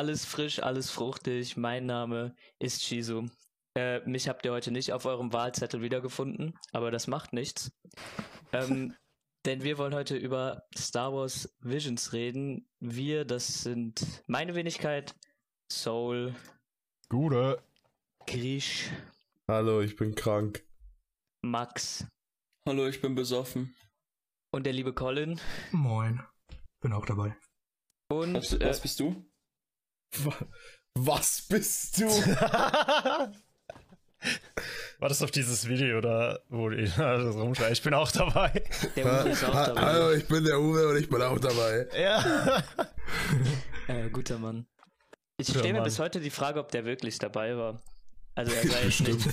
alles frisch, alles fruchtig. Mein Name ist Shizu. Äh, mich habt ihr heute nicht auf eurem Wahlzettel wiedergefunden, aber das macht nichts. Ähm, denn wir wollen heute über Star Wars Visions reden. Wir, das sind meine Wenigkeit, Soul, Gute. Grisch, Hallo, ich bin krank. Max Hallo, ich bin besoffen. und der liebe Colin. Moin. Bin auch dabei. Und Was, äh, was bist du? Wa- Was bist du? War das auf dieses Video da, wo die das rumschreien? Ich bin auch dabei. der Uwe ist auch dabei. Hallo, ich bin der Uwe und ich bin auch dabei. Ja. Äh, guter Mann. Ich Guter stelle mir Mann. bis heute die Frage, ob der wirklich dabei war. Also er sei jetzt nicht.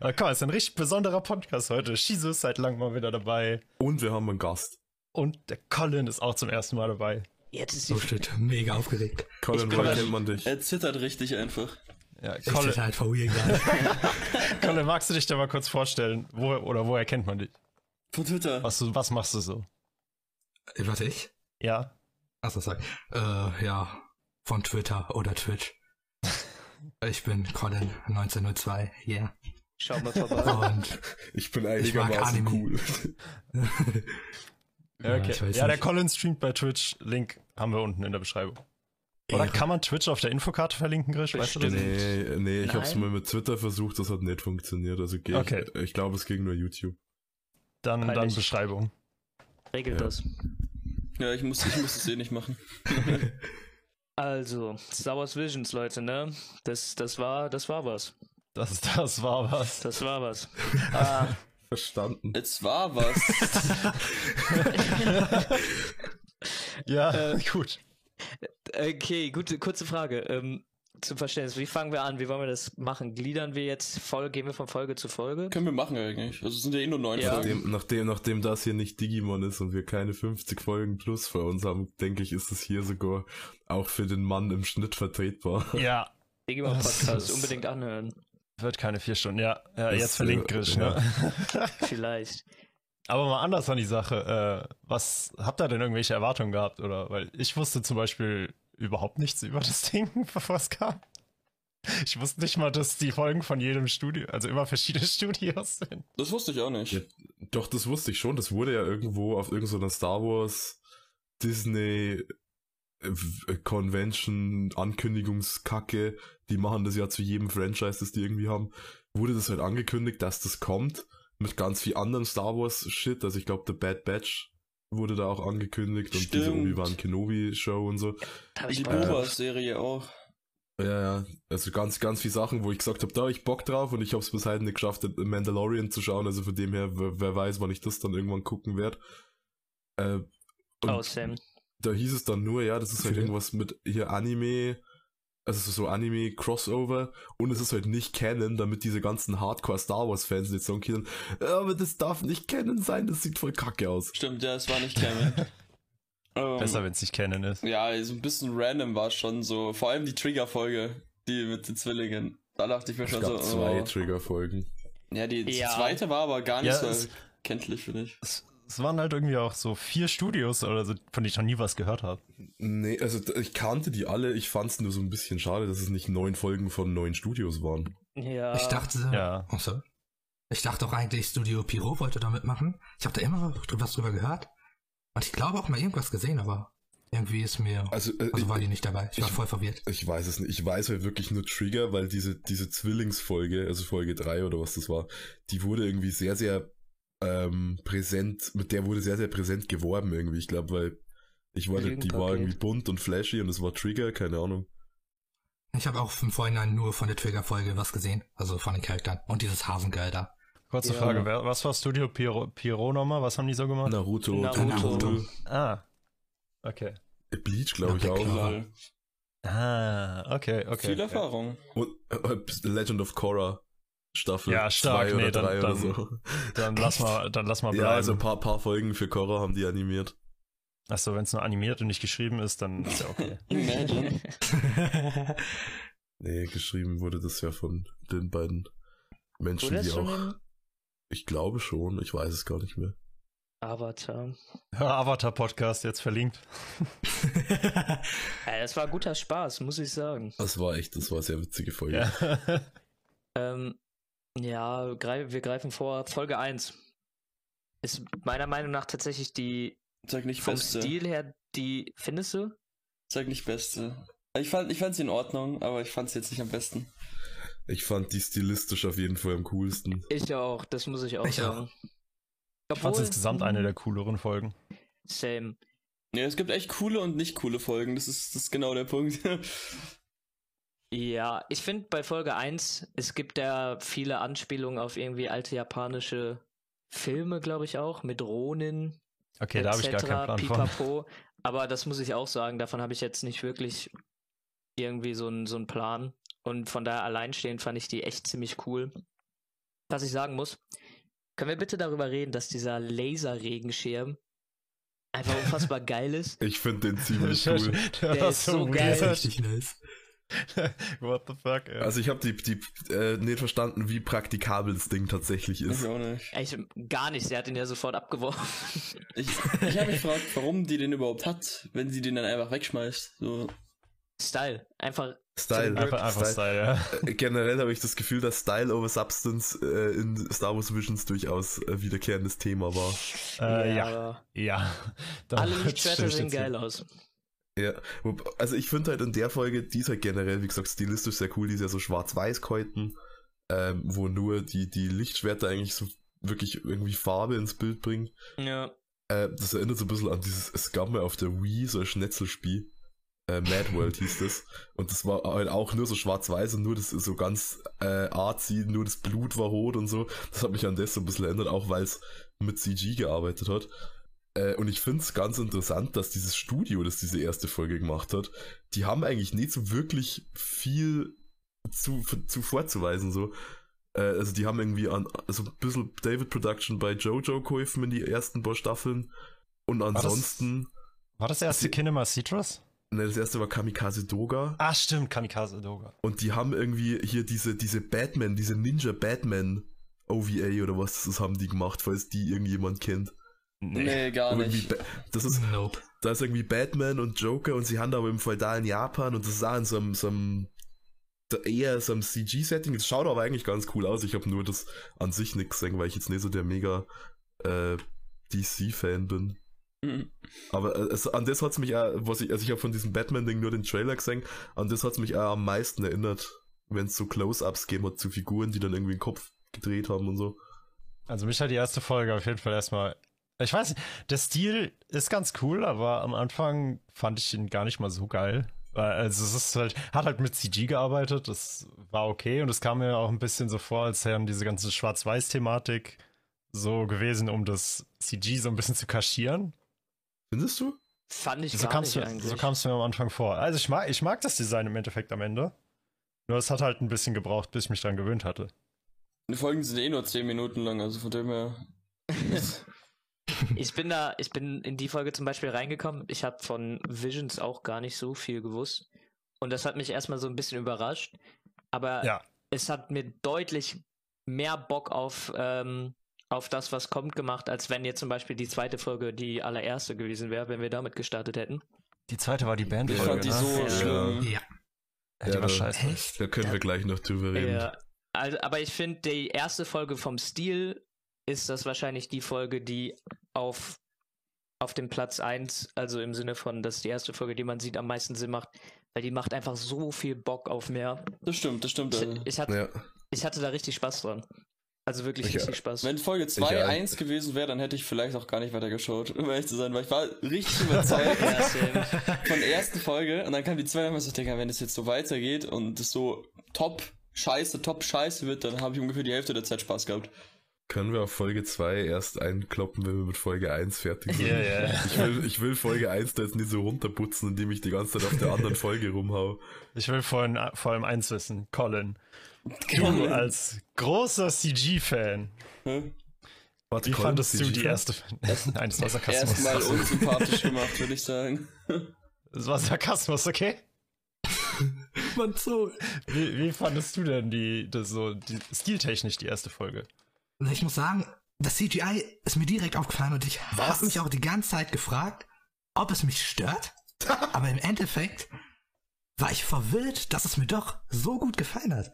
Aber komm, ist ein richtig besonderer Podcast heute. Shizu ist seit langem mal wieder dabei. Und wir haben einen Gast. Und der Colin ist auch zum ersten Mal dabei. Jetzt ist die So steht mega aufgeregt. Colin, woher kennt man dich? Er zittert richtig einfach. Ja, Ich Colin, halt vor. Colin, magst du dich da mal kurz vorstellen? Wo, oder woher kennt man dich? Von Twitter. Was, was machst du so? Äh, Warte, ich? Ja? Achso, sorry. Äh, ja. Von Twitter oder Twitch. Ich bin Colin 1902, yeah. Schau mal vorbei. Und Ich bin Ich mag Anime. cool. Ja, Ja, ich okay. weiß Ja, der. Colin streamt bei Twitch. Link haben wir unten in der Beschreibung. Oder kann man Twitch auf der Infokarte verlinken, Grisch? Weißt du das? Bestimmt. Nee, nee, ich hab's Nein. mal mit Twitter versucht, das hat nicht funktioniert. Also geht. Okay. Ich glaube, es ging nur YouTube. Dann, dann. Beschreibung. Regelt Ja. das. Ja, ich muss, ich muss es eh nicht machen. Also, Star Wars Visions, Leute, ne? Das, das war, das war was. Das, das war was. Das war was. ah, Verstanden. Jetzt war was. Ja, Äh, gut. okay, gute, kurze Frage. Ähm, zum Verständnis, wie fangen wir an? Wie wollen wir das machen? Gliedern wir jetzt voll, gehen wir von Folge zu Folge? Können wir machen eigentlich. Also es sind ja eh nur neun Ja. Folgen. Nachdem, nachdem, nachdem das hier nicht Digimon ist und wir keine 50 Folgen plus vor uns haben, denke ich, ist es hier sogar auch für den Mann im Schnitt vertretbar. Ja, Digimon Podcast, unbedingt anhören. Wird keine vier Stunden. Ja, ja Das, jetzt verlinkt äh, Grisch, ja. ne? Vielleicht. Aber mal anders an die Sache. Äh, was habt ihr denn irgendwelche Erwartungen gehabt? Oder weil ich wusste zum Beispiel überhaupt nichts über das Ding, bevor es kam. Ich wusste nicht mal, dass die Folgen von jedem Studio, also immer verschiedene Studios sind. Das wusste ich auch nicht. Ja. Doch, das wusste ich schon. Das wurde ja irgendwo auf irgendeiner Star Wars Disney Convention Ankündigungskacke. Die machen das ja zu jedem Franchise, das die irgendwie haben. Wurde das halt angekündigt, dass das kommt. Mit ganz viel anderen Star Wars Shit. Also ich glaube, The Bad Batch wurde da auch angekündigt und diese Stimmt. Obi-Wan Kenobi Show und so. Da Die Äh, Boba-Serie auch. Ja, ja, also ganz, ganz viele Sachen, wo ich gesagt habe, da hab ich Bock drauf und ich habe es bis heute nicht geschafft, den Mandalorian zu schauen, also von dem her, wer, wer weiß, wann ich das dann irgendwann gucken werde. Äh, und Oh, Sam. Da hieß es dann nur, ja, das ist halt irgendwas mit hier Anime, also so Anime-Crossover und es ist halt nicht Canon, damit diese ganzen Hardcore-Star Wars-Fans nicht sagen können, "Ja, aber das darf nicht Canon sein, das sieht voll kacke aus. Stimmt, ja, es war nicht Cameron. ähm, Besser, wenn es nicht kennen ist. Ja, so ein bisschen random war es schon so. Vor allem die Trigger-Folge, die mit den Zwillingen. Da dachte ich mir Es schon gab so. zwei oh. Trigger-Folgen. Ja, die Ja. zweite war aber gar nicht Ja, so kenntlich, finde ich. Es, es waren halt irgendwie auch so vier Studios oder so, von denen ich noch nie was gehört habe. Nee, also ich kannte die alle, ich fand's nur so ein bisschen schade, dass es nicht neun Folgen von neun Studios waren. Ja. ich dachte, Ja. oh, sorry. ich dachte auch eigentlich, Studio Pyro wollte da mitmachen. Ich habe da immer was drüber gehört. Und ich glaube auch mal irgendwas gesehen, aber irgendwie ist mir, Also, äh, also war ich, die nicht dabei. Ich war ich- voll verwirrt. ich weiß es nicht. Ich weiß halt wirklich nur Trigger, weil diese, diese Zwillingsfolge, also Folge 3 oder was das war, die wurde irgendwie sehr, sehr ähm, präsent, mit der wurde sehr, sehr präsent geworben irgendwie. Ich glaube, weil ich war, die war irgendwie bunt und flashy und es war Trigger, keine Ahnung. Ich habe auch im Vorhinein nur von der Trigger-Folge was gesehen, also von den Charakteren. Und dieses Hasengirl da. Kurze Ja. Frage, wer, was war Studio Piro, Piro nochmal? Was haben die so gemacht? Naruto, Naruto. Naruto. Ah. Okay. Bleach, glaube ich auch. klar. Ah, okay, okay. Viel Erfahrung. Und äh, Legend of Korra Staffel Ja, stark, 2 oder nee, dann- 3 oder dann- so. Dann lass mal, dann lass mal bleiben. Ja, also ein paar, paar Folgen für Korra haben die animiert. Achso, wenn es nur animiert und nicht geschrieben ist, dann ist ja okay. Imagine. Nee, geschrieben wurde das ja von den beiden Menschen, die auch. Ich glaube schon, ich weiß es gar nicht mehr. Avatar. Avatar-Podcast jetzt verlinkt. Äh, das war guter Spaß, muss ich sagen. Das war echt, das war eine sehr witzige Folge. Ja. Ähm, ja, wir greifen vor. Folge 1 ist meiner Meinung nach tatsächlich die Sag nicht vom Beste. Stil her die, findest du? Sag nicht Beste. Ich fand, ich fand sie in Ordnung, aber ich fand sie jetzt nicht am besten. Ich fand die stilistisch auf jeden Fall am coolsten. Ich auch, das muss ich auch Ich auch. sagen. Ich fand Obwohl- insgesamt eine der cooleren Folgen. Same. Ja, es gibt echt coole und nicht coole Folgen. Das ist, das ist genau der Punkt. Ja, ich finde bei Folge 1, es gibt da viele Anspielungen auf irgendwie alte japanische Filme, glaube ich auch, mit Ronin. Okay, da habe ich gar keinen Plan von. Pipapo. Aber das muss ich auch sagen, davon habe ich jetzt nicht wirklich irgendwie so einen so einen Plan. Und von daher alleinstehend fand ich die echt ziemlich cool. Was ich sagen muss, können wir bitte darüber reden, dass dieser Laserregenschirm einfach unfassbar geil ist? Ich finde den ziemlich cool. Der, Der ist so geil. weird. Richtig nice. What the fuck, ey. Also ich habe die, die äh, nicht verstanden, wie praktikabel das Ding tatsächlich ich ist. auch nicht. Ich, gar nicht, sie hat ihn ja sofort abgeworfen. Ich, ich habe mich gefragt, warum die den überhaupt hat, wenn sie den dann einfach wegschmeißt. So. Style. Einfach Style. einfach, einfach Style, ja. Äh, Generell habe ich das Gefühl, dass Style over Substance äh, in Star Wars Visions durchaus äh, wiederkehrendes Thema war. Äh, ja, ja. Da Alle Lichtschwerter ich sehen geil aus. Ja, also ich finde halt in der Folge, die ist halt generell, wie gesagt, stilistisch sehr cool, die ist ja so schwarz-weiß gehalten, ähm, wo nur die, die Lichtschwerter eigentlich so wirklich irgendwie Farbe ins Bild bringen. Ja. Äh, das erinnert so ein bisschen an dieses, es gab mal auf der Wii so ein Schnetzelspiel. Äh, Mad World hieß das. Und das war halt auch nur so schwarz-weiß und nur das so ganz äh, artsy, nur das Blut war rot und so. Das hat mich an das so ein bisschen erinnert, auch weil es mit CG gearbeitet hat. Äh, und ich finde es ganz interessant, dass dieses Studio, das diese erste Folge gemacht hat, die haben eigentlich nicht so wirklich viel zu, zu vorzuweisen. So. Äh, also die haben irgendwie an so ein bisschen David Production bei Jojo geholfen in die ersten paar Staffeln. Und das- ansonsten, War das erste Kinema Citrus? ne, das erste war Kamikaze Doga. Ah, stimmt, Kamikaze Doga. Und die haben irgendwie hier diese, diese Batman, diese Ninja Batman OVA oder was das haben die gemacht, falls die irgendjemand kennt. Nee, gar Irgendwie nicht. Ba- das ist, Nope. da ist irgendwie Batman und Joker und sie haben da aber im feudalen Japan und das ist auch in so einem, so einem eher so einem CG-Setting. Das schaut aber eigentlich ganz cool aus. Ich habe nur das an sich nicht gesehen, weil ich jetzt nicht so der mega äh, DC-Fan bin. Mhm. Aber äh, es, an das hat's mich auch, was ich, also ich habe von diesem Batman-Ding nur den Trailer gesehen, an das hat's mich auch am meisten erinnert, wenn es so Close-Ups gegeben hat zu Figuren, die dann irgendwie den Kopf gedreht haben und so. Also mich hat die erste Folge auf jeden Fall erstmal. Ich weiß nicht, der Stil ist ganz cool, aber am Anfang fand ich ihn gar nicht mal so geil. Also es ist halt, hat halt mit CG gearbeitet, das war okay und es kam mir auch ein bisschen so vor, als wären diese ganze Schwarz-Weiß-Thematik so gewesen, um das CG so ein bisschen zu kaschieren. Findest du? Fand ich So gar kam nicht es eigentlich. so kam's mir am Anfang vor. Also ich mag, ich mag das Design im Endeffekt am Ende. Nur es hat halt ein bisschen gebraucht, bis ich mich dran gewöhnt hatte. Die Folgen sind eh nur 10 Minuten lang, also von dem her. ich bin da, ich bin in die Folge zum Beispiel reingekommen. Ich habe von Visions auch gar nicht so viel gewusst. Und das hat mich erstmal so ein bisschen überrascht. Aber Ja. es hat mir deutlich mehr Bock auf, ähm, auf das, was kommt, gemacht, als wenn jetzt zum Beispiel die zweite Folge die allererste gewesen wäre, wenn wir damit gestartet hätten. Die zweite war die Band. Ich fand die so Ja. schlimm. Ja. Ja, die war da- scheiße. Echt? Da können wir gleich noch drüber reden. Ja, also, aber ich finde, die erste Folge vom Stil ist das wahrscheinlich die Folge, die auf, auf dem Platz 1, also im Sinne von, das ist die erste Folge, die man sieht, am meisten Sinn macht, weil die macht einfach so viel Bock auf mehr. Das stimmt, das stimmt. Ich, ich, hatte, Ja. ich hatte da richtig Spaß dran. Also wirklich Ich- richtig Spaß. Wenn Folge Ich 2 auch. 1 gewesen wäre, dann hätte ich vielleicht auch gar nicht weiter geschaut, um ehrlich zu sein, weil ich war richtig überzeugt von der ersten Folge und dann kam die zweite und ich so, Digga, wenn es jetzt so weitergeht und es so top scheiße, top scheiße wird, dann habe ich ungefähr die Hälfte der Zeit Spaß gehabt. Können wir auf Folge 2 erst einkloppen, wenn wir mit Folge 1 fertig sind? Ja, ja. Ich, will, ich will Folge 1 da jetzt nicht so runterputzen, indem ich die ganze Zeit auf der anderen Folge rumhau. Ich will vor allem, vor allem eins wissen, Colin. Du als großer CG-Fan, Hä? Warte, wie Colin, fandest du CG? die erste? Nein, das war Sarkasmus. Erstmal unsympathisch gemacht, würde ich sagen. Das war Sarkasmus, okay? Man so. Wie, wie fandest du denn die, das so, die stiltechnisch die erste Folge? Also ich muss sagen, das CGI ist mir direkt aufgefallen und ich habe mich auch die ganze Zeit gefragt, ob es mich stört. Aber im Endeffekt war ich verwirrt, dass es mir doch so gut gefallen hat.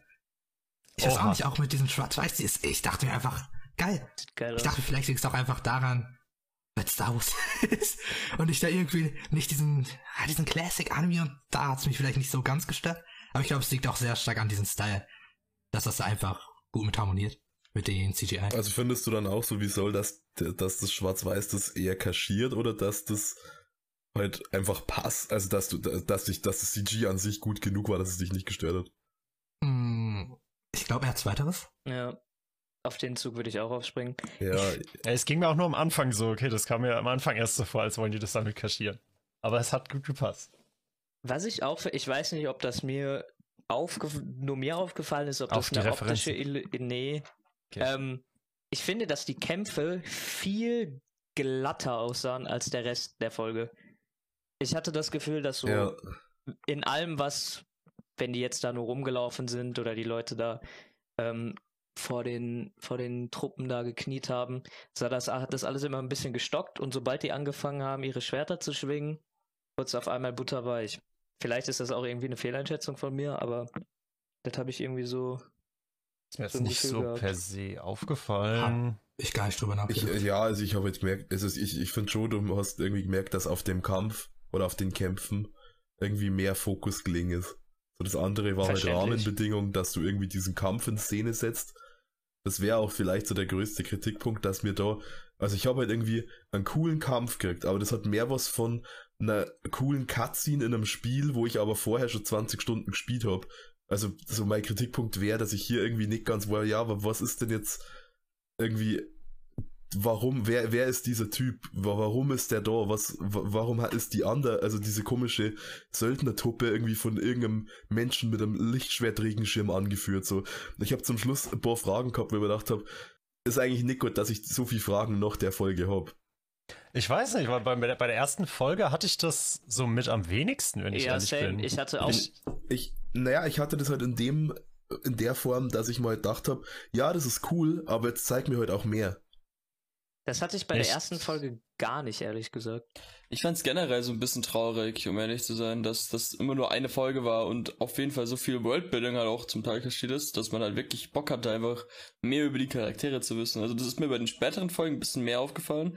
Ich weiß auch Oha. nicht, auch mit diesem Schwarz-Weiß, ich dachte mir einfach, geil. Geil Ich dachte, vielleicht liegt es auch einfach daran, weil es Star Wars ist und ich da irgendwie nicht diesen, ah, diesen Classic-Anime und da hat es mich vielleicht nicht so ganz gestört. Aber ich glaube, es liegt auch sehr stark an diesem Style, dass das einfach gut mit harmoniert mit den CGI. Also findest du dann auch so, wie soll das, dass das Schwarz-Weiß das eher kaschiert oder dass das halt einfach passt? Also dass du, dass dich, dass das CG an sich gut genug war, dass es dich nicht gestört hat. Hm, ich glaube, er hat zweiteres. Ja. Auf den Zug würde ich auch aufspringen. Ja, es ging mir auch nur am Anfang so, okay, das kam mir am Anfang erst so vor, als wollen die das damit kaschieren. Aber es hat gut gepasst. Was ich auch, für- ich weiß nicht, ob das mir aufgef nur mir aufgefallen ist, ob Auf das eine optische. Illu Nee. Okay. Ähm, ich finde, dass die Kämpfe viel glatter aussahen als der Rest der Folge. Ich hatte das Gefühl, dass so ja. in allem, was, wenn die jetzt da nur rumgelaufen sind oder die Leute da ähm, vor den, vor den Truppen da gekniet haben, sah das, hat das alles immer ein bisschen gestockt und sobald die angefangen haben, ihre Schwerter zu schwingen, wurde es auf einmal butterweich. Vielleicht ist das auch irgendwie eine Fehleinschätzung von mir, aber das habe ich irgendwie so. Ist mir jetzt nicht so gehabt. per se aufgefallen. Ich gar nicht drüber nachgedacht. ja, also ich habe jetzt gemerkt, also ich, ich finde schon, du hast irgendwie gemerkt, dass auf dem Kampf oder auf den Kämpfen irgendwie mehr Fokus gelingen ist. So das andere war halt Verständlich. Rahmenbedingung, dass du irgendwie diesen Kampf in Szene setzt. Das wäre auch vielleicht so der größte Kritikpunkt, dass mir da, also ich habe halt irgendwie einen coolen Kampf gekriegt, aber das hat mehr was von einer coolen Cutscene in einem Spiel, wo ich aber vorher schon 20 Stunden gespielt habe. Also so mein Kritikpunkt wäre, dass ich hier irgendwie nicht ganz war, ja, aber was ist denn jetzt irgendwie warum, wer, wer ist dieser Typ? Wa- Warum ist der da? Was, wa- warum hat- ist die andere, also diese komische Söldnertruppe irgendwie von irgendeinem Menschen mit einem Lichtschwertregenschirm angeführt? So, ich habe zum Schluss ein paar Fragen gehabt, wo ich mir gedacht habe, ist eigentlich nicht gut, dass ich so viele Fragen nach der Folge habe. Ich weiß nicht, weil bei, bei der ersten Folge hatte ich das so mit am wenigsten, wenn ich ja, ehrlich same. bin. Ich hatte auch. Ich, ich, naja, ich hatte das halt in dem, in der Form, dass ich mal gedacht habe, ja, das ist cool, aber jetzt zeig mir halt auch mehr. Das hatte ich bei Echt? der ersten Folge gar nicht, ehrlich gesagt. Ich fand's generell so ein bisschen traurig, um ehrlich zu sein, dass das immer nur eine Folge war und auf jeden Fall so viel Worldbuilding halt auch zum Teil kaschiert ist, dass man halt wirklich Bock hatte, einfach mehr über die Charaktere zu wissen. Also das ist mir bei den späteren Folgen ein bisschen mehr aufgefallen,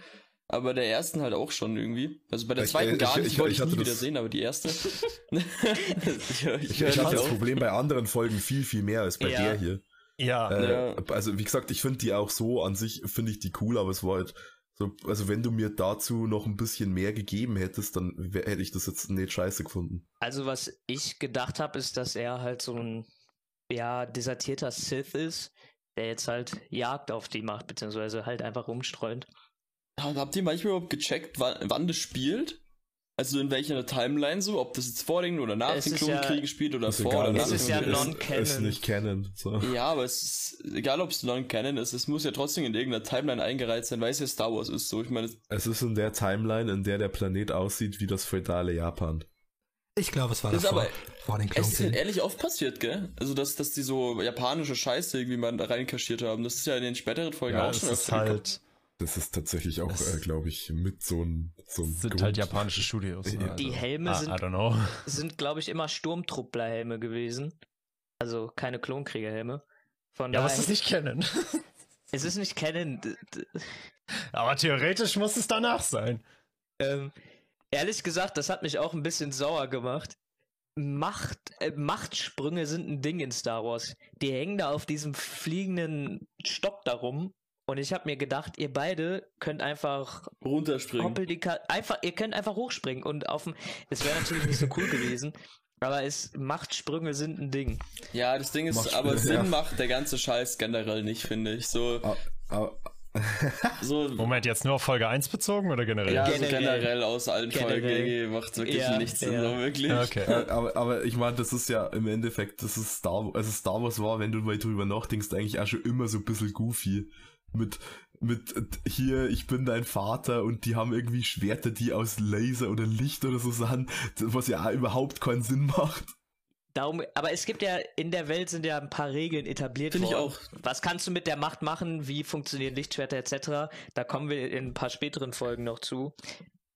aber bei der ersten halt auch schon irgendwie. Also bei der Ich- zweiten ich- gar ich- nicht, ich- die wollte ich nie wieder das- sehen, aber die erste. ich, ich, hatte das. Problem bei anderen Folgen viel, viel mehr als bei Ja. der hier. ja, Äh, Ja. Also wie gesagt, ich finde die auch so an sich, finde ich die cool, aber es war halt so, also wenn du mir dazu noch ein bisschen mehr gegeben hättest, dann wär, hätte ich das jetzt nicht scheiße gefunden. Also, was ich gedacht habe, ist, dass er halt so ein, ja, desertierter Sith ist, der jetzt halt Jagd auf die macht, beziehungsweise halt einfach rumstreunt. Ja, Habt ihr manchmal überhaupt gecheckt, wann, wann das spielt? Also in welcher Timeline so? Ob das jetzt vor den oder nach Es den ist ja- Klonkriegen spielt oder Ist vor egal, oder nach es den ist ja Klonkriegen. non-canon. Ist nicht canon. So. Ja, aber es ist egal, ob es non-canon ist, es muss ja trotzdem in irgendeiner Timeline eingereiht sein, weil es ja Star Wars ist. So, ich meine, Es ist in der Timeline, in der der Planet aussieht wie das feudale Japan. Ich glaube, es war Das ist davor, aber- vor den es ist halt Klonkriegen. ehrlich oft passiert, gell? Also, dass, dass die so japanische Scheiße irgendwie mal da reinkaschiert haben. Das ist ja in den späteren Folgen ja auch schon ist öfter gekommen. halt, Das ist tatsächlich auch, äh, glaube ich, mit so ein, so ein sind Grund. halt japanische Studios. ne? Ja. Die Also, Helme I, sind-. Sind, glaube ich, immer Sturmtrupplerhelme gewesen. Also keine Klonkriegerhelme. Von Ja, daher, was ist nicht kennen. es ist nicht d- Aber theoretisch muss es danach sein. Ähm, ehrlich gesagt, das hat mich auch ein bisschen sauer gemacht. Macht, äh, Machtsprünge sind ein Ding in Star Wars. Die hängen da auf diesem fliegenden Stock da rum. Und ich habe mir gedacht, ihr beide könnt einfach Runterspringen. hoppel die Ka einfach, ihr könnt einfach hochspringen und auf dem. Es wäre natürlich nicht so cool gewesen, aber es Machtsprünge sind ein Ding. Ja, das Ding ist, Macht aber Sinn ja. macht der ganze Scheiß generell nicht, finde ich. So, Ah, ah, so Moment, jetzt nur auf Folge 1 bezogen oder generell? ja, Generell. so generell aus allen Generell. Folgen macht wirklich Ja, nichts Sinn, ja. so wirklich. Okay. Äh, aber, aber ich meine, das ist ja im Endeffekt, das ist Star, also Star Wars war, wenn du mal drüber nachdenkst, eigentlich auch schon immer so ein bisschen goofy. Mit, mit hier, ich bin dein Vater und die haben irgendwie Schwerter, die aus Laser oder Licht oder so sind, was ja überhaupt keinen Sinn macht. Darum, aber es gibt ja, in der Welt sind ja ein paar Regeln etabliert Finde ich auch. Was kannst du mit der Macht machen? Wie funktionieren Lichtschwerter etc.? Da kommen wir in ein paar späteren Folgen noch zu.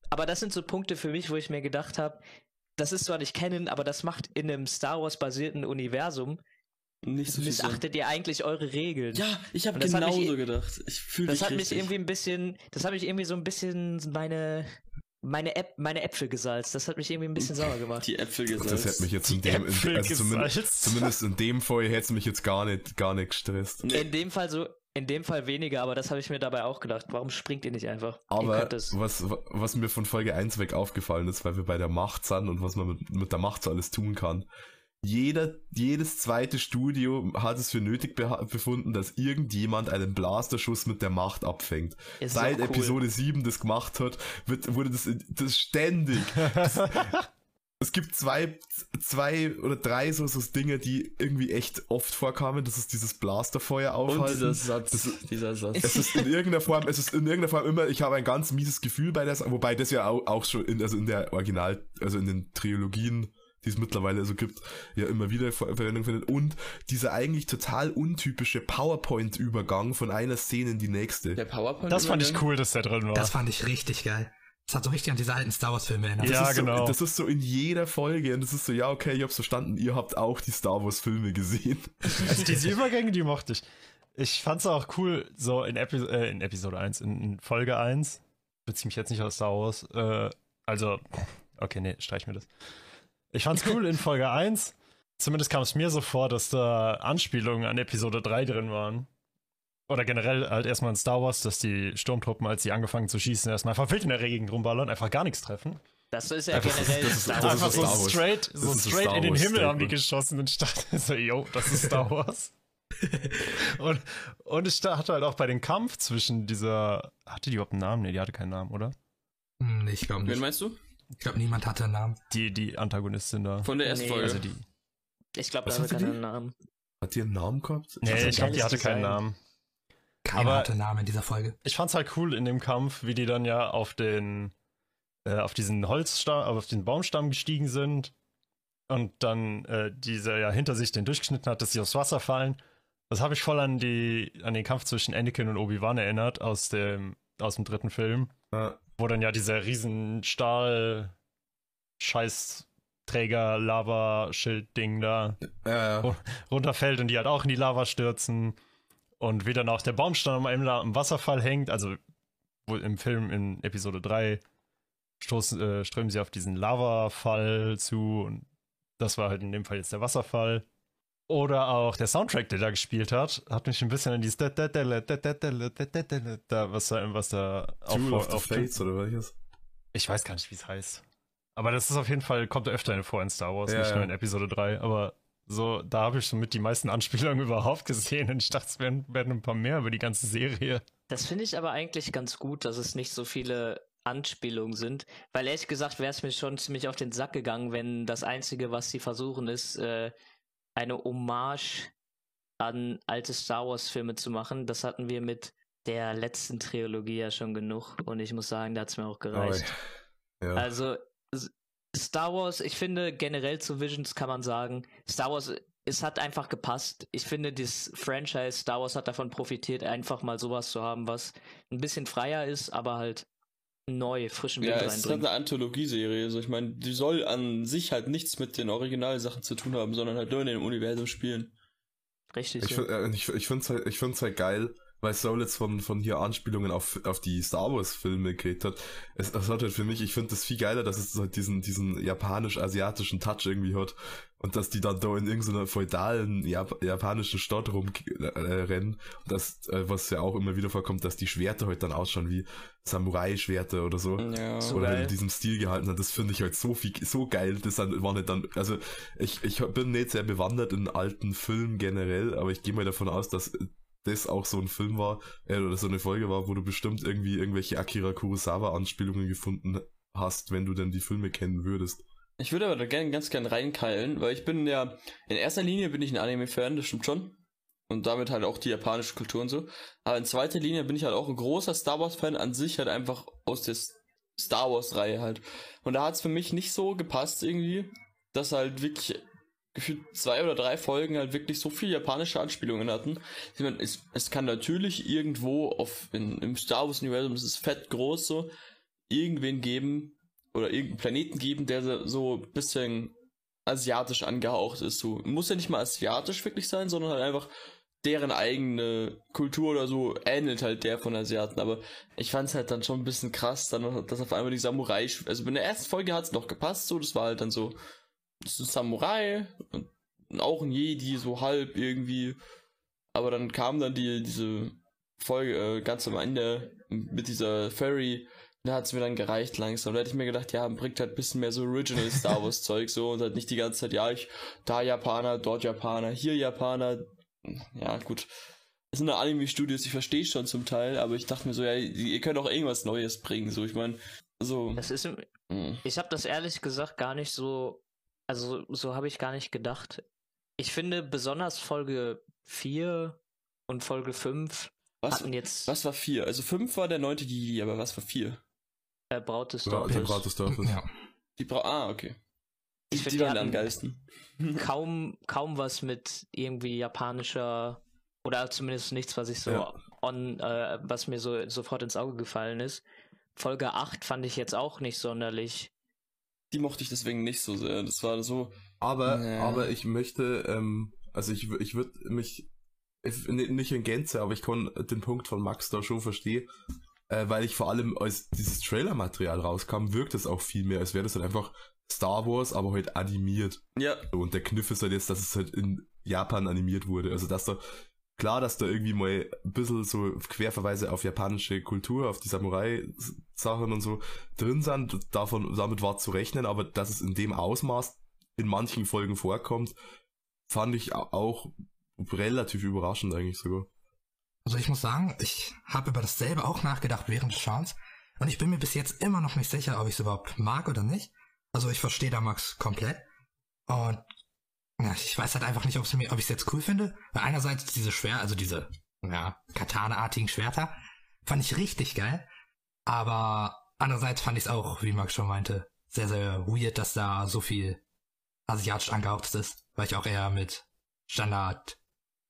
Aber das sind so Punkte für mich, wo ich mir gedacht habe, das ist zwar nicht Canon, aber das macht in einem Star Wars basierten Universum Nicht so viel Sinn. missachtet ihr eigentlich eure Regeln. Ja, ich habe mich- genauso gedacht. Ich fühle Das hat mich richtig. irgendwie ein bisschen, das hat mich irgendwie so ein bisschen meine, meine App, meine Äpfel gesalzt. Das hat mich irgendwie ein bisschen sauer gemacht. die Äpfel gesalzt. Das hätte mich jetzt in dem, in, also zumindest, zumindest in dem Fall hätte es mich jetzt gar nicht, gar nicht gestresst. Nee. In dem Fall so, in dem Fall weniger, aber das habe ich mir dabei auch gedacht. Warum springt ihr nicht einfach? Aber was, was mir von Folge 1 weg aufgefallen ist, weil wir bei der Macht sind und was man mit, mit der Macht so alles tun kann. Jeder, jedes zweite Studio hat es für nötig befunden, dass irgendjemand einen Blasterschuss mit der Macht abfängt. Ist Seit cool. Episode 7 das gemacht hat, wird, wurde das, das ständig. Das, es gibt zwei, zwei oder drei so, so Dinge, die irgendwie echt oft vorkamen. Das ist dieses Blasterfeuer Und aufhalten. dieser Satz. Das ist- dieser Satz. es ist in irgendeiner Form, es ist in irgendeiner Form immer, ich habe ein ganz mieses Gefühl bei das, wobei das ja auch, auch schon in, also in der Original, also in den Trilogien, die es mittlerweile so gibt, ja immer wieder Ver- Verwendung findet und dieser eigentlich total untypische PowerPoint-Übergang von einer Szene in die nächste. Der PowerPoint. Das fand ich cool, dass der drin war. Das fand ich richtig geil. Das hat so richtig an diese alten Star Wars Filme erinnert. Das Ja, so, genau. Das ist so in jeder Folge und das ist so, ja, okay, ich hab's verstanden, ihr habt auch die Star Wars Filme gesehen. Also diese Übergänge, die mochte ich. Ich fand's auch cool, so in, Epi äh, in Episode 1, in, in Folge 1, beziehe mich jetzt nicht aus Star Wars, äh, also, okay, nee, streich mir das. Ich fand's cool in Folge 1, zumindest kam es mir so vor, dass da Anspielungen an Episode 3 drin waren. Oder generell halt erstmal in Star Wars, dass die Sturmtruppen, als sie angefangen zu schießen, erstmal einfach wild in der Gegend rumballern, einfach gar nichts treffen. Das ist ja Einfach- generell das ist- Star das Wars. ist einfach so straight, so straight in den Himmel haben die geschossen und ich dachte so, yo, das ist Star Wars. und, und ich hatte halt auch bei dem Kampf zwischen dieser, hatte die überhaupt einen Namen? Nee, die hatte keinen Namen, oder? Hm, ich glaube Wen nicht. meinst du? Ich glaube, niemand hatte einen Namen. Die, die Antagonistin da. Von der ersten Nee, Folge. Also die. Ich glaube, da hat keinen Namen. Hat die einen Namen gehabt? Nee, Also ich glaube, die hatte keinen Design. Namen. Keiner Aber- hatte einen Namen in dieser Folge. Ich fand's halt cool in dem Kampf, wie die dann ja auf den, äh, auf diesen Holzstamm, auf den Baumstamm gestiegen sind und dann äh, dieser ja hinter sich den durchgeschnitten hat, dass sie aufs Wasser fallen. Das habe ich voll an die, an den Kampf zwischen Anakin und Obi-Wan erinnert aus dem, aus dem dritten Film, Ja. Wo dann ja dieser riesen Stahl Scheißträger Lava Schild Ding da Ja, ja. runterfällt und die halt auch in die Lava stürzen. Und wie dann auch der Baumstamm im, La- im Wasserfall hängt, also im Film in Episode 3 stoßen, äh, strömen sie auf diesen Lavafall zu und das war halt in dem Fall jetzt der Wasserfall. Oder auch der Soundtrack, der da gespielt hat, hat mich ein bisschen an dieses da, was da, was da Duel of the auf Fates oder welches? ich weiß gar nicht, wie es heißt. Aber das ist auf jeden Fall, kommt öfter vor in Star Wars, Ja, nicht ja. nur in Episode 3. Aber so, da habe ich somit die meisten Anspielungen überhaupt gesehen und ich dachte, es werden, werden ein paar mehr über die ganze Serie. Das finde ich aber eigentlich ganz gut, dass es nicht so viele Anspielungen sind, weil ehrlich gesagt wäre es mir schon ziemlich auf den Sack gegangen, wenn das Einzige, was sie versuchen, ist, äh, eine Hommage an alte Star Wars-Filme zu machen. Das hatten wir mit der letzten Trilogie ja schon genug und ich muss sagen, da hat es mir auch gereicht. Ja. Also Star Wars, ich finde generell zu Visions kann man sagen, Star Wars, es hat einfach gepasst. Ich finde, das Franchise Star Wars hat davon profitiert, einfach mal sowas zu haben, was ein bisschen freier ist, aber halt neu, frischen Wind Ja, es ist halt eine Anthologieserie. Also ich meine, die soll an sich halt nichts mit den Originalsachen zu tun haben, sondern halt nur in dem Universum spielen. Richtig. Ich, ja. äh, ich, ich finde es halt, ich find's halt geil, weil Soul jetzt von, von hier Anspielungen auf, auf die Star Wars Filme geredet hat. Es, es hat halt für mich, ich finde das viel geiler, dass es halt diesen, diesen japanisch-asiatischen Touch irgendwie hat und dass die dann da in irgendeiner feudalen Jap japanischen Stadt rumrennen und das, äh, was ja auch immer wieder vorkommt, dass die Schwerter halt dann ausschauen wie Samurai-Schwerter oder so. Ja. So oder geil. in diesem Stil gehalten hat, das finde ich halt so viel, so geil. Das war nicht dann, also ich, ich bin nicht sehr bewandert in alten Filmen generell, aber ich gehe mal davon aus, dass das auch so ein Film war, äh, oder so eine Folge war, wo du bestimmt irgendwie irgendwelche Akira Kurosawa-Anspielungen gefunden hast, wenn du denn die Filme kennen würdest. Ich würde aber da gerne ganz gern reinkeilen, weil ich bin ja, in erster Linie bin ich ein Anime-Fan, das stimmt schon. Und damit halt auch die japanische Kultur und so. Aber in zweiter Linie bin ich halt auch ein großer Star Wars-Fan an sich, halt einfach aus der Star Wars-Reihe halt. Und da hat es für mich nicht so gepasst irgendwie, dass halt wirklich gefühlt zwei oder drei Folgen halt wirklich so viel japanische Anspielungen hatten. Ich meine, es, es kann natürlich irgendwo auf in, im Star Wars Universum, es ist fett groß so, irgendwen geben oder irgendeinen Planeten geben, der so ein bisschen asiatisch angehaucht ist. So muss ja nicht mal asiatisch wirklich sein, sondern halt einfach deren eigene Kultur oder so ähnelt halt der von Asiaten. Aber ich fand es halt dann schon ein bisschen krass, dann, dass auf einmal die Samurai, also in der ersten Folge hat es noch gepasst, so, das war halt dann so, ein Samurai und auch ein Jedi, so halb irgendwie. Aber dann kam dann die, diese Folge äh, ganz am Ende mit dieser Fairy, da hat es mir dann gereicht langsam. Da hätte ich mir gedacht, ja, bringt halt ein bisschen mehr so Original Star Wars Zeug so und halt nicht die ganze Zeit, ja, ich, da Japaner, dort Japaner, hier Japaner. Ja, gut. Es sind Anime-Studios, ich verstehe schon zum Teil, aber ich dachte mir so, ja, ihr könnt auch irgendwas Neues bringen, so, ich meine, so. Das ist, mh. ich habe das ehrlich gesagt gar nicht so, also so habe ich gar nicht gedacht. Ich finde besonders Folge 4 und Folge 5 Was, hatten jetzt was war vier? Also fünf war der neunte Jedi, aber was war vier? äh, Braut des Ja, die Dorfes. Brat des Dorfes. Ja. Die Bra ah, okay. Die, Ich find, die die waren am geilsten. kaum, kaum was mit irgendwie japanischer oder zumindest nichts, was ich so Ja. on, äh, was mir so sofort ins Auge gefallen ist. Folge 8 fand ich jetzt auch nicht sonderlich. Die mochte ich deswegen nicht so sehr. Das war so, Aber, Ja. aber ich möchte, ähm, also ich, ich würde mich, ich- ni- nicht in Gänze, aber ich kann den Punkt von Max da schon verstehen, äh, weil ich vor allem, als dieses Trailer-Material rauskam, wirkt es auch viel mehr, als wäre das halt einfach Star Wars, aber halt animiert. ja, Und der Kniff ist halt jetzt, dass es halt in Japan animiert wurde. Also dass da, klar, dass da irgendwie mal ein bisschen so Querverweise auf japanische Kultur, auf die Samurai-Sachen und so drin sind, davon, damit war zu rechnen, aber dass es in dem Ausmaß in manchen Folgen vorkommt, fand ich au- auch relativ überraschend eigentlich sogar. Also ich muss sagen, ich habe über dasselbe auch nachgedacht während des Schauens und ich bin mir bis jetzt immer noch nicht sicher, ob ich es überhaupt mag oder nicht. Also ich verstehe da Max komplett und ich weiß halt einfach nicht, ob ich es jetzt cool finde. Weil einerseits diese Schwer, also diese ja, Katana-artigen Schwerter, fand ich richtig geil, aber andererseits fand ich es auch, wie Max schon meinte, sehr, sehr weird, dass da so viel asiatisch angehauchtes ist, weil ich auch eher mit Standard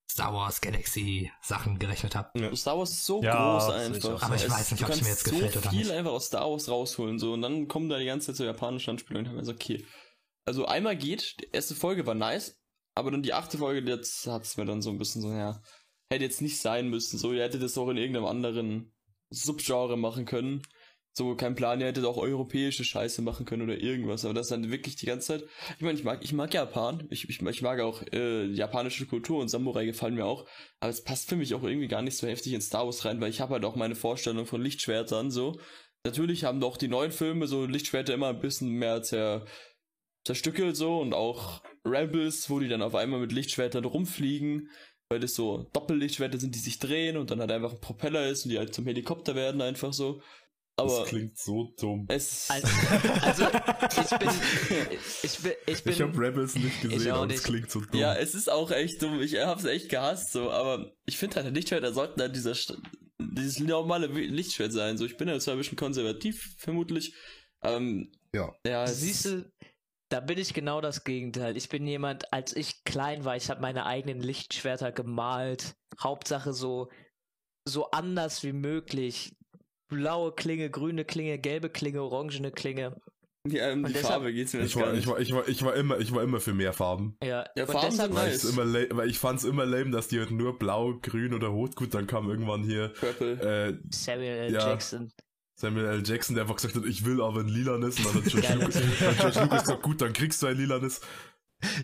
Star Wars Galaxy Sachen gerechnet habe. Star Wars ist so Ja, groß ich einfach. Aber ich weiß nicht, du ob es mir jetzt gefällt so oder viel nicht. einfach aus Star Wars rausholen, so, und dann kommen da die ganze Zeit so japanische Anspielungen und haben wir so, okay. Also einmal geht, die erste Folge war nice, aber dann die achte Folge, jetzt hat's mir dann so ein bisschen so, ja, hätte jetzt nicht sein müssen, so, ihr hättet das auch in irgendeinem anderen Subgenre machen können. So, kein Plan, ihr hättet auch europäische Scheiße machen können oder irgendwas, aber das dann wirklich die ganze Zeit. Ich meine, ich mag, ich mag Japan, ich, ich, ich mag auch äh, japanische Kultur und Samurai gefallen mir auch, aber es passt für mich auch irgendwie gar nicht so heftig in Star Wars rein, weil ich habe halt auch meine Vorstellung von Lichtschwertern so. Natürlich haben doch die neuen Filme so Lichtschwerter immer ein bisschen mehr zer, zerstückelt so und auch Rebels, wo die dann auf einmal mit Lichtschwertern rumfliegen, weil das so Doppellichtschwerter sind, die sich drehen und dann halt einfach ein Propeller ist und die halt zum Helikopter werden einfach so. Aber das klingt so dumm. es Also, also ich bin, ich bin, ich bin, Ich habe Rebels nicht gesehen, aber es klingt so dumm. Ja, es ist auch echt dumm. Ich hab's echt gehasst, so, aber ich finde halt, Lichtschwerter sollten halt dieser, dieses normale Lichtschwert sein. So, ich bin ja zwar ein bisschen konservativ, vermutlich. Ähm, Ja. ja, es Siehst du, da bin ich genau das Gegenteil. Ich bin jemand, als ich klein war, ich habe meine eigenen Lichtschwerter gemalt. Hauptsache so, so anders wie möglich. Blaue Klinge, grüne Klinge, gelbe Klinge, orangene Klinge. ja, um und die deshalb- Farbe geht's mir Ich war, ich nicht. war, ich war, ich war immer, ich war immer für mehr Farben. Ja, Ja, Farben deshalb, sind Weil, nice. immer la- weil ich fand's immer lame, dass die halt nur blau, grün oder rot, gut, dann kam irgendwann hier Purple. äh, Samuel L. Ja. Jackson. Samuel L. Jackson, der einfach gesagt hat, ich will aber ein lilanes. Und dann hat George, Ja, Lucas, natürlich. dann hat George Lucas gesagt, gut, dann kriegst du ein lilanes.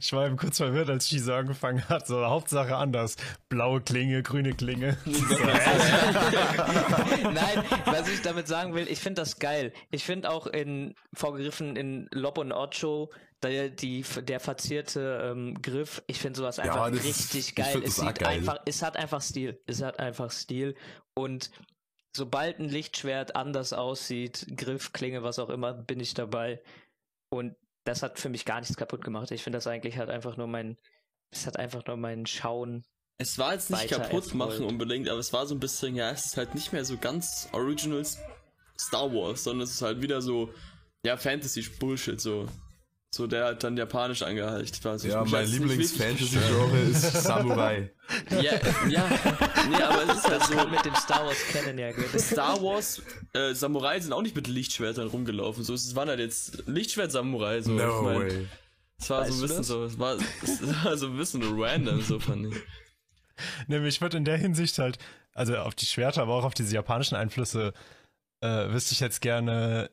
Ich war eben kurz verwirrt, als Shizu angefangen hat. So, Hauptsache anders. Blaue Klinge, grüne Klinge. Nein, was ich damit sagen will, ich finde das geil. Ich finde auch in vorgegriffen in Lob und Ocho, der, die, der verzierte ähm, Griff, ich finde sowas einfach ist- richtig ich geil. Es sieht geil. einfach, es hat einfach Stil. Es hat einfach Stil. Und sobald ein Lichtschwert anders aussieht, Griff, Klinge, was auch immer, bin ich dabei. Und das hat für mich gar nichts kaputt gemacht. Ich finde das eigentlich halt einfach nur mein, es hat einfach nur mein Schauen. Es war jetzt nicht kaputt machen erfolgt. unbedingt, aber es war so ein bisschen, ja, es ist halt nicht mehr so ganz Original Star Wars, sondern es ist halt wieder so, ja, Fantasy-Bullshit, so. So, der hat dann japanisch angeheicht. Also ich Ja, mein Lieblings-Fantasy-Genre ist Samurai. Ja, ja, nee, aber es ist halt so, mit dem Star Wars Canon ja gehört. Star Wars, äh, Samurai sind auch nicht mit Lichtschwertern rumgelaufen. So, es waren halt jetzt Lichtschwert-Samurai. So. Ich No mein, way. Es war so Weißt ein du bisschen das? so, es war, es war so ein bisschen random, so fand ich. Nämlich ich würde in der Hinsicht halt, also auf die Schwerter, aber auch auf diese japanischen Einflüsse, äh, wüsste ich jetzt gerne,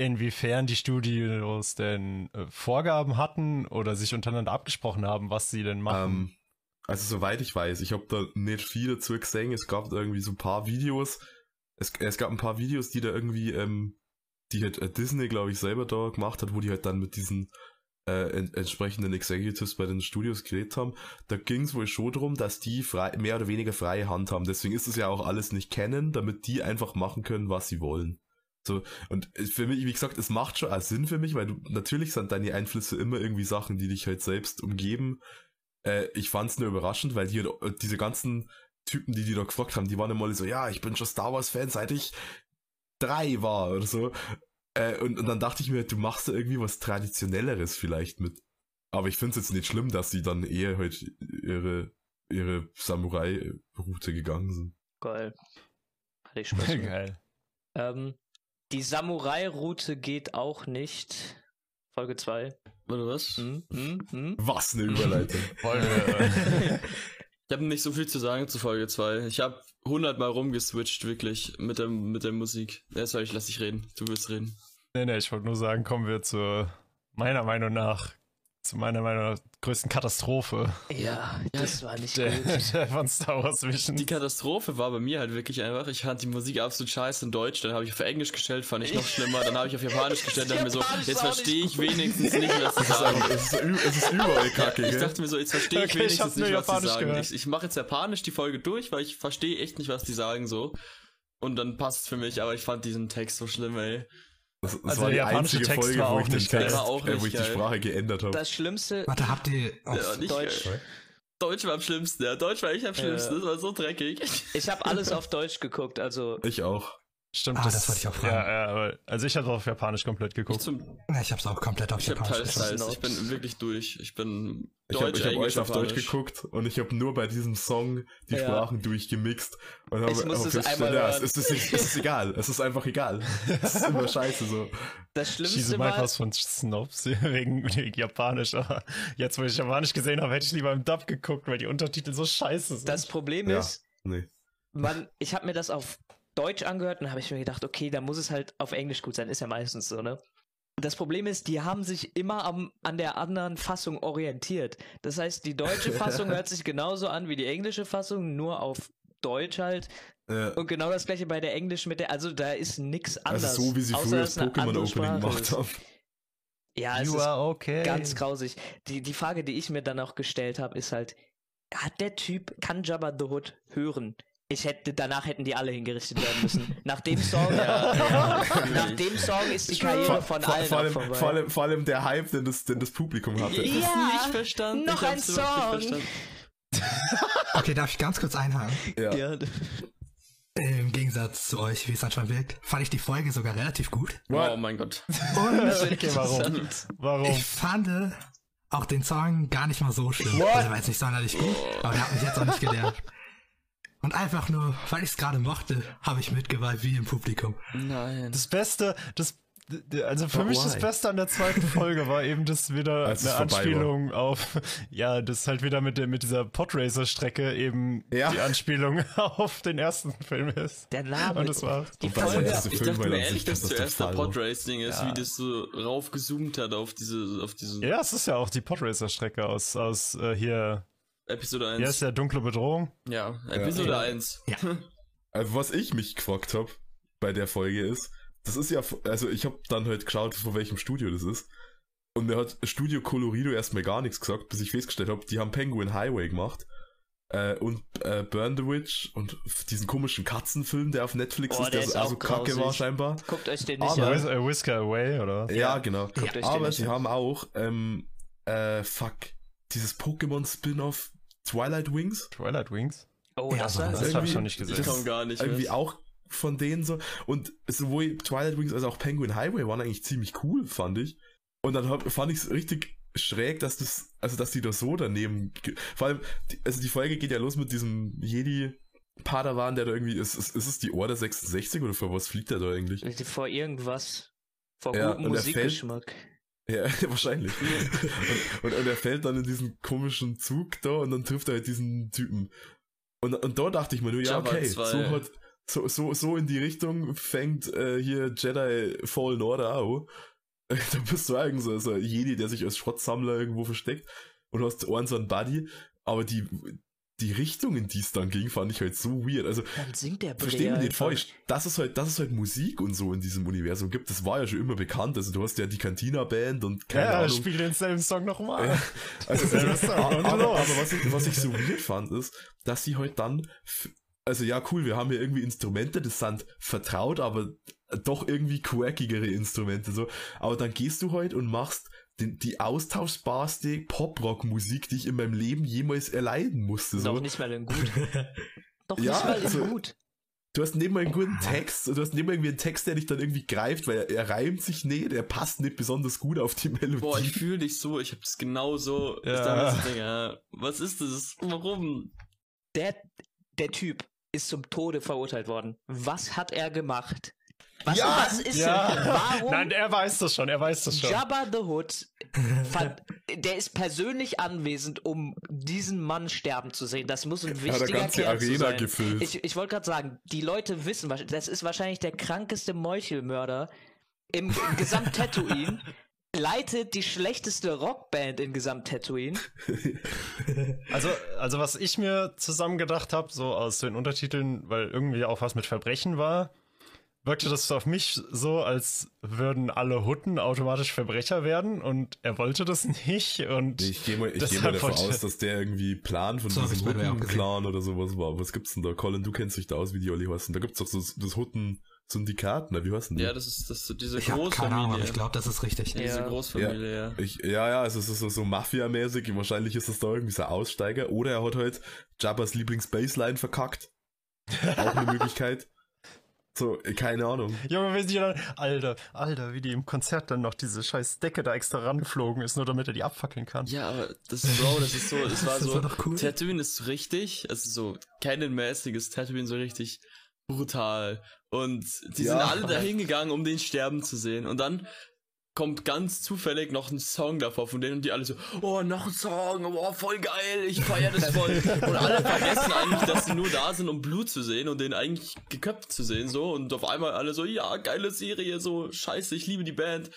inwiefern die Studios denn äh, Vorgaben hatten oder sich untereinander abgesprochen haben, was sie denn machen. Ähm, also soweit ich weiß, ich habe da nicht viel dazu gesehen. Es gab irgendwie so ein paar Videos. Es, es gab ein paar Videos, die da irgendwie, ähm, die halt äh, Disney, glaube ich, selber da gemacht hat, wo die halt dann mit diesen äh, en entsprechenden Executives bei den Studios geredet haben. Da ging es wohl schon darum, dass die frei, mehr oder weniger freie Hand haben. Deswegen ist es ja auch alles nicht kennen, damit die einfach machen können, was sie wollen. So, und für mich, wie gesagt, es macht schon auch Sinn für mich, weil du, natürlich sind deine Einflüsse immer irgendwie Sachen, die dich halt selbst umgeben. Äh, ich fand's nur überraschend, weil die, halt, äh, diese ganzen Typen, die die da gefragt haben, die waren immer so, ja, ich bin schon Star Wars Fan, seit ich drei war oder so. Äh, und, und dann dachte ich mir, du machst da irgendwie was Traditionelleres vielleicht mit. Aber ich find's jetzt nicht schlimm, dass die dann eher halt ihre, ihre Samurai-Route gegangen sind. Geil. Hatte ich Spaß. Geil. ähm, die Samurai-Route geht auch nicht. Folge 2. Oder was? Hm, hm, hm. Was eine Überleitung. Ich habe nicht so viel zu sagen zu Folge 2. Ich habe hundertmal rumgeswitcht, wirklich, mit der, mit der Musik. Erst ich lass dich reden. Du willst reden. nee, nee, ich wollte nur sagen, kommen wir zur, meiner Meinung nach, zu meiner Meinung nach größten Katastrophe Ja, das war nicht der, gut. der von Star Wars Vision. Die Katastrophe war bei mir halt wirklich einfach, ich fand die Musik absolut scheiße in Deutsch, dann habe ich auf Englisch gestellt, fand ich noch schlimmer, dann habe ich auf Japanisch gestellt, dachte mir so, jetzt verstehe ich wenigstens nicht, was sie Es sagen. es ist, es überall kacke, Ich dachte mir so, jetzt verstehe ich Okay, wenigstens nicht, was sie Japanisch sagen. gehört. Ich, ich mache jetzt Japanisch die Folge durch, weil ich verstehe echt nicht, was die sagen so. Und dann passt für mich, aber ich fand diesen Text so schlimm, ey. Das, das Also war der die japanische einzige Text Folge, war wo auch ich den nicht. Text, war auch äh, wo nicht ich die. Sprache geändert habe. Das Schlimmste, Warte, habt ihr auf Ja, nicht Deutsch. geil. Deutsch war am schlimmsten, ja. Deutsch war echt am schlimmsten, Ja. das war so dreckig. ich habe alles auf Deutsch geguckt, also Ich auch. Stimmt, Ah, das wollte ich auch fragen. Ja, ja, aber, also ich habe auf Japanisch komplett Ich, geguckt. zum, Ja, ich hab's auch komplett auf ich hab Japanisch geschaut. teils. Ich bin wirklich durch. Ich bin Ich habe Deutsch, ich hab Englisch, alles auf Deutsch geguckt und ich habe nur bei diesem Song die Ja. Sprachen durchgemixt und habe Ich muss hab es einmal ja, hören. es, ist, es ist egal. Es ist einfach egal. Es ist immer scheiße so. das Schieße Schlimmste mal war, was von Snobs wegen, wegen Japanisch, aber jetzt, wo ich Japanisch gesehen habe, hätte ich lieber im Dub geguckt, weil die Untertitel so scheiße sind. das Problem Ja. ist, Nee. man, ich habe mir das auf Deutsch angehört und habe ich mir gedacht, okay, da muss es halt auf Englisch gut sein, ist ja meistens so, ne? Das Problem ist, die haben sich immer am, an der anderen Fassung orientiert. Das heißt, die deutsche Fassung hört sich genauso an wie die englische Fassung, nur auf Deutsch halt. Äh, Und genau das gleiche bei der englischen mit der, also da ist nix anders. also so wie sie früher das Pokémon-Opening gemacht haben. Ja, es you ist are okay. ganz grausig. Die, die Frage, die ich mir dann auch gestellt habe, ist halt, hat der Typ, kann Jabba the Hood hören? Ich hätte, danach hätten die alle hingerichtet werden müssen. Nach dem Song, Ja, nach dem Song ist die Karriere Vor, von vor, allen vor, allem, vorbei. vor, allem, vor allem der Hype, den das, den das Publikum hatte. Ich hab's Ja, nicht verstanden. noch ich ein Song. Okay, darf ich ganz kurz einhaken? Ja. ja. Im Gegensatz zu euch, wie es anscheinend wirkt, fand ich die Folge sogar relativ gut. Oh mein Gott. Und Okay, warum? Warum? ich fand auch den Song gar nicht mal so schlimm. Also, Der war jetzt nicht sonderlich gut, aber der hat mich jetzt auch nicht gelernt. Und einfach nur, weil ich es gerade mochte, habe ich mitgeweilt wie im Publikum. Nein. Das Beste, das, also für But mich das why? Beste an der zweiten Folge war eben das wieder Als eine vorbei war. Anspielung auf, ja, das halt wieder mit, der, mit dieser Podracer-Strecke eben Ja. die Anspielung auf den ersten Film ist. Der Name. Und das war die das Folge. erste Ich Film dachte mir ehrlich, sich dass zuerst der. Podracing ist, Ja. wie das so raufgezoomt hat auf diese, auf diese Ja, es ist ja auch die Podracer-Strecke aus, aus äh, hier, Episode 1. hier ist ja Dunkle Bedrohung. Ja, Episode Ja. 1. Also was ich mich gefragt habe bei der Folge ist, das ist ja, also ich habe dann halt geschaut, von welchem Studio das ist. Und mir hat Studio Colorido erstmal gar nichts gesagt, bis ich festgestellt habe, die haben Penguin Highway gemacht. Äh, und äh, Burn the Witch und diesen komischen Katzenfilm, der auf Netflix Oh, ist, der, der so, ist also auch kacke war scheinbar. Guckt euch den nicht Aber- an. Whis äh, Whisker Away, oder? was? Ja, genau. Guckt euch den Aber nicht sie an. haben auch, ähm, äh, fuck, dieses Pokémon-Spin-off Twilight Wings. Twilight Wings? Oh, Ja, das so Das habe ich schon nicht Ich gesehen. komm gar nicht irgendwie mit. auch von denen so. Und sowohl Twilight Wings als auch Penguin Highway waren eigentlich ziemlich cool, fand ich. Und dann hab, fand ich es richtig schräg, dass das, also dass die da so daneben, vor allem, die, also die Folge geht ja los mit diesem Jedi Padawan, der da irgendwie, ist, ist, ist es die Order 66 oder vor was fliegt der da eigentlich? Vor irgendwas. Vor Ja, gutem Musikgeschmack. Ja, wahrscheinlich. und, und, und er fällt dann in diesen komischen Zug da und dann trifft er halt diesen Typen. Und, und da dachte ich mir nur, ja, okay, 2. so hat, so, so, so in die Richtung fängt äh, hier Jedi Fallen Order auch. Da bist du eigentlich so, so ein Jedi, der sich als Schrottsammler irgendwo versteckt und hast einen so einen Buddy, aber die, die Richtung, in die es dann ging, fand ich halt so weird. Also, Dann singt der Versteh Brea mich nicht falsch. Dass es halt, dass es halt Musik und so in diesem Universum gibt, das war ja schon immer bekannt. Also du hast ja die Cantina-Band und keine Ja, Ahnung. spiel denselben Song nochmal. Ja. Also, also, aber, aber, was, ich, was ich so weird fand, ist, dass sie halt dann, also ja, cool, wir haben hier irgendwie Instrumente, das sind vertraut, aber doch irgendwie quirkigere Instrumente, so. Aber dann gehst du halt und machst den, die austauschbarste Pop-Rock-Musik, die ich in meinem Leben jemals erleiden musste, so. Doch nicht mal in gut. Doch Ja, nicht mal in also- gut. Du hast nicht mal einen guten Text, du hast nicht mal irgendwie einen Text, der dich dann irgendwie greift, weil er, er reimt sich nicht, er passt nicht besonders gut auf die Melodie. Boah, ich fühle dich so, ich hab's genau so. Ja. Denke, ja, was ist das? Warum? Der, der Typ ist zum Tode verurteilt worden. Was hat er gemacht? Was, Ja, was ist ja. denn? Warum? Nein, er weiß das schon, er weiß das schon. Jabba the Hood, fand, der ist persönlich anwesend, um diesen Mann sterben zu sehen. Das muss ein wichtiger ganze Kerl Arena sein. gefüllt. Ich, ich wollte gerade sagen, die Leute wissen, das ist wahrscheinlich der krankeste Meuchelmörder im, im gesamt Tatooine. Leitet die schlechteste Rockband in gesamt Tatooine. Also, also was ich mir zusammen gedacht habe, so aus den Untertiteln, weil irgendwie auch was mit Verbrechen war, wirkte das auf mich so, als würden alle Hutten automatisch Verbrecher werden und er wollte das nicht und Ich gehe mal, ich geh mal davon aus, dass der irgendwie Plan von So diesem. Hutten-Clan oder sowas war. Was gibt's denn da? Colin, du kennst dich da aus, wie die alle heißen. Da gibt's doch so das Hutten-Syndikat, ne? Wie heißen die? Ja, das ist, das ist diese Ich habe keine Ahnung, aber Großfamilie. ich glaube, das ist richtig. Ja, diese Ja. Großfamilie, ja. Ich, ja, ja, also es ist so, so Mafia-mäßig. Wahrscheinlich ist das da irgendwie so ein Aussteiger. Oder er hat halt Jabbas Lieblings-Baseline verkackt. Auch eine Möglichkeit. So, äh, keine Ahnung. Junge, wie sie dann, Alter, Alter, wie die im Konzert dann noch diese scheiß Decke da extra rangeflogen ist, nur damit er die abfackeln kann. Ja, aber das, Bro, das ist so, es war Das so, war cool. Tatooine ist so richtig, also so kein mäßiges Tatooine, so richtig brutal. Und die Ja. sind alle dahin gegangen, um den sterben zu sehen. Und dann kommt ganz zufällig noch ein Song davor von denen und die alle so, oh, noch ein Song, oh, voll geil, ich feier das voll. und alle vergessen eigentlich, dass sie nur da sind, um Blut zu sehen und den eigentlich geköpft zu sehen, so. Und auf einmal alle so, ja, geile Serie, so, scheiße, ich liebe die Band.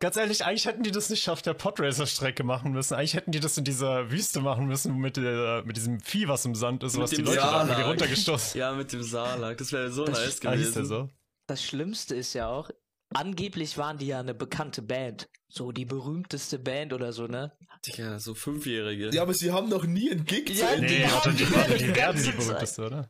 Ganz ehrlich, eigentlich hätten die das nicht auf der Podracer-Strecke machen müssen. Eigentlich hätten die das in dieser Wüste machen müssen mit, der, mit diesem Vieh, was im Sand ist, Mit was die Leute da irgendwie Salak. runtergestoßen Ja, mit dem Salak, das wäre so Das nice gewesen. so? Das Schlimmste ist ja auch, angeblich waren die ja eine bekannte Band. So die berühmteste Band oder so, ne? Digga, so Fünfjährige. Ja, aber sie haben noch nie einen Gig Ja, zu Ende die Nee, haben die die, die die werden die berühmteste, oder?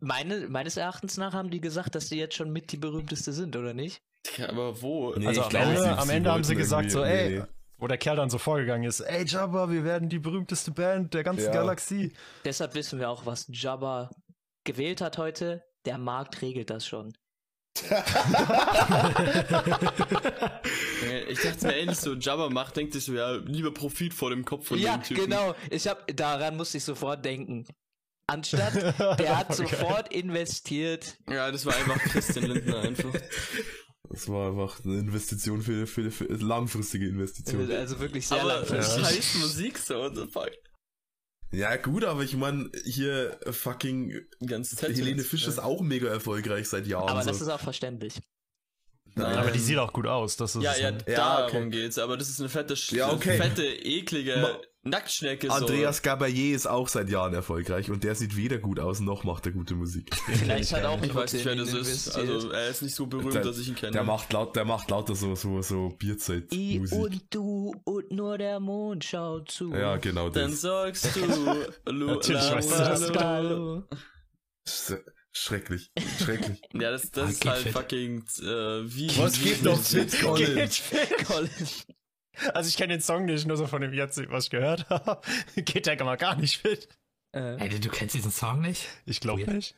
Meine, meines Erachtens nach haben die gesagt, dass die jetzt schon mit die berühmteste sind, oder nicht? Digga, aber wo? Nee, Also ich am glaube, Ende, sie- am sie Ende haben sie gesagt so, ey, nee. wo der Kerl dann so vorgegangen ist, ey Jabba, wir werden die berühmteste Band der ganzen Ja. Galaxie. Deshalb wissen wir auch, was Jabba gewählt hat heute. Der Markt regelt das schon. Äh, Ich dachte mir ähnlich so, Jabba macht, denkt sich so, ja, lieber Profit vor dem Kopf von ja, dem Typen. genau. Ich hab, daran musste ich sofort denken. Anstatt, der hat Voll geil. sofort investiert. Ja, das war einfach Christian Lindner einfach. Das war einfach eine Investition für, für, für langfristige Investition. Also wirklich sehr Aber langfristig. scheiß Musik so, what the fuck. Ja, gut, aber ich meine, hier äh, fucking Ganz Helene Fisch ist auch mega erfolgreich seit Jahren. Aber so. das ist auch verständlich. Nein. Aber die sieht auch gut aus. Das ist Ja, ja. Ja, darum okay. geht's, aber das ist eine fette, Sch Ja, okay. fette, eklige Nacktschnecke so. Andreas Gabayé ist auch seit Jahren erfolgreich und der sieht weder gut aus noch macht er gute Musik. Vielleicht hat auch Ich weiß nicht, wer das ist. Also, er ist nicht so berühmt, Der, dass ich ihn kenne. der macht laut, der macht lauter so so so I Bierzeit-Musik. und du und nur der Mond schaut zu. Ja, genau Dann das. sagst du, Lu, Natürlich weißt du das. la, la. Hallo. Sch- Schrecklich, schrecklich. Ja, das, das Ah, ist geht halt fit. fucking, äh, wie. Was geht doch fit, Colin? Geht. Also ich kenne den Song nicht, nur so von dem jetzt, was ich gehört habe. Geht der mal gar nicht fit. Äh, Ey, du kennst diesen Song nicht? Ich glaube nicht.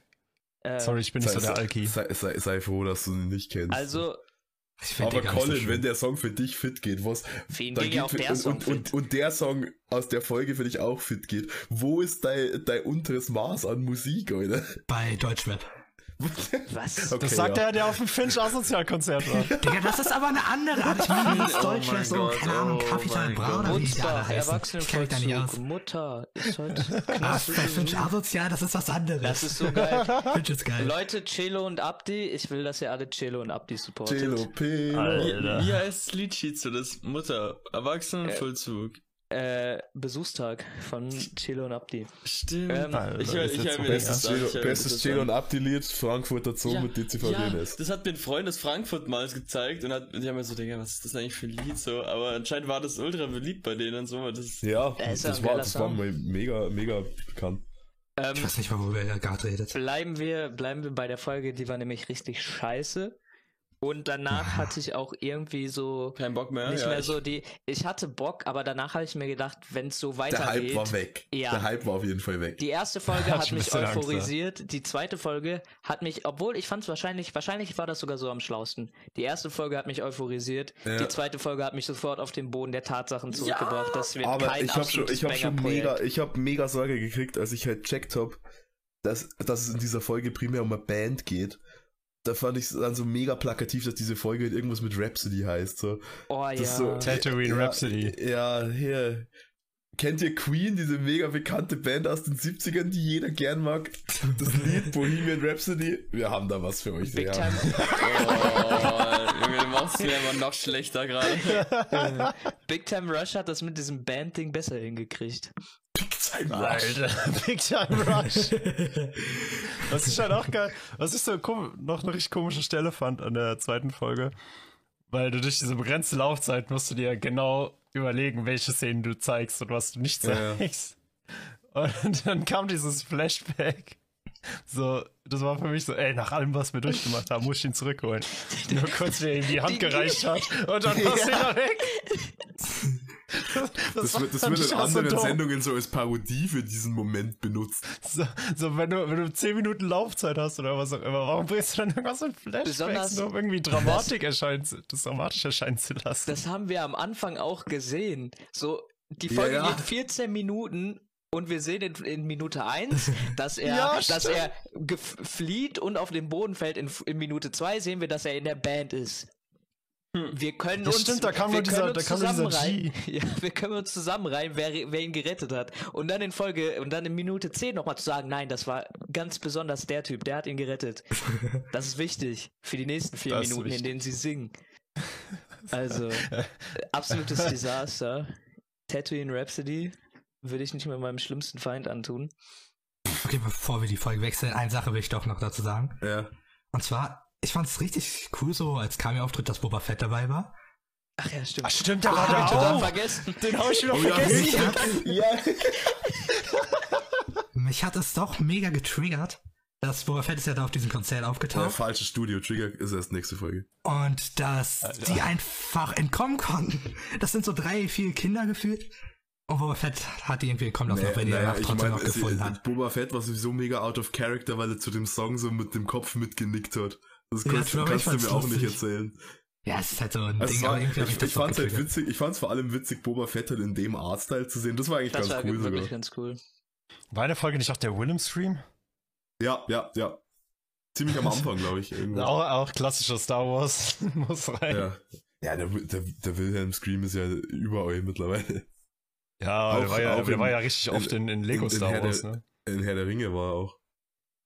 äh, Sorry, ich bin nicht so der Alki. sei, sei, sei froh, dass du ihn nicht kennst. Also, Ich Aber den gar nicht so Colin, schlimm. wenn der Song für dich fit geht, was Für ihn dann ja auch geht- der und, Song und, und, fit. und der Song aus der Folge für dich auch fit geht. Wo ist dein, dein unteres Maß an Musik, Alter? Bei Deutschrap. Was? Okay, Das sagt ja. er, der auf dem Finch Asozial-Konzert war. Digga, das ist aber eine andere Art. Ich meine, das Oh Deutschrap, mein so, Gott, keine Ahnung, oh Kapital mein Bra oder wie die alle Mutter, heißen. Ich kenn mich da nicht aus. Mutter ist heute Ah, Knast. bei Finch asozial, das ist was anderes. Das ist so geil. Finch ist geil. Leute, Celo und Abdi, ich will, dass ihr alle Celo und Abdi supportet. Cello, Pelo. Alter. Wie heißt das Lied Schizo? Das Mutter, Erwachsenenvollzug. Äh, Besuchstag von Celo und Abdi. Stimmt. Ähm, Alter, ich ich hör so mir bestes das an, ich Bestes das an. und Abdi-Lied, Frankfurter Zoo mit DCV ja, das hat mir ein Freund aus Frankfurt mal gezeigt und hat, die haben mir so, Digga, was ist das eigentlich für ein Lied so? Aber anscheinend war das ultra beliebt bei denen und so. Das, Ja, Ja, ist ja das ein war, das war mal mega, mega bekannt. Ähm, Ich weiß nicht, worüber ihr gerade redet. bleiben wir, bleiben wir bei der Folge, die war nämlich richtig scheiße. Und danach Ja. hatte ich auch irgendwie so kein Bock mehr. nicht ja, mehr ich- so die. Ich hatte Bock, aber danach habe ich mir gedacht, wenn es so Der weitergeht. Hype war weg. Ja. Der Hype war auf jeden Fall weg. Die erste Folge Hat mich bisschen Angst, euphorisiert. Die zweite Folge hat mich, obwohl ich fand es wahrscheinlich, wahrscheinlich war das sogar so am schlausten. Die erste Folge hat mich euphorisiert. Ja. Die zweite Folge hat mich sofort auf den Boden der Tatsachen zurückgebracht. Das wird Aber kein ich habe schon, ich hab schon mega, ich habe mega Sorge gekriegt, als ich halt checkt hab, dass, dass es in dieser Folge primär um eine Band geht. Da fand ich es dann so mega plakativ, dass diese Folge halt irgendwas mit Rhapsody heißt. So. Oh ja. Das ist so, Tatooine ja, Rhapsody. Ja, hier. Kennt ihr Queen, diese mega bekannte Band aus den 70ern, die jeder gern mag? Das Lied Bohemian Rhapsody? Wir haben da was für euch. Big ja. Time, Oh, Junge, du machst mir immer noch schlechter gerade. Big Time Rush hat das mit diesem Band-Ding besser hingekriegt. Alter, Big Time Rush. Was ich halt auch geil, was ich so noch eine richtig komische Stelle fand an der zweiten Folge, weil du durch diese begrenzte Laufzeit musst du dir genau überlegen, welche Szenen du zeigst und was du nicht Ja. zeigst. Und dann kam dieses Flashback. So, das war für mich so, ey, nach allem, was wir durchgemacht haben, muss ich ihn zurückholen. Nur kurz, wie er ihm die Hand gereicht hat und dann war es wieder weg. Das wird, das wird in so anderen dumm. Sendungen so als Parodie für diesen Moment benutzt. So, so wenn, du, wenn du 10 Minuten Laufzeit hast oder was auch immer, warum bringst du dann irgendwas in Flashbacks, Besonders- nur um irgendwie Dramatik erscheinen, zu- das dramatisch erscheinen zu lassen? Das haben wir am Anfang auch gesehen. So, die Folge ja. geht 14 Minuten und wir sehen in, in Minute 1, dass er, Ja, dass er flieht und auf den Boden fällt. In, in Minute 2 sehen wir, dass er in der Band ist. Wir können Das uns, stimmt, da kam wir dieser- uns da kam zusammenreihen. Ja, wir können uns zusammenreihen, wer, wer ihn gerettet hat. Und dann in Folge, und dann in Minute 10 nochmal zu sagen, nein, das war ganz besonders der Typ, der hat ihn gerettet. Das ist wichtig für die nächsten vier Das Minuten, in denen sie singen. Also, absolutes Desaster. Tatooine Rhapsody würde ich nicht mal meinem schlimmsten Feind antun. Okay, bevor wir die Folge wechseln, eine Sache will ich doch noch dazu sagen. Ja. Und zwar, ich fand es richtig cool so als Cameo-Auftritt, dass Boba Fett dabei war. Ach ja, stimmt. Ach stimmt, der Hab war ich total auch. vergessen. Den hab ich wieder Oh ja, vergessen. Mich hat, Ja. mich hat es doch mega getriggert, dass Boba Fett ist ja da auf diesem Konzert aufgetaucht Falsches Studio. Trigger ist erst nächste Folge. und dass die einfach entkommen konnten. Das sind so drei, vier Kinder gefühlt. Und Boba Fett hat die irgendwie entkommen lassen, auch wenn die danach trotzdem noch es- gefunden hat. Boba Fett war sowieso mega out of character, weil er zu dem Song so mit dem Kopf mitgenickt hat. Das Ja, kannst, kannst ich du mir fand's auch nicht lustig. erzählen. Ja, es ist halt so ein Also es Ding, war, aber irgendwie hab ich, das ich fand's halt witzig, ich fand's vor allem witzig, Boba Fett halt in dem Artstyle zu sehen. Das war eigentlich Das ganz war cool wirklich sogar. ganz cool. War eine Folge nicht auch der Willem-Stream? Ja, ja, ja. Ziemlich am Anfang, glaube ich. Irgendwo. Auch, auch klassischer Star Wars. Muss rein. Ja, ja der, der, der Wilhelm Scream ist ja überall mittlerweile. Ja, der, Auch- war ja, der in- war ja richtig in- oft in, in Lego in- in Star Herr Wars, der- ne? In Herr der Ringe war er auch.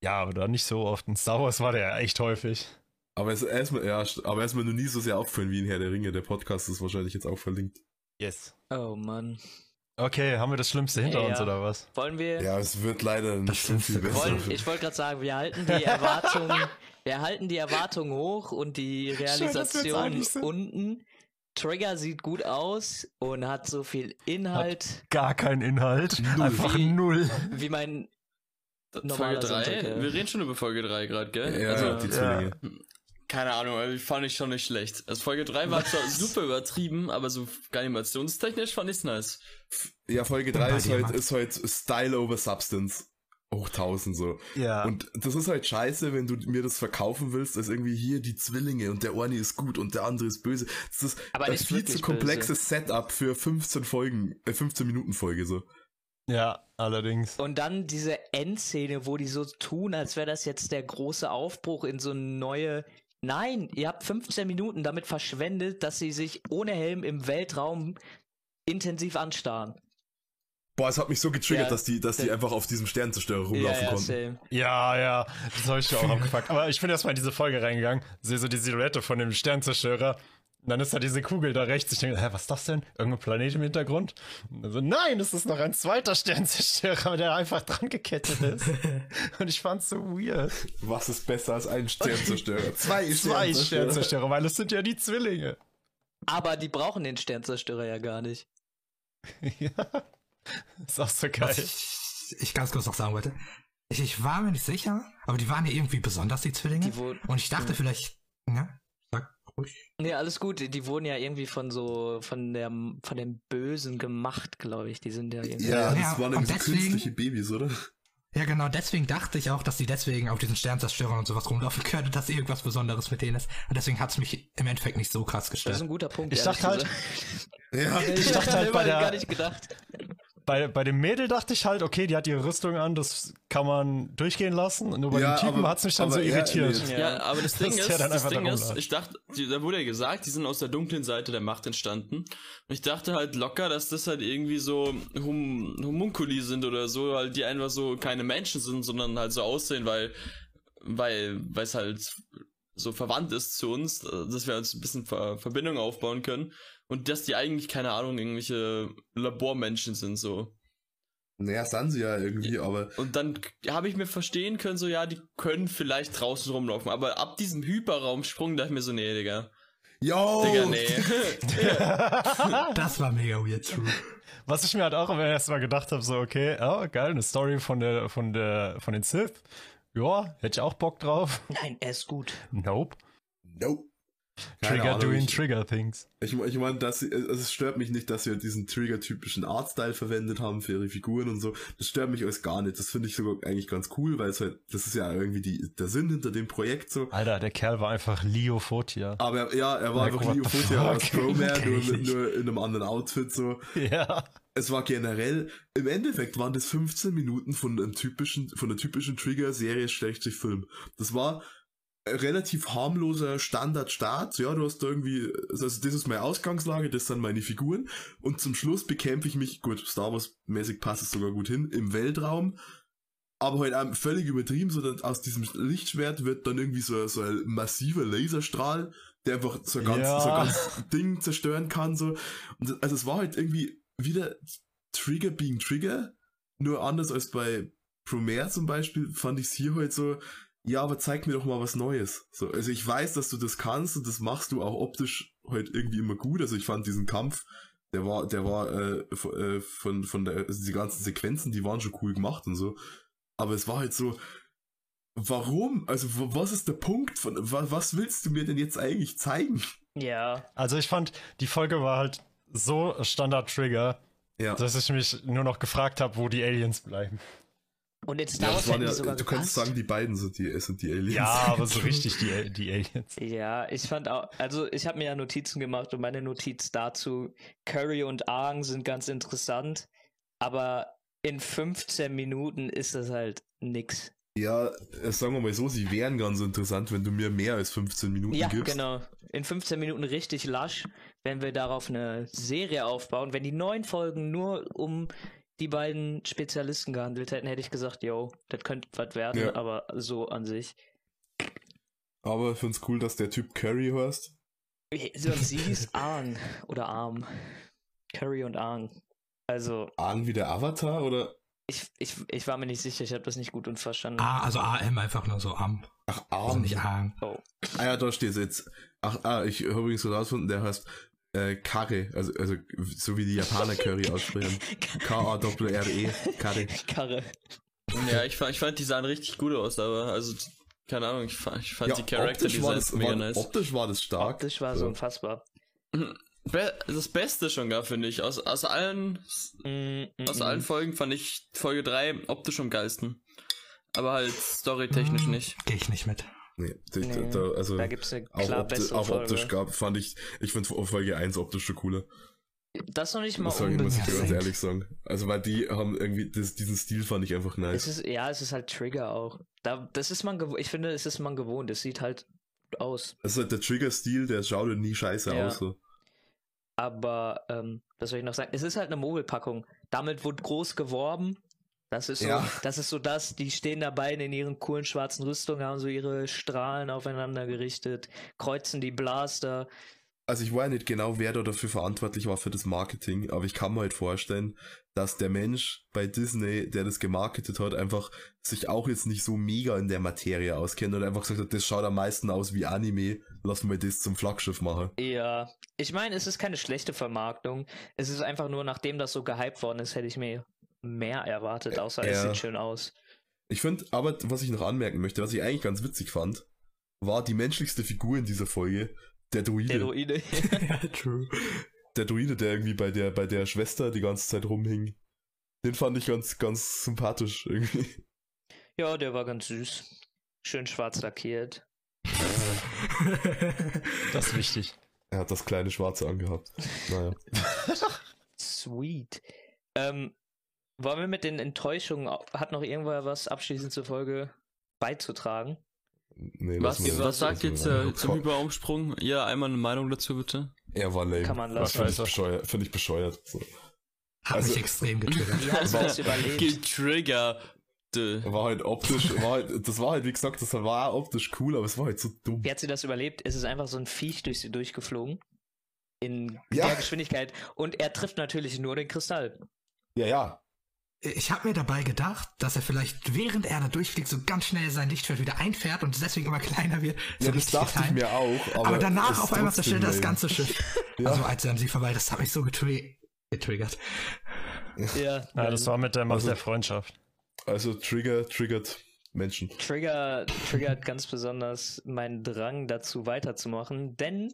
Ja, aber da nicht so oft. In Star Wars war der ja echt häufig. Aber es er ist mir, ja, aber er noch nie so sehr aufgefallen wie in Herr der Ringe. Der Podcast ist wahrscheinlich jetzt auch verlinkt. Yes. Oh Mann. Okay, haben wir das Schlimmste hinter Ja. uns oder was? Wollen wir. Ja, es wird leider nicht so Schlimmste viel besser. Wollen, ich wollte gerade sagen, wir halten die Erwartung, wir halten die Erwartung hoch und die Schön, Realisation sind. unten. Trigger sieht gut aus und hat so viel Inhalt Gar kein Inhalt. Einfach Wie- null. wie mein Folge Normaler 3? Sonntag, ja. Wir reden schon über Folge 3 gerade, gell? ja, also, die ja. Zwillinge. keine Ahnung, also, fand ich schon nicht schlecht. Also Folge 3 war zwar super übertrieben, aber so animationstechnisch fand ich's nice. Ja, Folge Bin 3 bei ist halt, ist halt Style over Substance. hoch 1000 so. Ja. Und das ist halt scheiße, wenn du mir das verkaufen willst, als irgendwie hier die Zwillinge und der eine ist gut und der andere ist böse. Das ist Aber ein viel zu komplexes Setup für 15 Folgen, äh, 15 Minuten Folge so. Ja, allerdings. Und dann diese Endszene, wo die so tun, als wäre das jetzt der große Aufbruch in so eine neue. Nein, ihr habt 15 Minuten damit verschwendet, dass sie sich ohne Helm im Weltraum intensiv anstarren. Boah, es hat mich so getriggert, Ja, dass die, dass die einfach auf diesem Sternzerstörer rumlaufen ja, konnten. same. Ja, ja, das habe ich auch abgefuckt. Aber ich bin erstmal in diese Folge reingegangen, sehe so die Silhouette von dem Sternzerstörer. Und dann ist da diese Kugel da rechts. Ich denke, hä, was ist das denn? Irgendein Planet im Hintergrund? Und dann so, nein, es ist noch ein zweiter Sternzerstörer, der einfach dran gekettet ist. Und ich fand's so weird. Was ist besser als ein Sternzerstörer? Zwei Zwei Sternzerstörer, weil es sind ja die Zwillinge. Aber die brauchen den Sternzerstörer ja gar nicht. ja. Ist auch so geil. Was ich, ich ganz kurz noch sagen wollte. Ich, ich war mir nicht sicher, aber die waren ja irgendwie besonders, die Zwillinge. Die wurden, Und ich dachte vielleicht, ja, sag ruhig. nee, alles gut. Die wurden ja irgendwie von so, von der, von dem Bösen gemacht, glaube ich. Die sind ja irgendwie. Ja, das Ja, waren irgendwie so deswegen- künstliche Babys, oder? Ja, genau, deswegen dachte ich auch, dass die deswegen auf diesen Sternzerstörern und sowas rumlaufen können, dass irgendwas Besonderes mit denen ist. Und deswegen hat's mich im Endeffekt nicht so krass Das ist gestört. ein guter Punkt. Ich dachte halt- gesagt. Ja. Ich dachte halt bei der- gar nicht gedacht. Bei, bei dem Mädel dachte ich halt, okay, die hat ihre Rüstung an, das kann man durchgehen lassen. Und nur bei Ja, den Typen aber- hat's mich dann so er- irritiert. nee, Ja, aber das Ding ist, der dann das Ding da ist, ich dachte, die, da wurde ja gesagt, die sind aus der dunklen Seite der Macht entstanden. Und ich dachte halt locker, dass das halt irgendwie so hum, Homunkuli sind oder so, halt die einfach so keine Menschen sind, sondern halt so aussehen, weil, weil, weil es halt so verwandt ist zu uns, dass wir uns ein bisschen Ver Verbindung aufbauen können. Und dass die eigentlich, keine Ahnung, irgendwelche Labormenschen sind, so. Naja, sind sie ja irgendwie, aber Und dann habe ich mir verstehen können, so ja, die können vielleicht draußen rumlaufen, aber ab diesem Hyperraumsprung dachte ich mir so, nee, Digga. Yo! Digga, nee. Das war mega weird, true. Was ich mir halt auch erst mal gedacht habe, so, okay, oh, geil, eine Story von der, von der, von den Sith. Ja, hätte ich auch Bock drauf. Nein, er ist gut. Nope. Nope. Keine Trigger Ahnung, doing ich- trigger things. Ich, ich meine, also es stört mich nicht, dass sie halt diesen Trigger-typischen Artstyle verwendet haben für ihre Figuren und so. Das stört mich alles gar nicht. Das finde ich sogar eigentlich ganz cool, weil es halt, das ist ja irgendwie die, der Sinn hinter dem Projekt so. Alter, der Kerl war einfach Leo Fotia. Aber ja, er war Like, einfach Leo Fotia fuck? Pro-Man, nur, nur in einem anderen Outfit so. Ja. Es war generell, im Endeffekt waren das 15 Minuten von einem typischen, von der typischen Trigger-Serie schlecht Film. Das war relativ harmloser Standardstart. Ja, du hast da irgendwie, also das ist meine Ausgangslage, das sind meine Figuren. Und zum Schluss bekämpfe ich mich, gut, Star Wars-mäßig passt es sogar gut hin, im Weltraum. Aber halt völlig übertrieben, so dann aus diesem Lichtschwert wird dann irgendwie so, so ein massiver Laserstrahl, der einfach so ein ganz, Ja. so ganz Ding zerstören kann, so. Und also es war halt irgendwie wieder Trigger being Trigger, nur anders als bei Promare zum Beispiel, fand ich es hier halt so, ja, aber zeig mir doch mal was Neues. So, also ich weiß, dass du das kannst und das machst du auch optisch halt irgendwie immer gut. Also ich fand diesen Kampf, der war, der war äh, von, äh, von, von der, also die ganzen Sequenzen, die waren schon cool gemacht und so. Aber es war halt so, warum? Also was ist der Punkt von, wa, was willst du mir denn jetzt eigentlich zeigen? Ja. Also ich fand, die Folge war halt so Standard-Trigger, Ja. dass ich mich nur noch gefragt habe, wo die Aliens bleiben. Und in Star Ja, Wars ja, sogar du könntest sagen, die beiden sind die, sind die Aliens. Ja, aber so richtig die, die Aliens. Ja, ich fand auch, also ich habe mir ja Notizen gemacht und meine Notiz dazu, Curry und Aang sind ganz interessant, aber in 15 Minuten ist das halt nix. Ja, äh, sagen wir mal so, sie wären ganz interessant, wenn du mir mehr als 15 Minuten Ja, gibst. genau. In 15 Minuten richtig lasch, wenn wir darauf eine Serie aufbauen. Wenn die neun Folgen nur um die beiden Spezialisten gehandelt hätten, hätte ich gesagt, yo, das könnte was werden, Ja. aber so an sich. Aber ich find's cool, dass der Typ Curry heißt. Sonst sie hieß Aang oder Arm. Curry und Aang. Also, Ahn wie der Avatar oder? ich, ich, ich war mir nicht sicher, ich habe das nicht gut und verstanden. A, also AM einfach nur so am. Ach, Also Ahn. nicht Aang. Oh. Ah ja, da steht's jetzt. Ach, ah, ich habe übrigens so rausgefunden, der heißt äh, Karre, also, also so wie die Japaner Curry aussprechen. K-A-R-R-E, Karre. Karre. ja, ich fand, ich fand die sahen richtig gut aus, aber also, keine Ahnung, ich fand, ich fand die Character optisch war Designs das, mega war, nice. optisch war das stark. Optisch war so unfassbar. Be das Beste schon gar, finde ich. Aus, aus allen, Mm, mm, aus mm. allen Folgen fand ich Folge 3 optisch am geilsten. Aber halt storytechnisch Hm, nicht. Gehe ich nicht mit. Nee, die, Nee, da, also Da gibt's eine auch, klar opti bessere auch optisch Folge. gab, fand ich, ich finde Folge 1 optisch schon cooler. Das noch nicht mal Das sag ich, muss ich ganz ehrlich sagen. Also, weil die haben irgendwie, das, diesen Stil fand ich einfach Es nice. ist, ja, es ist halt Trigger auch. Da, das ist man gewohnt. Ich finde, es ist man gewohnt. Es sieht halt aus. Also der Trigger-Stil, der schaut nie scheiße Ja. aus. So. Aber, ähm, was soll ich noch sagen? Es ist halt eine Mogelpackung. Damit wurde groß geworben. Das ist so, Ja. das ist so das, die stehen dabei in ihren coolen schwarzen Rüstungen, haben so ihre Strahlen aufeinander gerichtet, kreuzen die Blaster. Also ich weiß ja nicht genau, wer da dafür verantwortlich war für das Marketing, aber ich kann mir halt vorstellen, dass der Mensch bei Disney, der das gemarketet hat, einfach sich auch jetzt nicht so mega in der Materie auskennt und einfach gesagt hat, das schaut am meisten aus wie Anime, lassen wir das zum Flaggschiff machen. Ja, ich meine, es ist keine schlechte Vermarktung. Es ist einfach nur, nachdem das so gehypt worden ist, hätte ich mir mehr erwartet, außer es Ja. sieht schön aus. Ich finde, aber was ich noch anmerken möchte, was ich eigentlich ganz witzig fand, war die menschlichste Figur in dieser Folge, der Druide. Der Druide. ja, true. der Druide, der irgendwie bei der, bei der Schwester die ganze Zeit rumhing. Den fand ich ganz, ganz sympathisch irgendwie. ja, der war ganz süß. Schön schwarz lackiert. Das ist wichtig. Er hat das kleine Schwarze angehabt. Naja. Sweet. Ähm, wollen wir mit den Enttäuschungen, hat noch irgendwer was abschließend zur Folge beizutragen? Nee, Was, wir- was sagt jetzt äh, zum Hyperumsprung? Ja, einmal eine Meinung dazu bitte. Er war lame. Kann man Das lassen. Finde ich bescheuert. Finde ich bescheuert. So. Hat Also- mich extrem getriggert. Wie hast du das überlebt? Getriggert. War halt optisch, war halt, das war halt, wie gesagt, das war optisch cool, aber es war halt so dumm. Wie hat sie das überlebt? Es ist einfach so ein Viech durch sie durchgeflogen. In Ja. der Geschwindigkeit. Und er trifft natürlich nur den Kristall. Ja, ja. Ich habe mir dabei gedacht, dass er vielleicht während er da durchfliegt so ganz schnell sein Lichtfeld wieder einfährt und deswegen immer kleiner wird. So Ja, das richtig dachte ich mir auch. Aber, Aber, danach auf einmal zerstört er das ganze Schiff. Ja. Also als er an sie vorbei, das hat mich so getri getriggert. Ja, Ja, das war mit der Macht Also- der Freundschaft. Also Trigger, triggert Menschen. Trigger triggert ganz besonders meinen Drang dazu weiterzumachen, denn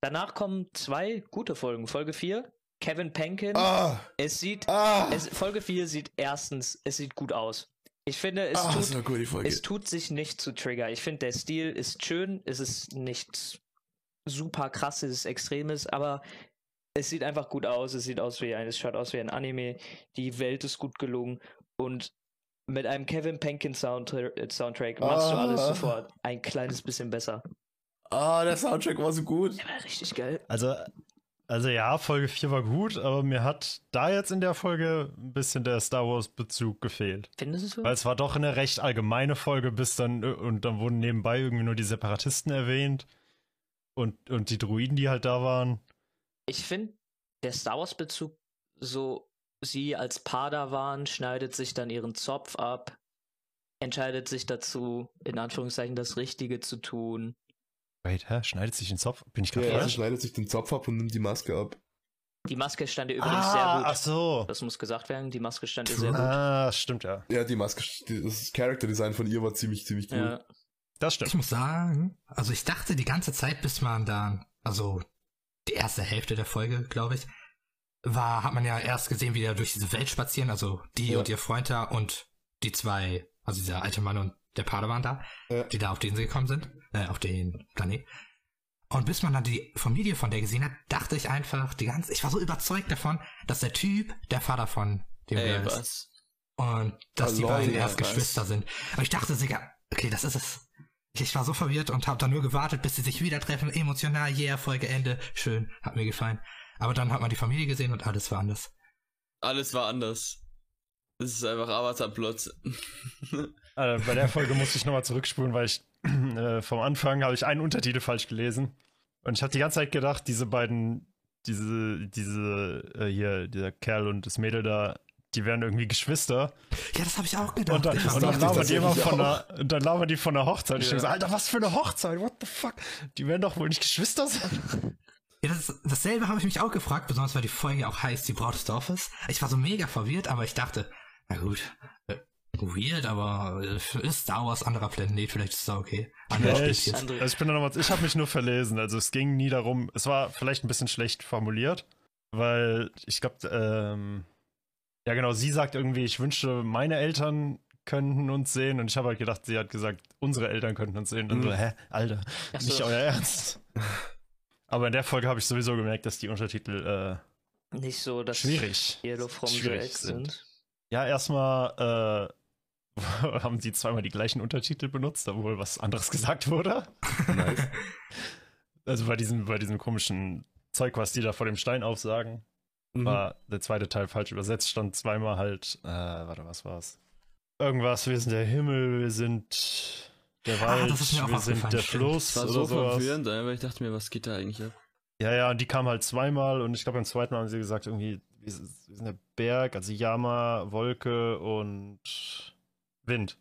danach kommen zwei gute Folgen. Folge 4, Kevin Penkin. Ah! Es sieht, Ah! es, Folge 4 sieht erstens, es sieht gut aus. Ich finde, es, das tut, es tut sich nicht zu Trigger. Ich finde, der Stil ist schön, es ist nichts super krasses, extremes, aber es sieht einfach gut aus. Es sieht aus wie ein, es schaut aus wie ein Anime. Die Welt ist gut gelungen und mit einem Kevin Penkin Soundtra äh, Soundtrack machst du alles sofort ein kleines bisschen besser. Ah, der Soundtrack war so gut. Der war richtig geil. Also, also ja, Folge 4 war gut, aber mir hat da jetzt in der Folge ein bisschen der Star Wars-Bezug gefehlt. Findest du so? Weil es war doch eine recht allgemeine Folge, bis dann, und dann wurden nebenbei irgendwie nur die Separatisten erwähnt. Und, und die Druiden, die halt da waren. Ich finde, der Star Wars-Bezug, so sie als Padawan schneidet sich dann ihren Zopf ab, entscheidet sich dazu, in Anführungszeichen, das Richtige zu tun. Wait, hä? Schneidet sich den Zopf? Bin ich gerade Ja, ja, sie falsch? schneidet sich den Zopf ab und nimmt die Maske ab. Die Maske stand ihr übrigens Ah, sehr ach gut. so. Das muss gesagt werden, die Maske stand ihr sehr gut. Ah, stimmt ja. Ja, die Maske, die- das Character Design von ihr war ziemlich, ziemlich gut. Ja. Das Ich stimmt. muss sagen, also ich dachte die ganze Zeit, bis man dann, also die erste Hälfte der Folge, glaube ich, war, hat man ja erst gesehen, wie die da durch diese Welt spazieren, also die Ja. und ihr Freund da und die zwei, also dieser alte Mann und der Padawan da, Ja. die da auf den sie gekommen sind, äh, auf den Planet. Und bis man dann die Familie von der gesehen hat, dachte ich einfach, die ganze, ich war so überzeugt davon, dass der Typ der Vater von dem Ey, Girl ist. was? Und dass die Hallo, beiden ja, erst was? Geschwister sind. Aber ich dachte sogar, okay, das ist es. Ich war so verwirrt und habe dann nur gewartet, bis sie sich wieder treffen. Emotional, yeah, Folge Ende. Schön, hat mir gefallen. Aber dann hat man die Familie gesehen und alles war anders. Alles war anders. Das ist einfach Avatar-Plot. Also bei der Folge musste ich nochmal zurückspulen, weil ich äh, vom Anfang habe ich einen Untertitel falsch gelesen. Und ich habe die ganze Zeit gedacht, diese beiden, diese, diese, äh, hier, dieser Kerl und das Mädel da, die wären irgendwie Geschwister. Ja, das habe ich auch gedacht. Und dann, ich und dann ich labern die immer von auch. einer, und dann labern die von einer Hochzeit. Ich Ja. denke so, Alter, was für eine Hochzeit? What the fuck? Die werden doch wohl nicht Geschwister sein. Ja, das, dasselbe habe ich mich auch gefragt, besonders weil die Folge auch heißt Die Braut des Dorfes. Ich war so mega verwirrt, aber ich dachte, na gut, äh, weird, aber äh, ist Star Wars anderer Planet, vielleicht ist da okay. Andere Ja, ich, also ich bin da nochmal, ich habe mich nur verlesen. Also es ging nie darum, es war vielleicht ein bisschen schlecht formuliert, weil ich glaube, ähm, ja genau, sie sagt irgendwie, ich wünschte, meine Eltern könnten uns sehen und ich habe halt gedacht, sie hat gesagt, unsere Eltern könnten uns sehen. Und so, Mhm. hä, Alter, Ach so. nicht euer Ernst. Aber in der Folge habe ich sowieso gemerkt, dass die Untertitel Nicht so, äh, dass schwierig, Yellow from the schwierig Egg sind. Ja, erstmal äh, haben sie zweimal die gleichen Untertitel benutzt, obwohl was anderes gesagt wurde. Nice. Also bei diesem, bei diesem komischen Zeug, was die da vor dem Stein aufsagen, Mhm. war der zweite Teil falsch übersetzt, stand zweimal halt, äh, warte, was war's? Irgendwas, wir sind der Himmel, wir sind der Ah, Wald, auch wir sind der. Fluss Das war so sowas. verwirrend, weil ich dachte mir, was geht da eigentlich ab? Ja, ja, und die kam halt zweimal und ich glaube beim zweiten Mal haben sie gesagt, irgendwie, wir sind wir sind der Berg, also Yama, Wolke und Wind.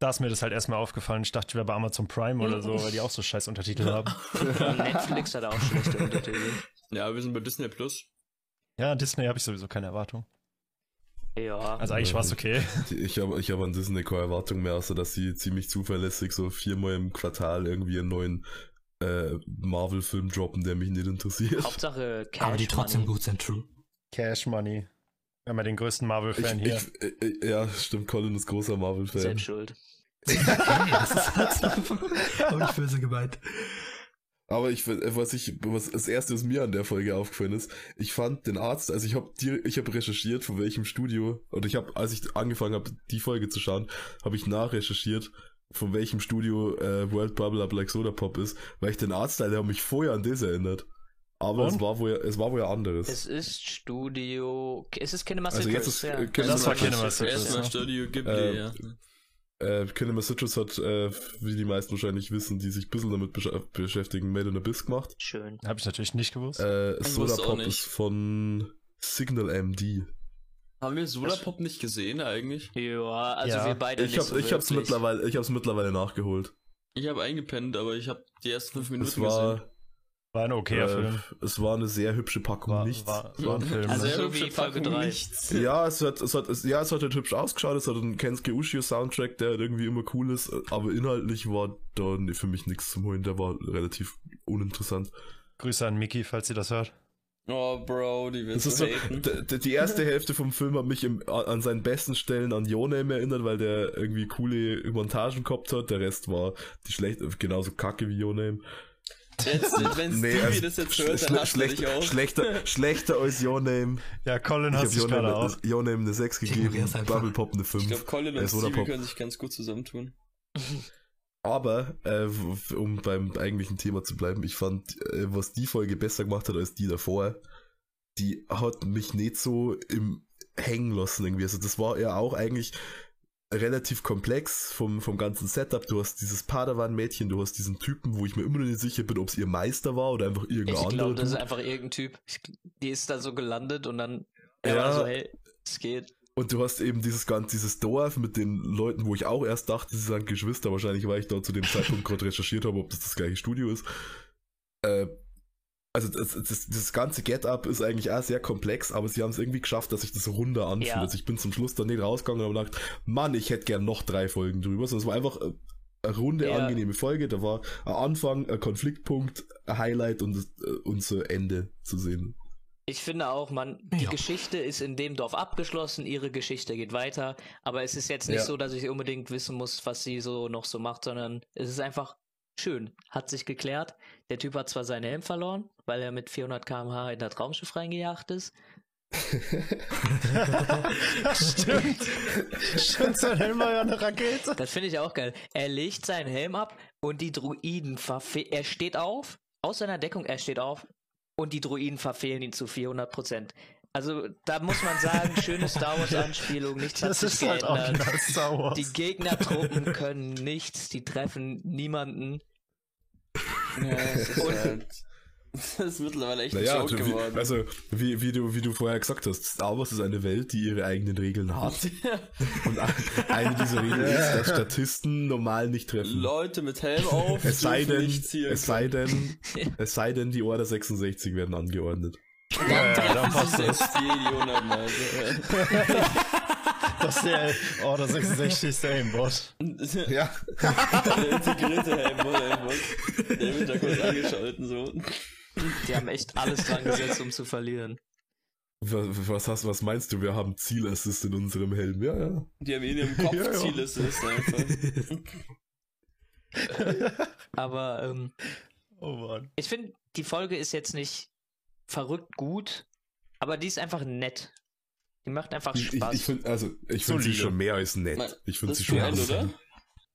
Da ist mir das halt erstmal aufgefallen. Ich dachte, ich wäre bei Amazon Prime oder so, weil die auch so scheiß Untertitel haben. Netflix hat auch schlechte Untertitel. Ja, wir sind bei Disney Plus. Ja, Disney habe ich sowieso keine Erwartung. Ja. Also eigentlich war es okay. Ich habe ich hab an Disney keine Erwartung mehr, außer dass sie ziemlich zuverlässig so viermal im Quartal irgendwie einen neuen äh, Marvel-Film droppen, der mich nicht interessiert. Hauptsache Cash aber die trotzdem Money. gut sind, true. Cash Money. Wir haben ja den größten Marvel-Fan Ich, hier. ich, äh, äh, ja, stimmt, Colin ist großer Marvel-Fan. Selbst schuld. Das ist halt auch nicht böse gemeint. Aber ich, äh, was ich, was das erste, was mir an der Folge aufgefallen ist, ich fand den Arzt, also ich habe ich habe recherchiert, von welchem Studio, und ich habe, als ich angefangen habe, die Folge zu schauen, habe ich nachrecherchiert, von welchem Studio äh, World Bubble Up Like Soda Pop ist, weil ich den Arztteil, der hat mich vorher an das erinnert. Aber es war wohl, es war wohl anderes. Es ist Studio. Es ist Kinema Also Citrus, jetzt ist, ja. äh, Das war Kinema- Kinema Citrus, Erstmal ja. Studio Ghibli, Ähm, ja. Äh, Kinema Citrus hat, äh, wie die meisten wahrscheinlich wissen, die sich ein bisschen damit besch beschäftigen, Made in Abyss gemacht. Schön. Habe ich natürlich nicht gewusst. Äh, Soda Pop ist von Signal MD. Haben wir Sodapop nicht gesehen eigentlich? Ja, also Ja. wir beide Ich, nicht hab, so ich hab's wirklich. mittlerweile, ich hab's mittlerweile nachgeholt. Ich habe eingepennt, aber ich habe die ersten fünf Es Minuten gesehen. War, War ein okayer äh, Film. es war eine sehr hübsche Packung War, nichts. war, war ein Film. Also Sehr hübsche Packung drei. nichts. ja, es hat, es hat, es, ja, es hat halt hübsch ausgeschaut, es hat einen Kensuke Ushio Soundtrack, der halt irgendwie immer cool ist, aber inhaltlich war da für mich nichts zum Holen, der war relativ uninteressant. Grüße an Miki, falls ihr das hört. Oh, Bro, die du so, haten. d- d- die erste Hälfte vom Film hat mich im, an seinen besten Stellen an Yoname erinnert, weil der irgendwie coole Montagen gehabt hat. Der Rest war die schlecht, genauso kacke wie Yoname. Jetzt, wenn Nee, Stevie also, das jetzt hört, dann schle- hasst er dich schlechter, auch. schlechter, schlechter als Yoname. Ja, Colin hat sich gerade Yoname, auch. Yoname eine 6 gegeben. Bubble Pop eine 5. Ich glaube, Colin und Stevie Pop. können sich ganz gut zusammentun. Aber, äh, um beim eigentlichen Thema zu bleiben, ich fand, äh, was die Folge besser gemacht hat als die davor, die hat mich nicht so im hängen lassen irgendwie. Also das war ja auch eigentlich relativ komplex vom, vom ganzen Setup. Du hast dieses Padawan-Mädchen, du hast diesen Typen, wo ich mir immer noch nicht sicher bin, ob es ihr Meister war oder einfach irgendein Ich anderer. glaube, das ist einfach irgendein Typ. Ich, die ist da so gelandet und dann Ja. war so, hey, es geht. Und du hast eben dieses ganze, dieses Dorf mit den Leuten, wo ich auch erst dachte, sie sind Geschwister, wahrscheinlich, weil ich da zu dem Zeitpunkt gerade recherchiert habe, ob das das gleiche Studio ist. Äh, also das, das, das ganze Get-Up ist eigentlich auch sehr komplex, aber sie haben es irgendwie geschafft, dass sich das runder anfühlt. Ja. Also ich bin zum Schluss dann nicht rausgegangen und habe gedacht, Mann, ich hätte gern noch drei Folgen drüber. Sondern es war einfach äh, eine runde, Ja. angenehme Folge. Da war ein Anfang, ein Konfliktpunkt, ein Highlight und, äh, und so Ende zu sehen. Ich finde auch, man, die Ja. Geschichte ist in dem Dorf abgeschlossen, ihre Geschichte geht weiter, aber es ist jetzt nicht Ja. so, dass ich unbedingt wissen muss, was sie so noch so macht, sondern es ist einfach schön, hat sich geklärt. Der Typ hat zwar seinen Helm verloren, weil er mit 400 km/h in das Raumschiff reingejagt ist, Stimmt. Stimmt, sein Helm war ja eine Rakete. Das finde ich auch geil. Er legt seinen Helm ab und die Druiden verfehlen. Er steht auf, aus seiner Deckung, er steht auf und die Druiden verfehlen ihn zu 400 Prozent. Also, da muss man sagen, schöne Star Wars-Anspielung, nichts hat Das sich ist halt auch geändert. Star Wars. Die Gegnertruppen können nichts, die treffen niemanden. Ja, das ist Und- halt. Das ist mittlerweile echt ein Naja, Joke also, wie, geworden. also wie, wie, du, wie du vorher gesagt hast, Star Wars ist eine Welt, die ihre eigenen Regeln hat. Und ein- eine dieser Regeln ist, dass Statisten normal nicht treffen. Leute mit Helm auf, Es sei denn, es sei denn, es sei denn, die Order 66 werden angeordnet. Ja, ja, dann können. passt Das das. ist der, oh, der 66. Aimbot. Ja. Der integrierte Aimbot einfach. Der wird da kurz angeschalten, so. Die haben echt alles dran gesetzt, um zu verlieren. Was, was hast, was meinst du? Wir haben Zielassist in unserem Helm. Ja, ja. Die haben in ihrem Kopf Ja, ja. Zielassist einfach. Aber ähm, Oh Mann. ich finde, die Folge ist jetzt nicht verrückt gut, aber die ist einfach nett. Die macht einfach Ich, ich, Spaß. ich finde also, ich finde sie schon mehr als nett. Ich finde sie schon Duell, mehr oder?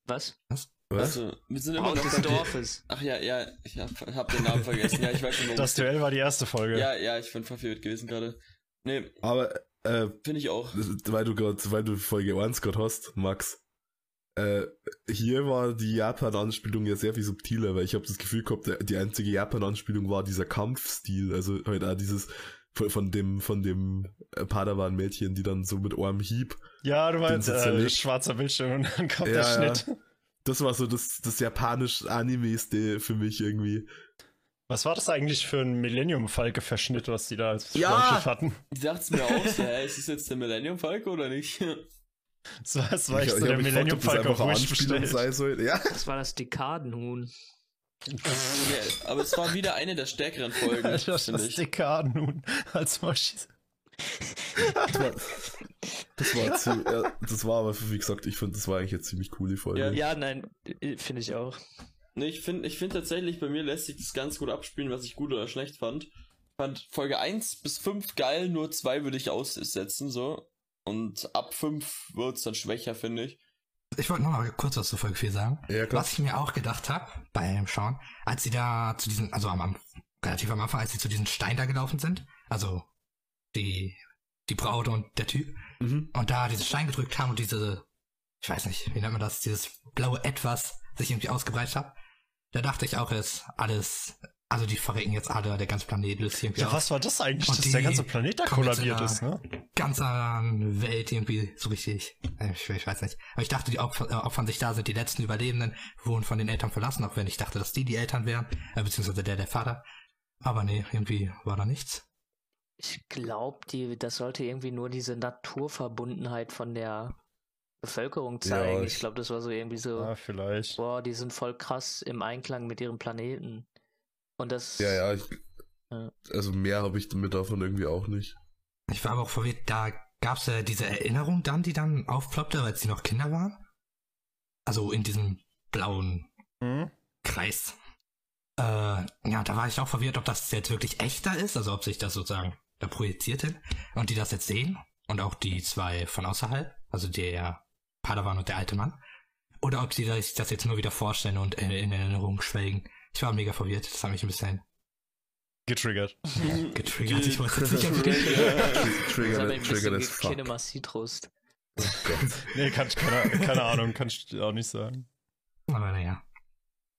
Was? Was? Also, wir sind immer Braut noch des Dorfes. Ach ja, ja, ich hab, hab den Namen vergessen. Ja, ich weiß schon, Das. Duell war die erste Folge. Ja, ja, ich bin verwirrt gewesen gerade. Nee, Aber, äh, finde ich auch. weil du gerade, weil du Folge 1 gerade hast, Max. Äh, hier war die Japan-Anspielung ja sehr viel subtiler, weil ich habe das Gefühl gehabt, die einzige Japan-Anspielung war dieser Kampfstil, also halt auch dieses von, dem von dem äh, Padawan-Mädchen, die dann so mit einem Hieb. Ja, du meinst äh, schwarzer Bildschirm und dann kommt Ja, der ja. Schnitt. Das war so das, das japanisch Animeste für mich irgendwie. Was war das eigentlich für ein Millennium-Falke-Verschnitt, was die da als Ja! Hatten? Ich dachte mir auch so, hä, ist das jetzt der Millennium Falke oder nicht? Das war, das war echt ich so ich der das bestellt. sein soll. Ja. Das war das Dekadenhuhn. aber es war wieder eine der stärkeren Folgen, das finde ist ich. Dekaden nun als Moschis. Das war, das war, zu, ja, das war aber, wie gesagt, ich finde, das war eigentlich eine ziemlich coole Folge. Ja, Ja, nein, äh, finde ich auch. Nee, ich finde ich find tatsächlich, bei mir lässt sich das ganz gut abspielen, was ich gut oder schlecht fand. Ich fand Folge 1 bis 5 geil, nur 2 würde ich aussetzen, so. Und ab 5 wird's dann schwächer, finde ich. Ich wollte noch mal kurz was zu Folge 4 sagen. Ja, klar. Was ich mir auch gedacht habe beim Schauen, als sie da zu diesen, also am, am relativ am Anfang, als sie zu diesem Stein da gelaufen sind, also die, die Braut und der Typ, Mhm. und da diesen Stein gedrückt haben und diese, ich weiß nicht, wie nennt man das, dieses blaue Etwas sich irgendwie ausgebreitet hat, da dachte ich auch, ist alles, also die verrecken jetzt alle, der ganze Planet löst sich irgendwie Ja, auf. was war das eigentlich, Und dass der ganze Planet da kollabiert ist, ne? Ganz anderen Welt irgendwie so richtig. äh, Ich, ich weiß nicht. Aber ich dachte, die Opfer, äh, opfern sich da, sind die letzten Überlebenden, wurden von den Eltern verlassen, auch wenn ich dachte, dass die die Eltern wären, äh, beziehungsweise der der Vater. Aber nee, irgendwie war da nichts. Ich glaube, die, das sollte irgendwie nur diese Naturverbundenheit von der Bevölkerung zeigen. ich ich- glaube, das war so irgendwie so, Ja, vielleicht. boah, die sind voll krass im Einklang mit ihrem Planeten. Und das. Ja, ja. Ich, Ja. Also mehr habe ich damit davon irgendwie auch nicht. Ich war aber auch verwirrt, da gab's ja diese Erinnerung dann, die dann aufploppte, als sie noch Kinder waren. Also in diesem blauen Hm? Kreis. Äh, ja, da war ich auch verwirrt, ob das jetzt wirklich echter ist, also ob sich das sozusagen da projiziert hin und die das jetzt sehen und auch die zwei von außerhalb, also der Padawan und der alte Mann, oder ob sie sich das jetzt nur wieder vorstellen und in, in Erinnerung schwelgen. Ich war mega verwirrt, das hat mich ein bisschen Getriggert. getriggert. Ich wollte jetzt nicht ein Trigger bisschen as fuck. Kinema Citrus. Nee, kann ich keine, keine Ahnung, kann ich auch nicht sagen. Aber naja.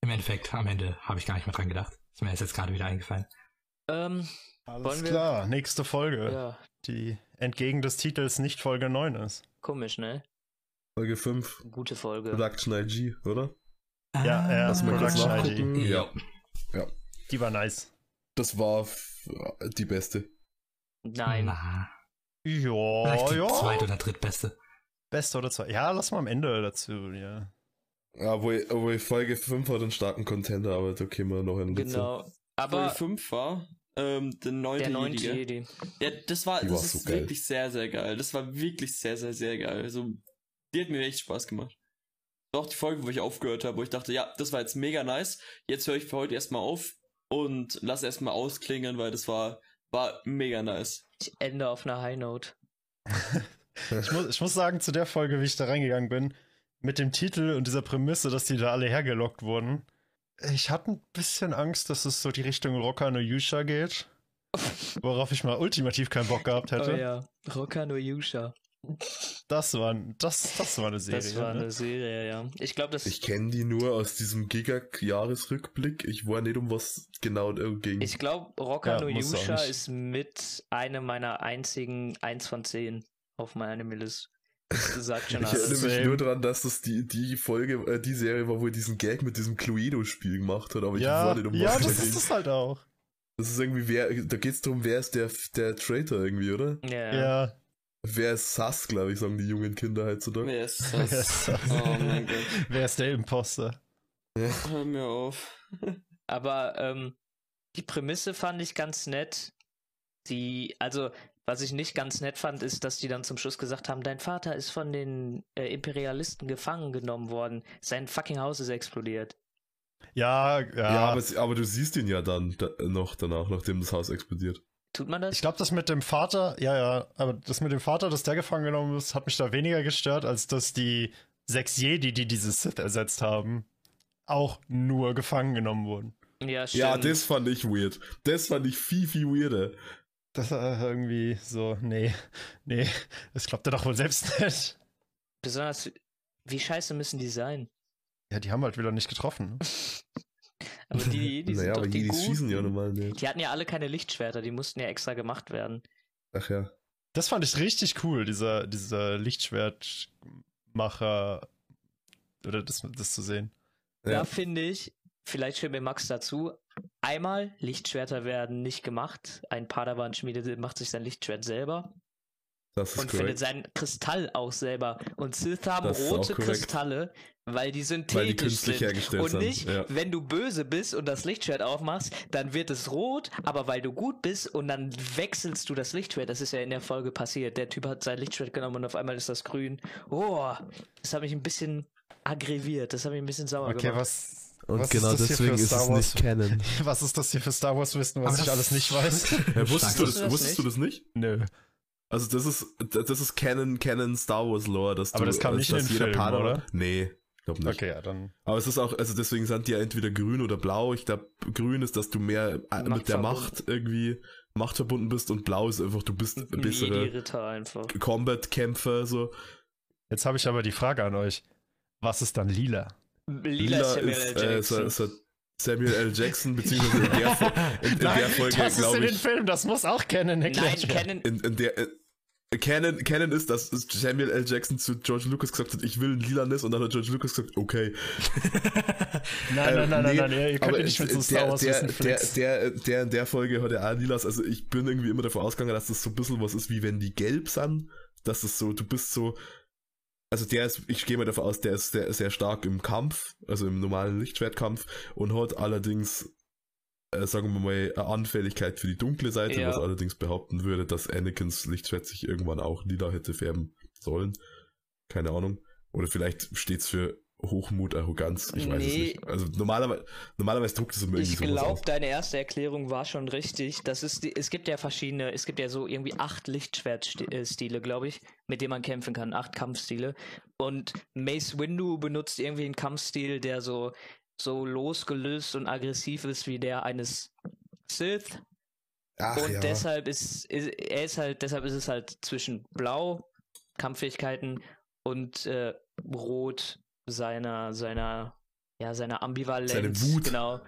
Im Endeffekt, am Ende habe ich gar nicht mehr dran gedacht. Ist mir jetzt gerade wieder eingefallen. Ähm, Alles klar, nächste Folge, ja, die entgegen des Titels nicht Folge 9 ist. komisch, ne? Folge 5. Gute Folge. Production IG, oder? Ja, ja, Lass mal kurz Production nachgucken. ID. Ja. ja. Die war nice. Das war die beste. Nein. Na, Ja, vielleicht die ja. zweit- oder drittbeste. Beste oder zwei. Ja, lass mal am Ende dazu, ja. Ja, obwohl, obwohl Folge 5 hat einen starken Contender, aber da kämen wir noch in Genau. Folge Aber 5 war ähm, der neunte der neunte Jedi? Jedi. Ja, das war, Die das war ist so geil. wirklich sehr, sehr geil. Das war wirklich sehr, sehr, sehr geil. Also, die hat mir echt Spaß gemacht. Auch die Folge, wo ich aufgehört habe, wo ich dachte, ja, das war jetzt mega nice. Jetzt höre ich für heute erstmal auf und lass erstmal ausklingen, weil das war, war mega nice. Ich ende auf einer High Note. Ich muss, ich muss sagen, zu der Folge, wie ich da reingegangen bin, mit dem Titel und dieser Prämisse, dass die da alle hergelockt wurden, ich hatte ein bisschen Angst, dass es so die Richtung Rocker no Yusha geht. Worauf ich mal ultimativ keinen Bock gehabt hätte. Oh ja, Roka no Yusha. Das, war, das, das war eine Serie. Das war ne? eine Serie, ja. Ich glaube, das. Ich kenne die nur aus diesem Gigak-Jahresrückblick. Ich weiß nicht, um was genau ging. Ich glaube, Roka Ja, no Yusha ist mit einer meiner einzigen 1 von 10 auf meiner Anime-List. Das sagt schon Ich erinnere mich Same. nur daran, dass das die, die Folge, äh, die Serie war, wo er diesen Gag mit diesem Cluedo-Spiel gemacht hat, aber ich ja, weiß nicht, um ja, was das da ist es halt auch. Das ist irgendwie, wer, da geht's darum, wer ist der, der Traitor irgendwie, oder? Ja, ja. Ja. Wer ist Sass, glaube ich, sagen die jungen Kinder heutzutage. Wer ist Wer das? ist? Oh mein Gott. Wer ist der Imposter? Hör mir auf. Aber ähm, die Prämisse fand ich ganz nett. Die, also, was ich nicht ganz nett fand, ist, dass die dann zum Schluss gesagt haben, dein Vater ist von den äh, Imperialisten gefangen genommen worden. Sein fucking Haus ist explodiert. Ja, ja. Ja, aber, aber du siehst ihn ja dann da, noch danach, nachdem das Haus explodiert. Tut man das? Ich glaube, das mit dem Vater, ja, ja, aber das mit dem Vater, dass der gefangen genommen ist, hat mich da weniger gestört, als dass die sechs Jedi, die diese Sith ersetzt haben, auch nur gefangen genommen wurden. ja, stimmt. Ja, das fand ich weird. Das fand ich viel, viel weirder. Das war irgendwie so, nee, nee, das klappt ja doch wohl selbst nicht. Besonders, wie scheiße müssen die sein? Ja, die haben halt wieder nicht getroffen. Ne? Aber die, die sind naja, doch aber die Jedis schießen ja normal nicht. Die hatten ja alle keine Lichtschwerter, die mussten ja extra gemacht werden. Ach ja. Das fand ich richtig cool, dieser, dieser Lichtschwertmacher, oder das, das zu sehen. Da Ja. finde ich, vielleicht stimmt mir Max dazu, einmal Lichtschwerter werden nicht gemacht. Ein Padawan schmiedet, macht sich sein Lichtschwert selber Das ist und findet korrekt. seinen Kristall auch selber. Und Sith haben Das rote. Kristalle, weil die synthetisch Weil die künstlich sind. hergestellt Und nicht, ja. wenn du böse bist und das Lichtschwert aufmachst, dann wird es rot, aber weil du gut bist und dann wechselst du das Lichtschwert. Das ist ja in der Folge passiert. Der Typ hat sein Lichtschwert genommen und auf einmal ist das grün. Oh, das hat mich ein bisschen aggressiert. Das hat mich ein bisschen sauer Okay, gemacht. was. Und was genau ist das hier deswegen für ist Star es nicht Canon. Was ist das hier für Star Wars Wissen, was Aber ich alles nicht weiß? Ja, wusstest du das, du das wusstest du das nicht? Nö. Also das ist das ist Canon Canon Star Wars Lore, dass Aber du, das kam nicht in dass den jeder Filmen, Padawan- oder? Nee, ich glaube nicht. Okay, ja, dann. Aber es ist auch, also deswegen sind die ja entweder grün oder blau. Ich glaube, grün ist, dass du mehr äh, mit der. Macht irgendwie Macht verbunden bist und blau ist einfach, du bist ein bessere einfach. Combat-Kämpfer, so. Jetzt habe ich aber die Frage an euch. Was ist dann lila? Lila, Samuel L. äh, Jackson. so, so Samuel L. Jackson, beziehungsweise in der, in, in der Folge, das ist in glaube den ich, Film, das muss auch kennen. Nein, Canon, in, in der, äh, Canon, Canon ist, dass Samuel L. Jackson zu George Lucas gesagt hat, ich will ein lilanes und dann hat George Lucas gesagt, okay. Nein, nein, nein, Äh, nee, nein, nein, ihr könnt aber ihr nicht mit so der, Star Wars der, der, der, der in der Folge hat er auch lilas, also ich bin irgendwie immer davon ausgegangen, dass das so ein bisschen was ist, wie wenn die gelb sind, dass es so, du bist so, also der ist, ich gehe mal davon aus, der ist sehr, sehr stark im Kampf, also im normalen Lichtschwertkampf und hat allerdings, äh, sagen wir mal, eine Anfälligkeit für die dunkle Seite, Ja. was allerdings behaupten würde, dass Anakins Lichtschwert sich irgendwann auch lila hätte färben sollen. Keine Ahnung. Oder vielleicht steht's für Hochmut, Arroganz, ich weiß es nicht. Also normalerweise, normalerweise druckt es immer irgendwie ich glaube, deine erste Erklärung war schon richtig. Das ist die, es gibt ja verschiedene, es gibt ja so irgendwie acht Lichtschwertstile, glaube ich, mit denen man kämpfen kann, acht Kampfstile. Und Mace Windu benutzt irgendwie einen Kampfstil, der so, so losgelöst und aggressiv ist wie der eines Sith. Ach und deshalb ist, ist er ist halt, deshalb ist es halt zwischen Blau, Kampffähigkeiten und äh, Rot seiner, seiner, ja, seiner Ambivalenz. Seine Wut. Genau.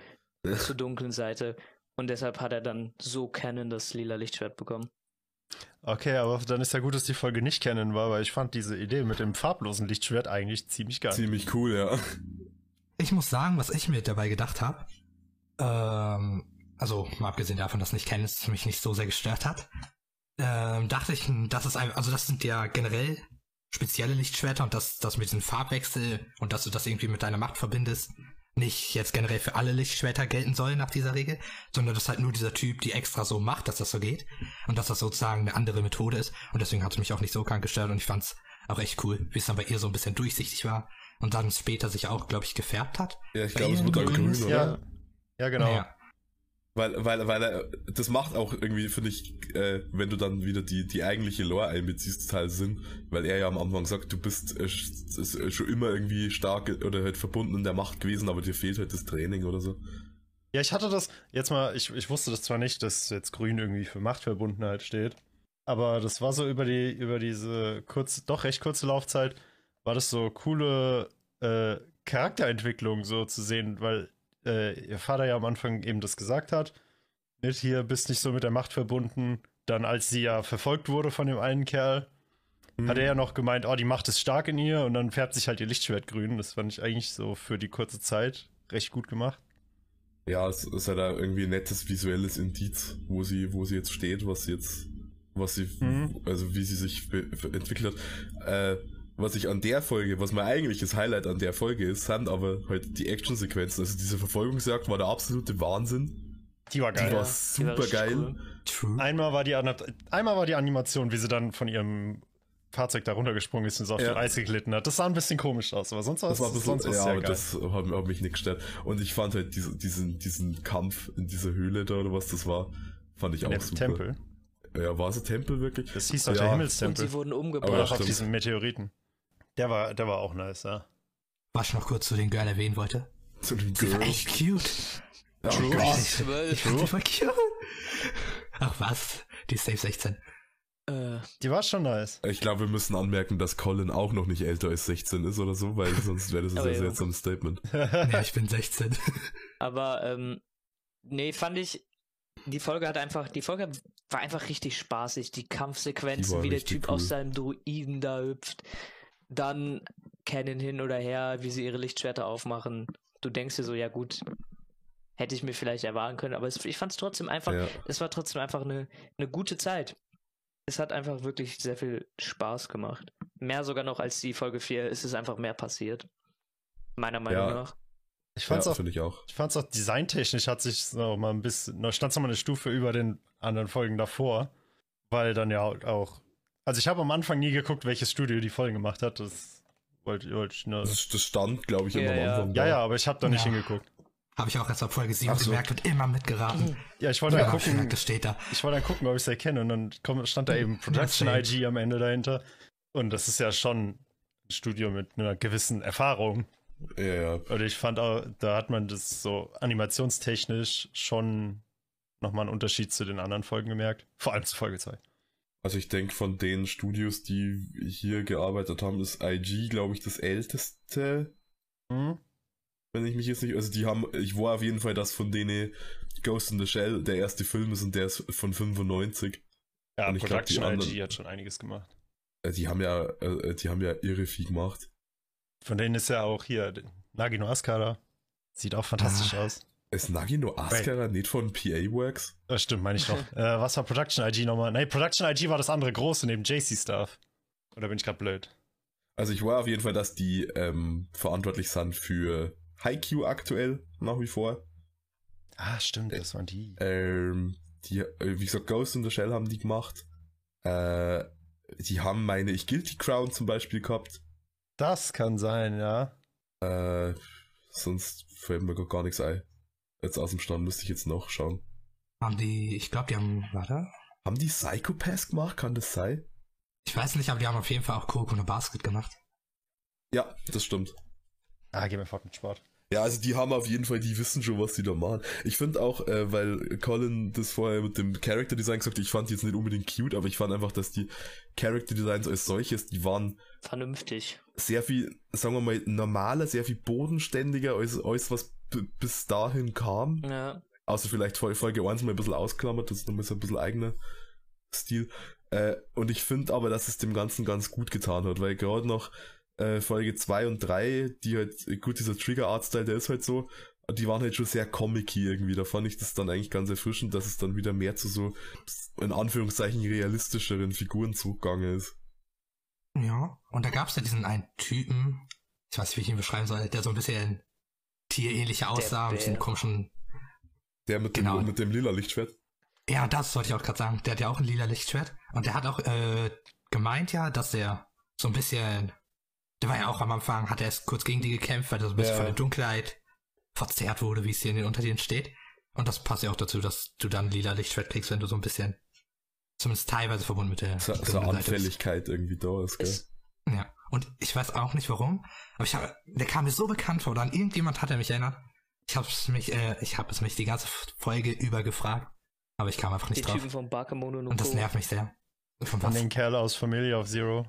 zur dunklen Seite. Und deshalb hat er dann so Canon das lila Lichtschwert bekommen. Okay, aber dann ist ja gut, dass die Folge nicht kennen war, weil ich fand diese Idee mit dem farblosen Lichtschwert eigentlich ziemlich geil. Ziemlich cool, ja. Ich muss sagen, was ich mir dabei gedacht habe, ähm, also mal abgesehen davon, dass nicht Kennis mich nicht so sehr gestört hat, ähm, dachte ich, das ist ein, also das sind ja generell spezielle Lichtschwerter und das, das mit diesem Farbwechsel und dass du das irgendwie mit deiner Macht verbindest, nicht jetzt generell für alle Lichtschwerter gelten soll nach dieser Regel, sondern dass halt nur dieser Typ die extra so macht, dass das so geht und dass das sozusagen eine andere Methode ist. Und deswegen hat es mich auch nicht so krank gestört und ich fand's auch echt cool, wie es dann bei ihr so ein bisschen durchsichtig war und dann später sich auch, glaube ich, gefärbt hat. Ja, ich glaube, es wird auch grün oder? Ja, ja genau. Ja. Weil, weil, weil er, das macht auch irgendwie, finde ich, äh, wenn du dann wieder die, die eigentliche Lore einbeziehst, total Sinn, weil er ja am Anfang sagt, du bist äh, äh, schon immer irgendwie stark oder halt verbunden in der Macht gewesen, aber dir fehlt halt das Training oder so. Ja, ich hatte das, jetzt mal, ich, ich wusste das zwar nicht, dass jetzt grün irgendwie für Machtverbundenheit steht, aber das war so über die, über diese kurze, doch recht kurze Laufzeit, war das so coole äh, Charakterentwicklung so zu sehen, weil äh, ihr Vater ja am Anfang eben das gesagt hat, nicht hier, bist nicht so mit der Macht verbunden, dann als sie ja verfolgt wurde von dem einen Kerl, hat er ja noch gemeint, oh, die Macht ist stark in ihr und dann färbt sich halt ihr Lichtschwert grün. Das fand ich eigentlich so für die kurze Zeit recht gut gemacht. Ja, es ist halt auch irgendwie ein nettes visuelles Indiz, wo sie, wo sie jetzt steht, was sie jetzt was sie, Mhm. also wie sie sich entwickelt hat. Äh, was ich an der Folge, was mein eigentliches Highlight an der Folge ist, sind aber halt die Actionsequenzen. Also diese Verfolgungsjagd war der absolute Wahnsinn. Die war Die geil. war die war super geil. cool. True. Einmal war die einmal war die Animation, wie sie dann von ihrem Fahrzeug da runtergesprungen ist und so auf Ja. das Eis geglitten hat. Das sah ein bisschen komisch aus, aber sonst war war bisschen, sonst ja, aber geil. das hat, hat mich nicht gestört. Und ich fand halt diese, diesen, diesen Kampf in dieser Höhle da oder was das war, fand ich In auch super. Tempel. Ja, war es ein Tempel wirklich? Das hieß doch Ja. der Und Himmelstempel. sie wurden umgebracht. auch auf diesen Meteoriten. Der war, der war auch nice, ja. Was ich noch kurz zu den Girl erwähnen wollte. Zu dem Sie war Girl. echt cute. Ja, Oh Gott, ich, ich fand die voll cute. Ach was, die ist safe 16. Äh, Die war schon nice. Ich glaube, wir müssen anmerken, dass Colin auch noch nicht älter als 16 ist oder so, weil sonst wäre das ein sehr seltsames Statement. Ja, ich bin 16. aber ähm, nee, fand ich, die Folge hat einfach, die Folge war einfach richtig spaßig. Die Die Kampfsequenzen, war wie der Typ cool. aus seinem Druiden da hüpft. Dann Cannon hin oder her, wie sie ihre Lichtschwerter aufmachen. Du denkst dir so, ja gut, hätte ich mir vielleicht erwarten können, aber es, ich fand es trotzdem einfach, Ja. es war trotzdem einfach eine, eine gute Zeit. Es hat einfach wirklich sehr viel Spaß gemacht. Mehr sogar noch als die Folge 4. Es ist einfach mehr passiert. Meiner Meinung Ja. nach. Ich fand's ja, auch, finde ich auch. ich fand's auch designtechnisch hat sich so mal ein bisschen, noch stand so mal eine Stufe über den anderen Folgen davor, weil dann ja auch, also ich habe am Anfang nie geguckt, welches Studio die Folgen gemacht hat. Das wollte ich nur. Das, das stand, glaube ich, Ja, immer am ja. Anfang. Ja, da. ja, aber ich habe da nicht Ja. hingeguckt. Habe ich auch erst ab Folge 7 Ach so. gemerkt und immer mitgeraten. Ja, ich wollte Ja, dann gucken, das steht da. ich wollte dann gucken, ob ich es erkenne und dann komm, stand da eben Production. IG am Ende dahinter. Und das ist ja schon ein Studio mit einer gewissen Erfahrung. Ja, ja. Und ich fand auch, da hat man das so animationstechnisch schon nochmal einen Unterschied zu den anderen Folgen gemerkt. Vor allem zu Folge 2. Also ich denke, von den Studios, die hier gearbeitet haben, ist IG, glaube ich, das älteste. Hm? Wenn ich mich jetzt nicht, also die haben, ich war auf jeden Fall, dass von denen Ghost in the Shell der erste Film ist und der ist von 95. Ja, Und ich glaub, die Production anderen- IG hat schon einiges gemacht. Äh, Die haben ja, äh, die haben ja irre viel gemacht. Von denen ist ja auch hier Nagino Ascara. Sieht auch fantastisch Ah. aus. Ist Nagino Ascara nicht von PA Works? Das stimmt, meine ich doch. äh, was war Production IG nochmal? Nee, Production IG war das andere große neben JC Stuff. Oder bin ich gerade blöd? Also ich war auf jeden Fall, dass die ähm, verantwortlich sind für Haikyuu aktuell, nach wie vor. Ah, stimmt, das waren die. Ähm, die, äh, wie gesagt, Ghost in the Shell haben die gemacht. Äh, die haben meine Ich Guilty Crown zum Beispiel gehabt. Das kann sein, ja. Äh, sonst fällt mir gar nichts ein. Jetzt aus dem Stand müsste ich jetzt noch schauen. Haben die, ich glaube, die haben, warte. Haben die Psychopaths gemacht? Kann das sein? Ich weiß nicht, aber die haben auf jeden Fall auch Kuroko no Basket gemacht. Ja, das stimmt. Ah, geh mir fort mit Sport. Ja, also die haben auf jeden Fall, die wissen schon, was die da machen. Ich finde auch, äh, weil Colin das vorher mit dem Character Design gesagt hat, ich fand die jetzt nicht unbedingt cute, aber ich fand einfach, dass die Character Designs als solches, die waren Vernünftig. sehr viel, sagen wir mal, normaler, sehr viel bodenständiger als alles, was bis dahin kam. Ja. Außer vielleicht Fol- Folge 1 mal ein bisschen ausklammert, das ist nochmal so ein bisschen eigener Stil. Äh, und ich finde aber, dass es dem Ganzen ganz gut getan hat, weil gerade noch äh, Folge 2 und 3, die halt, gut, dieser Trigger-Art-Style, der ist halt so, die waren halt schon sehr comic irgendwie. Da fand ich das dann eigentlich ganz erfrischend, dass es dann wieder mehr zu so, in Anführungszeichen, realistischeren Figuren zurückgegangen ist. Ja. Und da gab es ja diesen einen Typen, ich weiß nicht, wie ich ihn beschreiben soll, der so ein bisschen ein bisschen Bär. komischen. Der mit Genau. dem, mit dem lila Lichtschwert. Ja, das wollte ich auch gerade sagen. Der hat ja auch ein lila Lichtschwert. Und der hat auch äh, gemeint ja, dass der so ein bisschen. Der war ja auch am Anfang, hat er erst kurz gegen die gekämpft, weil er so ein bisschen Ja. von der Dunkelheit verzerrt wurde, wie es hier in den Untertiteln steht. Und das passt ja auch dazu, dass du dann lila Lichtschwert kriegst, wenn du so ein bisschen, zumindest teilweise verbunden mit der So, so. Anfälligkeit irgendwie da ist, gell? Es, Ja, und ich weiß auch nicht warum, aber ich habe, der kam mir so bekannt vor, oder an irgendjemand hat er mich erinnert. Ich hab's mich, äh, ich habe es mich die ganze Folge über gefragt, aber ich kam einfach die nicht drauf. Typen von no Und das nervt mich sehr. Von Von was? den Kerl aus Familia of Zero.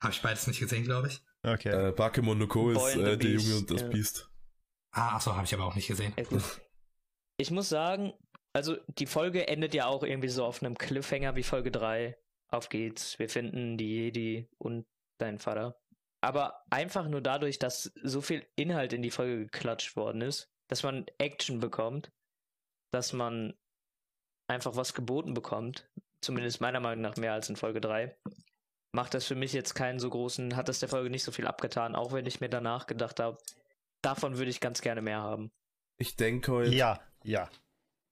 Habe ich beides nicht gesehen, glaube ich. Okay. Äh, Bakemon no Ko Boy ist and the äh, der Beast, Junge und das ja. Biest. Ah, ach so, habe ich aber auch nicht gesehen. Ich muss sagen, also die Folge endet ja auch irgendwie so auf einem Cliffhanger wie Folge 3. Auf geht's, wir finden die Jedi und deinen Vater. Aber einfach nur dadurch, dass so viel Inhalt in die Folge geklatscht worden ist, dass man Action bekommt, dass man einfach was geboten bekommt, zumindest meiner Meinung nach mehr als in Folge 3. Macht das für mich jetzt keinen so großen, hat das der Folge nicht so viel abgetan, auch wenn ich mir danach gedacht habe, davon würde ich ganz gerne mehr haben. Ich denke heute. Ja, ja.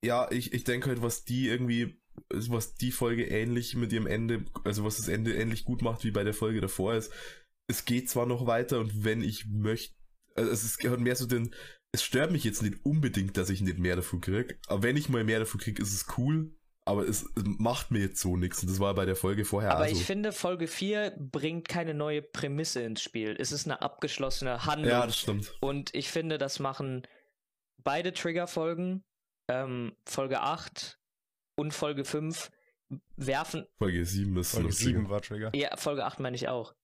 Ja, ich, ich denke halt, was die irgendwie, was die Folge ähnlich mit ihrem Ende, also was das Ende ähnlich gut macht wie bei der Folge davor ist, es geht zwar noch weiter und wenn ich möchte, also es ist hat mehr so den, es stört mich jetzt nicht unbedingt, dass ich nicht mehr davon krieg, aber wenn ich mal mehr davon krieg, ist es cool, aber es, es macht mir jetzt so nichts und das war bei der Folge vorher Aber also. ich finde, Folge 4 bringt keine neue Prämisse ins Spiel. Es ist eine abgeschlossene Handlung. Ja, das stimmt. Und ich finde, das machen beide Trigger-Folgen, ähm, Folge 8 und Folge 5, werfen. Folge 7 ist Folge noch 7 war Trigger. Ja, Folge 8 meine ich auch.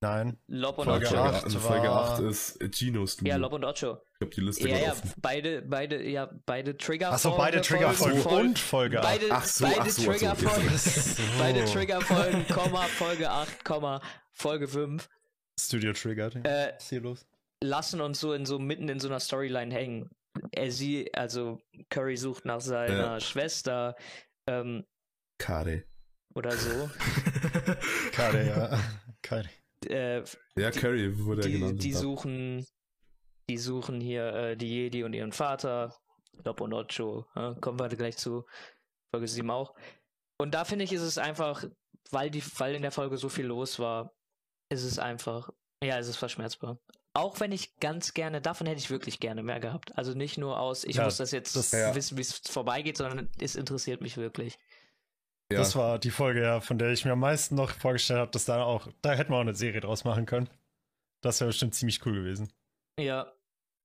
Nein. Lob und Folge Ocho. Folge, acht 8, also Folge war- 8 ist äh, Gino's Studio. Ja, Lob und Ocho. ich habe die Liste Ja, gerade ja, offen. beide, beide, ja, beide Trigger Achso, beide Trigger-Folgen Folgen und Folge 8. Beide, Ach so, beide ach so, ach so, okay. Trigger-Folgen. beide Trigger-Folgen, Komma, Folge 8, Komma, Folge 5. Studio Trigger. Äh, Was ist hier los? lassen uns so in so mitten in so einer Storyline hängen. Er sie, also Curry sucht nach seiner Ja. Schwester ähm, Kare. oder so. Kade, ja. Kade. äh, Ja, Curry wurde die, genannt. die suchen, die suchen hier äh, die Jedi und ihren Vater, Lob und Ocho. Ja, kommen wir gleich zu Folge 7 auch. Und da finde ich, ist es einfach, weil die, weil in der Folge so viel los war, ist es einfach, ja, es ist verschmerzbar. Auch wenn ich ganz gerne, davon hätte ich wirklich gerne mehr gehabt. Also nicht nur aus, ich Ja, muss das jetzt das- ja. wissen, wie es vorbeigeht, sondern es interessiert mich wirklich. ja. Das war die Folge, ja, von der ich mir am meisten noch vorgestellt habe, dass da auch, da hätten wir auch eine Serie draus machen können. Das wäre bestimmt ziemlich cool gewesen. Ja.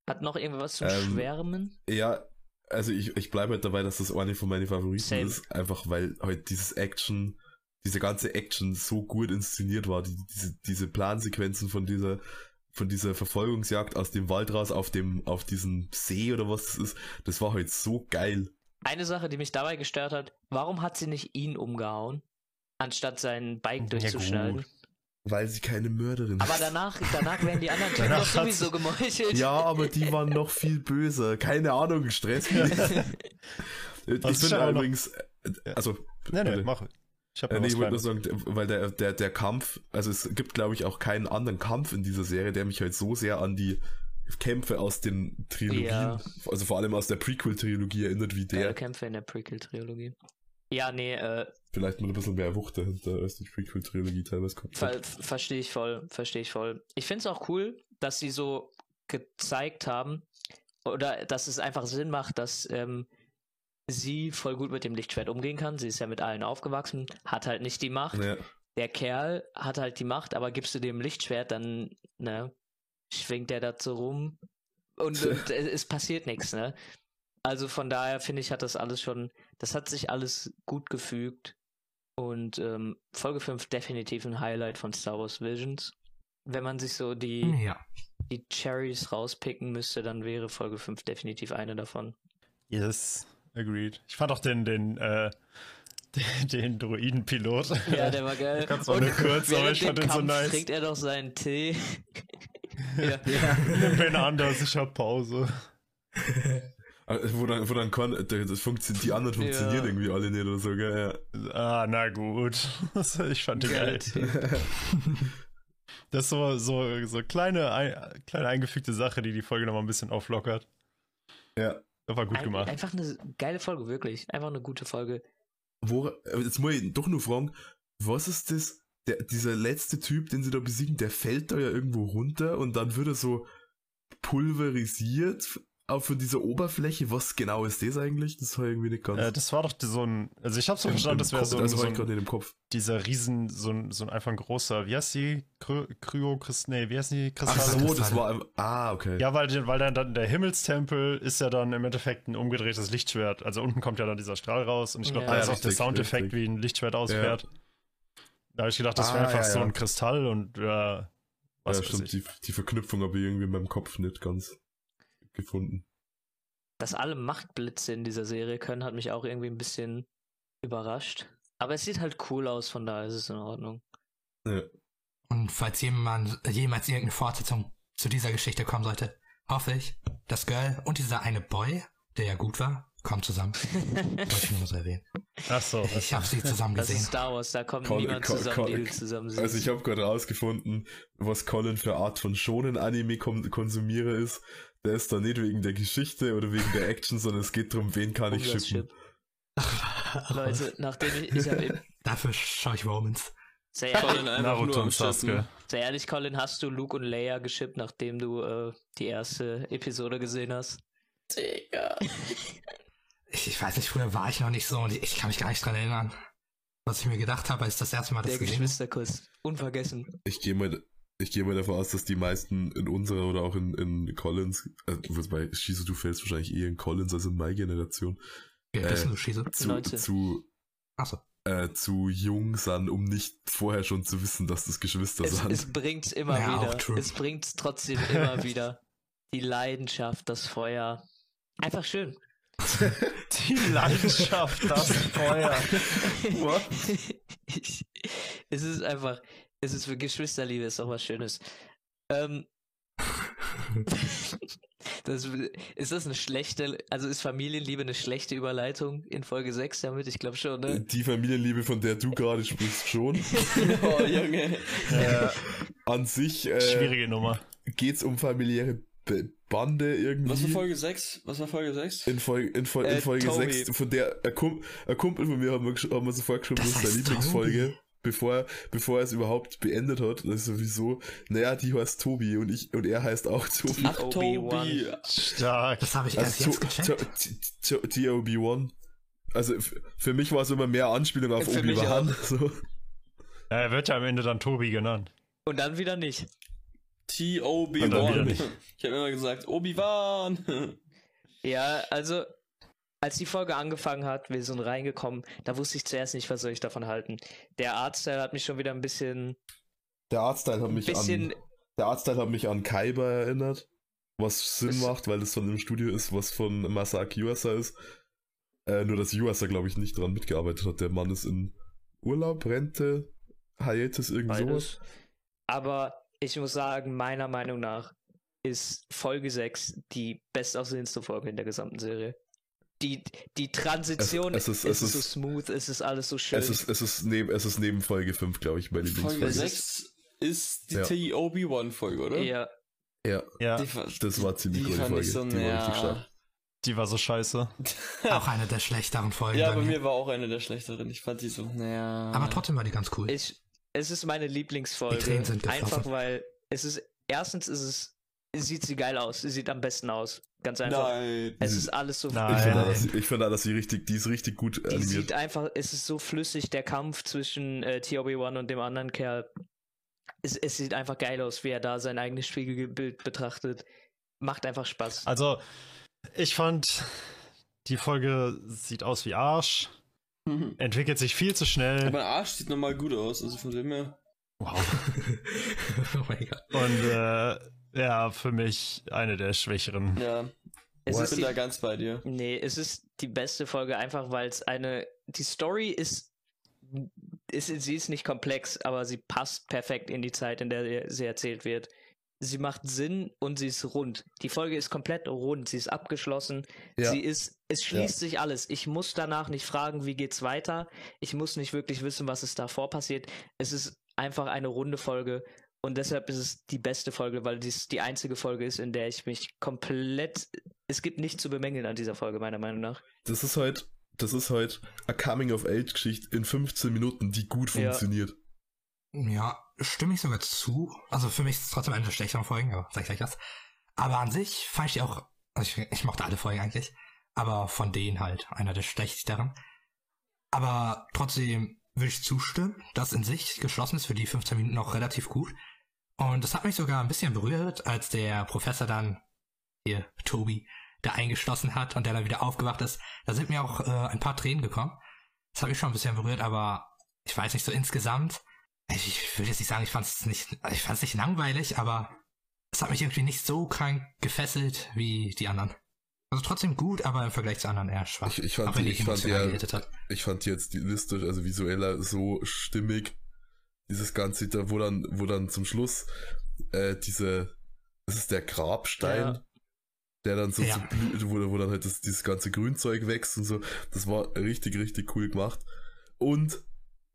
Hat noch irgendwas zum Ähm, Schwärmen? Ja, also ich, ich bleibe halt dabei, dass das eine von meinen Favoriten Same. ist, einfach weil halt dieses Action, diese ganze Action so gut inszeniert war, die, diese, diese Plansequenzen von dieser, von dieser Verfolgungsjagd aus dem Wald raus auf dem, auf diesen See oder was das ist, das war halt so geil. Eine Sache, die mich dabei gestört hat, warum hat sie nicht ihn umgehauen, anstatt sein Bike Ja, durchzuschneiden? gut. Weil sie keine Mörderin Aber ist. danach, danach werden die anderen Typen doch sowieso gemeuchelt. Ja, aber die waren noch viel böser. Keine Ahnung, Stress. ich ja auch noch- übrigens, äh, also, Nee, nee, mach. Ich habe Äh, nee, ich wollte nur sagen, weil der, der, der Kampf, also es gibt, glaube ich, auch keinen anderen Kampf in dieser Serie, der mich halt so sehr an die Kämpfe aus den Trilogien, Ja. also vor allem aus der Prequel-Trilogie erinnert, wie Geile der. Kämpfe in der Prequel-Trilogie. Ja, nee, äh, Vielleicht mit ein bisschen mehr Wucht dahinter, als die Prequel-Trilogie teilweise kommt. ver verstehe ich voll, verstehe ich voll. Ich finde es auch cool, dass sie so gezeigt haben, oder dass es einfach Sinn macht, dass ähm, sie voll gut mit dem Lichtschwert umgehen kann. Sie ist ja mit allen aufgewachsen, hat halt nicht die Macht. Ja, der Kerl hat halt die Macht, aber gibst du dem Lichtschwert, dann, ne, schwingt der da so rum und, und es es passiert nichts, ne? Also von daher finde ich, hat das alles schon, das hat sich alles gut gefügt und ähm, Folge 5 definitiv ein Highlight von Star Wars Visions. Wenn man sich so die, Ja. die Cherries rauspicken müsste, dann wäre Folge 5 definitiv eine davon. Yes, agreed. Ich fand auch den, den, äh, den, den Druidenpilot. Ja, der war geil. Ganz so eine Kurz, aber während ich fand dem den so Kampf nice. trinkt er doch seinen Tee. ja. Nimm wen anders, ich hab Pause. Also, wo dann, wo dann kann, das funktioniert, die anderen funktionieren Ja. irgendwie alle nicht oder so, gell? Ah, na gut. Ich fand den geil. Geil. Das ist so, so, so kleine, ein, kleine eingefügte Sache, die die Folge nochmal ein bisschen auflockert. Ja. Das war gut Ein, gemacht. Einfach eine geile Folge, wirklich. Einfach eine gute Folge. Wo, äh, jetzt muss ich doch nur fragen, was ist das? Der, dieser letzte Typ, den sie da besiegen, der fällt da ja irgendwo runter und dann wird er so pulverisiert auf von dieser Oberfläche. Was genau ist das eigentlich? Das war irgendwie nicht ganz. Äh, das war doch so ein, also ich habe so verstanden, das wäre so, ein, also so war ich gerade ein, nicht im Kopf. dieser Riesen, so ein, so ein einfach ein großer, wie heißt die? Kry Kryo, Christ, nee, wie heißt die? Ach Kristalle? so, das war, ein- ah, okay. Ja, weil, weil dann, dann der Himmelstempel ist ja dann im Endeffekt ein umgedrehtes Lichtschwert. Also unten kommt ja dann dieser Strahl raus und ich glaube, Ja. da ist Ja, auch der Soundeffekt, wie ein Lichtschwert ausfährt. Da habe ich gedacht, das wäre Ah, einfach ja, so ja. ein Kristall und ja, was ja, weiß stimmt, ich. die, die Verknüpfung habe ich irgendwie in meinem Kopf nicht ganz gefunden. Dass alle Machtblitze in dieser Serie können, hat mich auch irgendwie ein bisschen überrascht. Aber es sieht halt cool aus, von daher ist es in Ordnung. Ja. Und falls jemand jemals irgendeine Fortsetzung zu dieser Geschichte kommen sollte, hoffe ich, das Girl und dieser eine Boy, der ja gut war, kommen zusammen. Wollte ich nur so erwähnen. Ach so. Ich habe sie zusammen Das ist gesehen. Star Wars, da kommt Col- niemand zusammen, Col- die du zusammen siehst. Also ich habe gerade rausgefunden, was Colin für Art von Shonen-Anime kon Konsumierer ist. Der ist da nicht wegen der Geschichte oder wegen der Action, sondern es geht darum, wen kann ich Um das schippen. Chip. Leute, nachdem ich, ich habe Dafür schaue ich Romans. sehr, ehrlich, Naruto und Sasuke. Sehr ehrlich, Colin, hast du Luke und Leia geschippt, nachdem du äh, die erste Episode gesehen hast? Digga. Ich, ich weiß nicht, früher war ich noch nicht so und ich, ich kann mich gar nicht dran erinnern. Was ich mir gedacht habe, als ich das erste Mal das Der. Geschwisterkuss. Unvergessen. Ich gehe mal, ich gehe mal davon aus, dass die meisten in unserer oder auch in, in Collins, äh, bei Shizu, du fällst wahrscheinlich eher in Collins als in my Generation, alt bist äh, du, Shizu? zu, 19. zu, Achso. äh, zu jung sind, um nicht vorher schon zu wissen, dass das Geschwister Es, sind. es bringt's immer Ja, wieder. Es bringt's trotzdem immer wieder. Die Leidenschaft, das Feuer. Einfach schön. Die Leidenschaft, das Feuer. ich, es ist einfach, es ist für Geschwisterliebe, ist doch was Schönes. Ähm, das, ist das eine schlechte, also ist Familienliebe eine schlechte Überleitung in Folge 6 damit? Ich glaube schon, ne? Die Familienliebe, von der du gerade sprichst, schon. Oh, Junge. Äh, An sich äh, schwierige Nummer. geht's um familiäre Be Bande irgendwie. Was war Folge 6? Was war Folge 6? In, Folge, in, Fol in Äh, Folge Toby. 6, von der ein, Kum ein Kumpel von mir mir, gesch- hat mir sofort geschrieben, Das ist seine heißt Lieblingsfolge, Toby. Bevor, bevor er es überhaupt beendet hat. Das ist sowieso, naja, die heißt Tobi und ich und er heißt auch Tobi. Ach. Tobi. Stark. Das habe ich erst Also jetzt gecheckt. TOB1. Also für mich war es immer mehr Anspielung auf Obi-Wan. So. Ja, er wird ja am Ende dann Tobi genannt. Und dann wieder nicht. Und dann wieder T-Obi-Wan. nicht. Ich habe immer gesagt, Obi-Wan. Ja, also, als die Folge angefangen hat, wir sind reingekommen, da wusste ich zuerst nicht, was soll ich davon halten. Der Artstyle hat mich schon wieder ein bisschen, Der Artstyle hat mich bisschen, an der Artstyle hat mich an Kaiba erinnert, was Sinn macht, weil es von dem Studio ist, was von Masaki Yuasa ist. Äh, nur dass Yuasa, glaube ich, nicht dran mitgearbeitet hat. Der Mann ist in Urlaub, Rente, Hiatus, irgend sowas. Aber ich muss sagen, meiner Meinung nach ist Folge 6 die bestaussehendste Folge in der gesamten Serie. Die, die Transition Es- es ist- ist, es so ist- smooth, es ist alles so schön. Es ist, es ist neben, es ist neben Folge 5, glaube ich, meine Folge Lieblingsfolge. 6 ist die Ja. T-Obi-Wan-Folge, oder? ja, Ja, Ja, Die fa- das war ziemlich die gute fand Folge. so, Die war ja. richtig stark. die war so scheiße. Auch eine der schlechteren Folgen. Ja, bei bei mir. mir war auch eine der schlechteren. Ich fand die so, naja. Aber trotzdem war die ganz cool. ich, es ist meine Lieblingsfolge. Die Tränen sind geflossen. einfach weil es ist, erstens ist es, sieht sie geil aus, sie sieht am besten aus. Ganz einfach. Nein. Es ist alles so Nein. Ich finde, dass, ich finde dass sie richtig, die ist richtig gut Die animiert. sieht einfach, es ist so flüssig, der Kampf zwischen äh, T-Obi-Wan und dem anderen Kerl. Es, es sieht einfach geil aus, wie er da sein eigenes Spiegelbild betrachtet. Macht einfach Spaß. Also, ich fand, die Folge sieht aus wie Arsch, entwickelt sich viel zu schnell Mein Arsch sieht nochmal gut aus, also von dem her. wow. oh mein Gott. und äh, ja, für mich eine der schwächeren. Ja, Es ich ist bin die, da ganz bei dir. nee, es ist die beste Folge einfach, weil es eine, die Story ist, ist, sie ist nicht komplex, aber sie passt perfekt in die Zeit, in der sie erzählt wird. Sie macht Sinn und sie ist rund. Die Folge ist komplett rund, sie ist abgeschlossen. Ja. Sie ist, es schließt sich alles. Ich muss danach nicht fragen, wie geht's weiter. Ich muss nicht wirklich wissen, was ist davor passiert. Es ist einfach eine runde Folge und deshalb ist es die beste Folge, weil dies die einzige Folge ist, in der ich mich komplett. Es gibt nichts zu bemängeln an dieser Folge, meiner Meinung nach. Das ist halt, das ist halt eine Coming-of-Age-Geschichte in 15 Minuten, die gut Ja. funktioniert. Ja, stimme ich sogar zu. Also für mich ist es trotzdem eine der schlechteren Folgen, aber sag ich gleich was. Aber an sich fand ich die auch, also ich, ich mochte alle Folgen eigentlich, aber von denen halt einer der schlechteren. Aber trotzdem würde ich zustimmen, dass in sich geschlossen ist für die 15 Minuten noch relativ gut. Und das hat mich sogar ein bisschen berührt, als der Professor dann, hier, Tobi, da eingeschlossen hat und der dann wieder aufgewacht ist. Da sind mir auch äh, ein paar Tränen gekommen. Das hat mich schon ein bisschen berührt, aber ich weiß nicht, so insgesamt ich, ich würde jetzt nicht sagen, ich fand es nicht, ich nicht langweilig, aber es hat mich irgendwie nicht so krank gefesselt wie die anderen. Also trotzdem gut, aber im Vergleich zu anderen eher schwach. Ich, ich fand, die, ich fand ja, ich fand die jetzt stilistisch, also visueller so stimmig. Dieses Ganze, da, wo dann, wo dann zum Schluss äh, diese, das ist der Grabstein, Ja. Der dann so, Ja. so wo, wo dann halt das, dieses ganze Grünzeug wächst und so. Das war richtig, richtig cool gemacht. Und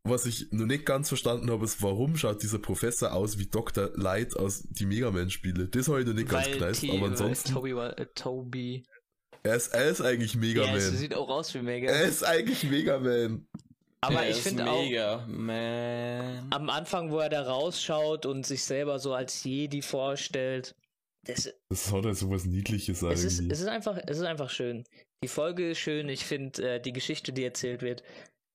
was ich noch nicht ganz verstanden habe, ist, warum schaut dieser Professor aus wie Dr. Light aus die Mega Man-Spiele? Das habe ich noch nicht ganz Weil gekleist, T- aber ansonsten, Toby, war- äh, Toby. er ist, er ist eigentlich Mega Ja, Man. sieht auch aus wie Mega. Er ist eigentlich Mega Man. Aber Der ich finde auch, man. am Anfang, wo er da rausschaut und sich selber so als Jedi vorstellt, das, Das hat halt so was Niedliches es, ist, irgendwie. es, ist einfach, es ist einfach schön. Die Folge ist schön. Ich finde, äh, die Geschichte, die erzählt wird,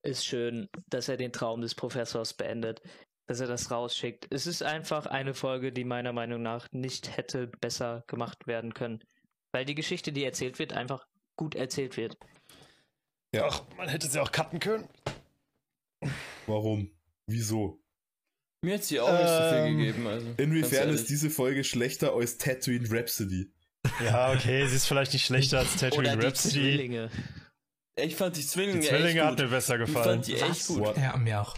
ist schön, dass er den Traum des Professors beendet, dass er das rausschickt. Es ist einfach eine Folge, die meiner Meinung nach nicht hätte besser gemacht werden können. Weil die Geschichte, die erzählt wird, einfach gut erzählt wird. Ja. Ach, man hätte sie auch cutten können. Warum? Wieso? Mir hat sie auch nicht so viel Ähm, gegeben. Also, Inwiefern ist diese Folge schlechter als Tatooine Rhapsody? Ja, okay, sie ist vielleicht nicht schlechter als Tatooine Oder die Rhapsody. Zwillinge. Ich fand die Zwillinge, Die Zwillinge echt hat mir gut. besser Ich gefallen. fand die echt Was? gut. Ja, mir auch.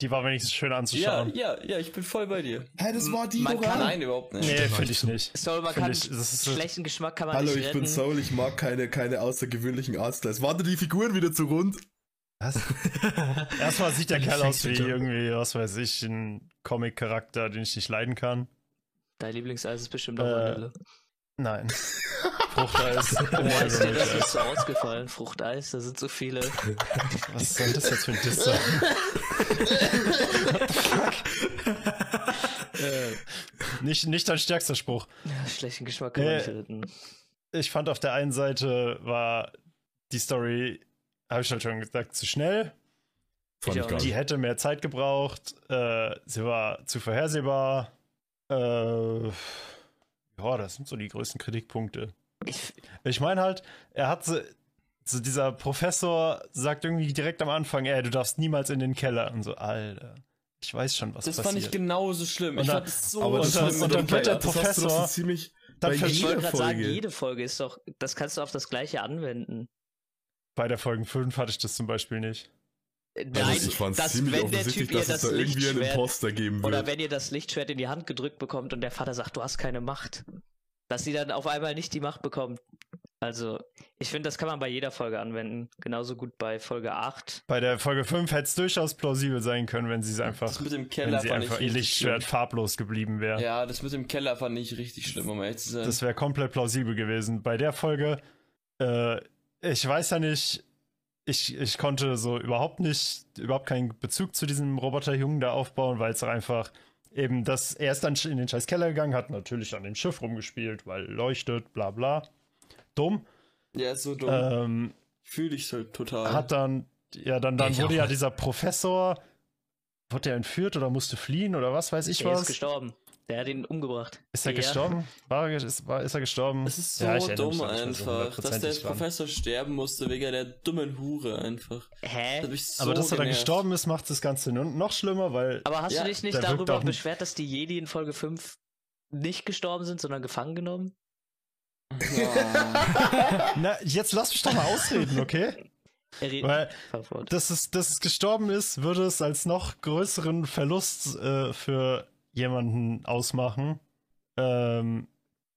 Die war wenigstens schön Ja, anzuschauen. ja, ja, ich bin voll bei dir. Hä, das war die Man kann- Nein, überhaupt nicht. Nee, finde ich nicht. Soll man Find kann, ich, das ist schlechten Geschmack kann man Hallo, nicht ich bin. Soul, ich mag keine, keine außergewöhnlichen Artstyles. Waren die Figuren wieder zu rund? Was? Erstmal sieht der Kerl aus wie irgendwie, was weiß ich, ein Comic-Charakter, den ich nicht leiden kann. Dein Lieblingseis ist bestimmt auch Äh, Vanille. Nein. Fruchteis. Oh, ist dir das nicht so ausgefallen? Fruchteis, da sind so viele. Was soll das jetzt für ein Diss sein? äh, nicht, nicht dein stärkster Spruch. Ja, schlechten Geschmack kann man Äh, nicht retten. Ich fand auf der einen Seite war die Story, habe ich halt schon gesagt, zu schnell. Fand Ich ich auch gar Die hätte mehr Zeit gebraucht. Äh, sie war zu vorhersehbar. Äh, ja, das sind so die größten Kritikpunkte. Ich, Ich meine halt, er hat so, so dieser Professor sagt irgendwie direkt am Anfang, ey, du darfst niemals in den Keller. Und so, Alter, ich weiß schon, was Das passiert. fand ich genauso schlimm. Und ich dann- fand es so Aber das Und dann- und wird der das hast du doch Professor- so ziemlich Dann bei jeder wollte gerade sagen, Folge. jede Folge ist doch, das kannst du auf das gleiche anwenden. Bei der Folge 5 hatte ich das zum Beispiel nicht. Äh, Also Nein, ich fand es dass ziemlich wenn der Typ ihr das da irgendwie einen Lichtschwert Imposter geben oder wenn ihr das Lichtschwert in die Hand gedrückt bekommt und der Vater sagt, du hast keine Macht, dass sie dann auf einmal nicht die Macht bekommt. Also, ich finde, das kann man bei jeder Folge anwenden. Genauso gut bei Folge 8. Bei der Folge 5 hätte es durchaus plausibel sein können, wenn sie es einfach, Das mit dem wenn Keller sie fand ich einfach ihr Lichtschwert schlimm. farblos geblieben wäre. Ja, das mit dem Keller fand ich richtig schlimm, um ehrlich zu sein. Das wäre komplett plausibel gewesen. Bei der Folge, äh, ich weiß ja nicht, ich, ich konnte so überhaupt nicht, überhaupt keinen Bezug zu diesem Roboterjungen da aufbauen, weil es auch einfach eben das, er ist dann in den scheiß Keller gegangen, hat natürlich an dem Schiff rumgespielt, weil leuchtet, bla bla. Dumm. ja, ist so dumm. Ähm, Fühle ich halt total. hat dann, ja, dann, dann Ich wurde ja nicht. dieser Professor, wurde der entführt oder musste fliehen oder was weiß ich Der was? ist gestorben. Der hat ihn umgebracht. Ist er Ja. gestorben? War, er- ist, war, ist er gestorben? es ist so Ja, dumm mehr so einfach, dass der. Professor sterben musste wegen der dummen Hure einfach. Hä? Das so Aber dass er dann genervt. gestorben ist, macht das Ganze noch schlimmer, weil Aber hast Ja, du dich nicht darüber auch nicht- beschwert, dass die Jedi in Folge 5 nicht gestorben sind, sondern gefangen genommen? Ja. Na, jetzt lass mich doch mal ausreden, okay? Er redet Weil dass es, dass es gestorben ist, würde es als noch größeren Verlust äh, für jemanden ausmachen, ähm,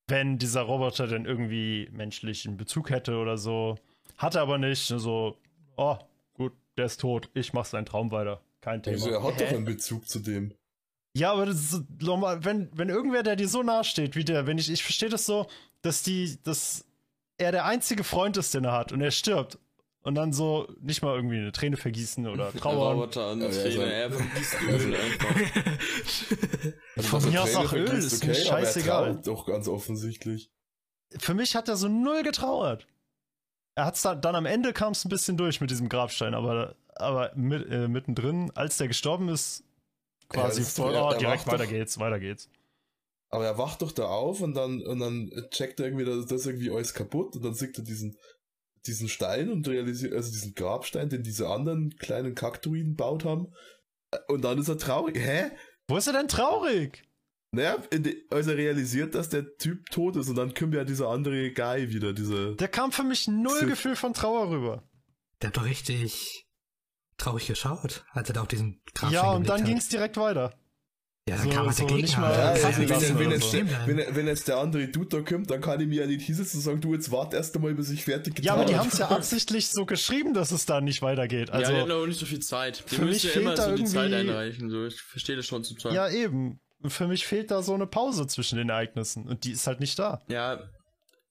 wenn dieser Roboter denn irgendwie menschlichen Bezug hätte oder so. Hatte aber nicht. Nur So, oh, gut, der ist tot. Ich mach seinen Traum weiter. Kein Thema. Also er hat Hä? doch einen Bezug zu dem. Ja, aber das ist so, nochmal, wenn, wenn irgendwer, der dir so nahe steht wie der, wenn ich, ich verstehe das so, dass die, dass er der einzige Freund ist, den er hat und er stirbt. Und dann so nicht mal irgendwie eine Träne vergießen oder Der trauern. Roboter an ja, Träne, er vergisst Öl einfach. Also, Von mir aus auch Öl, vergießt, ist mir aber er scheißegal. Doch ganz offensichtlich. Für mich hat er so null getrauert. Er hat's dann, dann am Ende kam es ein bisschen durch mit diesem Grabstein, aber, aber mit, äh, mittendrin, als der gestorben ist, quasi Ja, voll, er- oh, er direkt weiter doch- geht's, weiter geht's. Aber er wacht doch da auf und dann, und dann checkt er irgendwie, dass das irgendwie alles kaputt und dann sieht er diesen, diesen Stein und realisiert, also diesen Grabstein, den diese anderen kleinen Kaktuinen baut haben. Und dann ist er traurig. Hä? Wo ist er denn traurig? Naja, die- als er realisiert, dass der Typ tot ist und dann kommt ja dieser andere Guy wieder, diese. Der kam für mich null So- Gefühl von Trauer rüber. Der hat doch richtig traurig geschaut, als er da auf diesen Grabstein ja, und dann hat. ging's direkt weiter. Ja, dann So- kann man so dagegen nicht haben. mal- Ja, Dann also also wenn, wenn, jetzt so. wenn, wenn jetzt der andere Dude da kommt, dann kann ich mir ja nicht hinsetzen und sagen, du, jetzt warte erst einmal, bis ich fertig getan Ja, aber die habe. haben es ja absichtlich so geschrieben, dass es da nicht weitergeht. Also, ja, die hatten aber nicht so viel Zeit. Die für mich ja fehlt immer da so die Zeit irgendwie- einreichen. So. Ich verstehe das schon zum Teil. ja, eben. Für mich fehlt da so eine Pause zwischen den Ereignissen und die ist halt nicht da. Ja,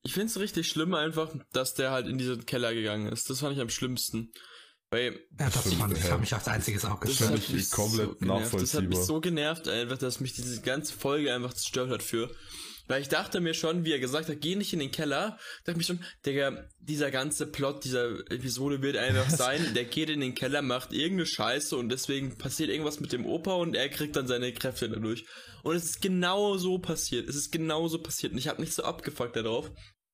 ich find's richtig schlimm einfach, dass der halt in diesen Keller gegangen ist. Das fand ich am schlimmsten. Weil Ja, das fand, ja. fand mich als einziges auch das gestört. finde hat ich mich komplett so genervt. Das hat mich nachvollziehbar. so genervt einfach, dass mich diese ganze Folge einfach zerstört hat für. Weil ich dachte mir schon, wie er gesagt hat, geh nicht in den Keller, dachte mir schon, Digga, dieser ganze Plot dieser Episode wird einfach sein, der geht in den Keller, macht irgendeine Scheiße und deswegen passiert irgendwas mit dem Opa und er kriegt dann seine Kräfte dadurch. Und es ist genau so passiert. Es ist genau so passiert und ich habe nicht so abgefuckt darauf.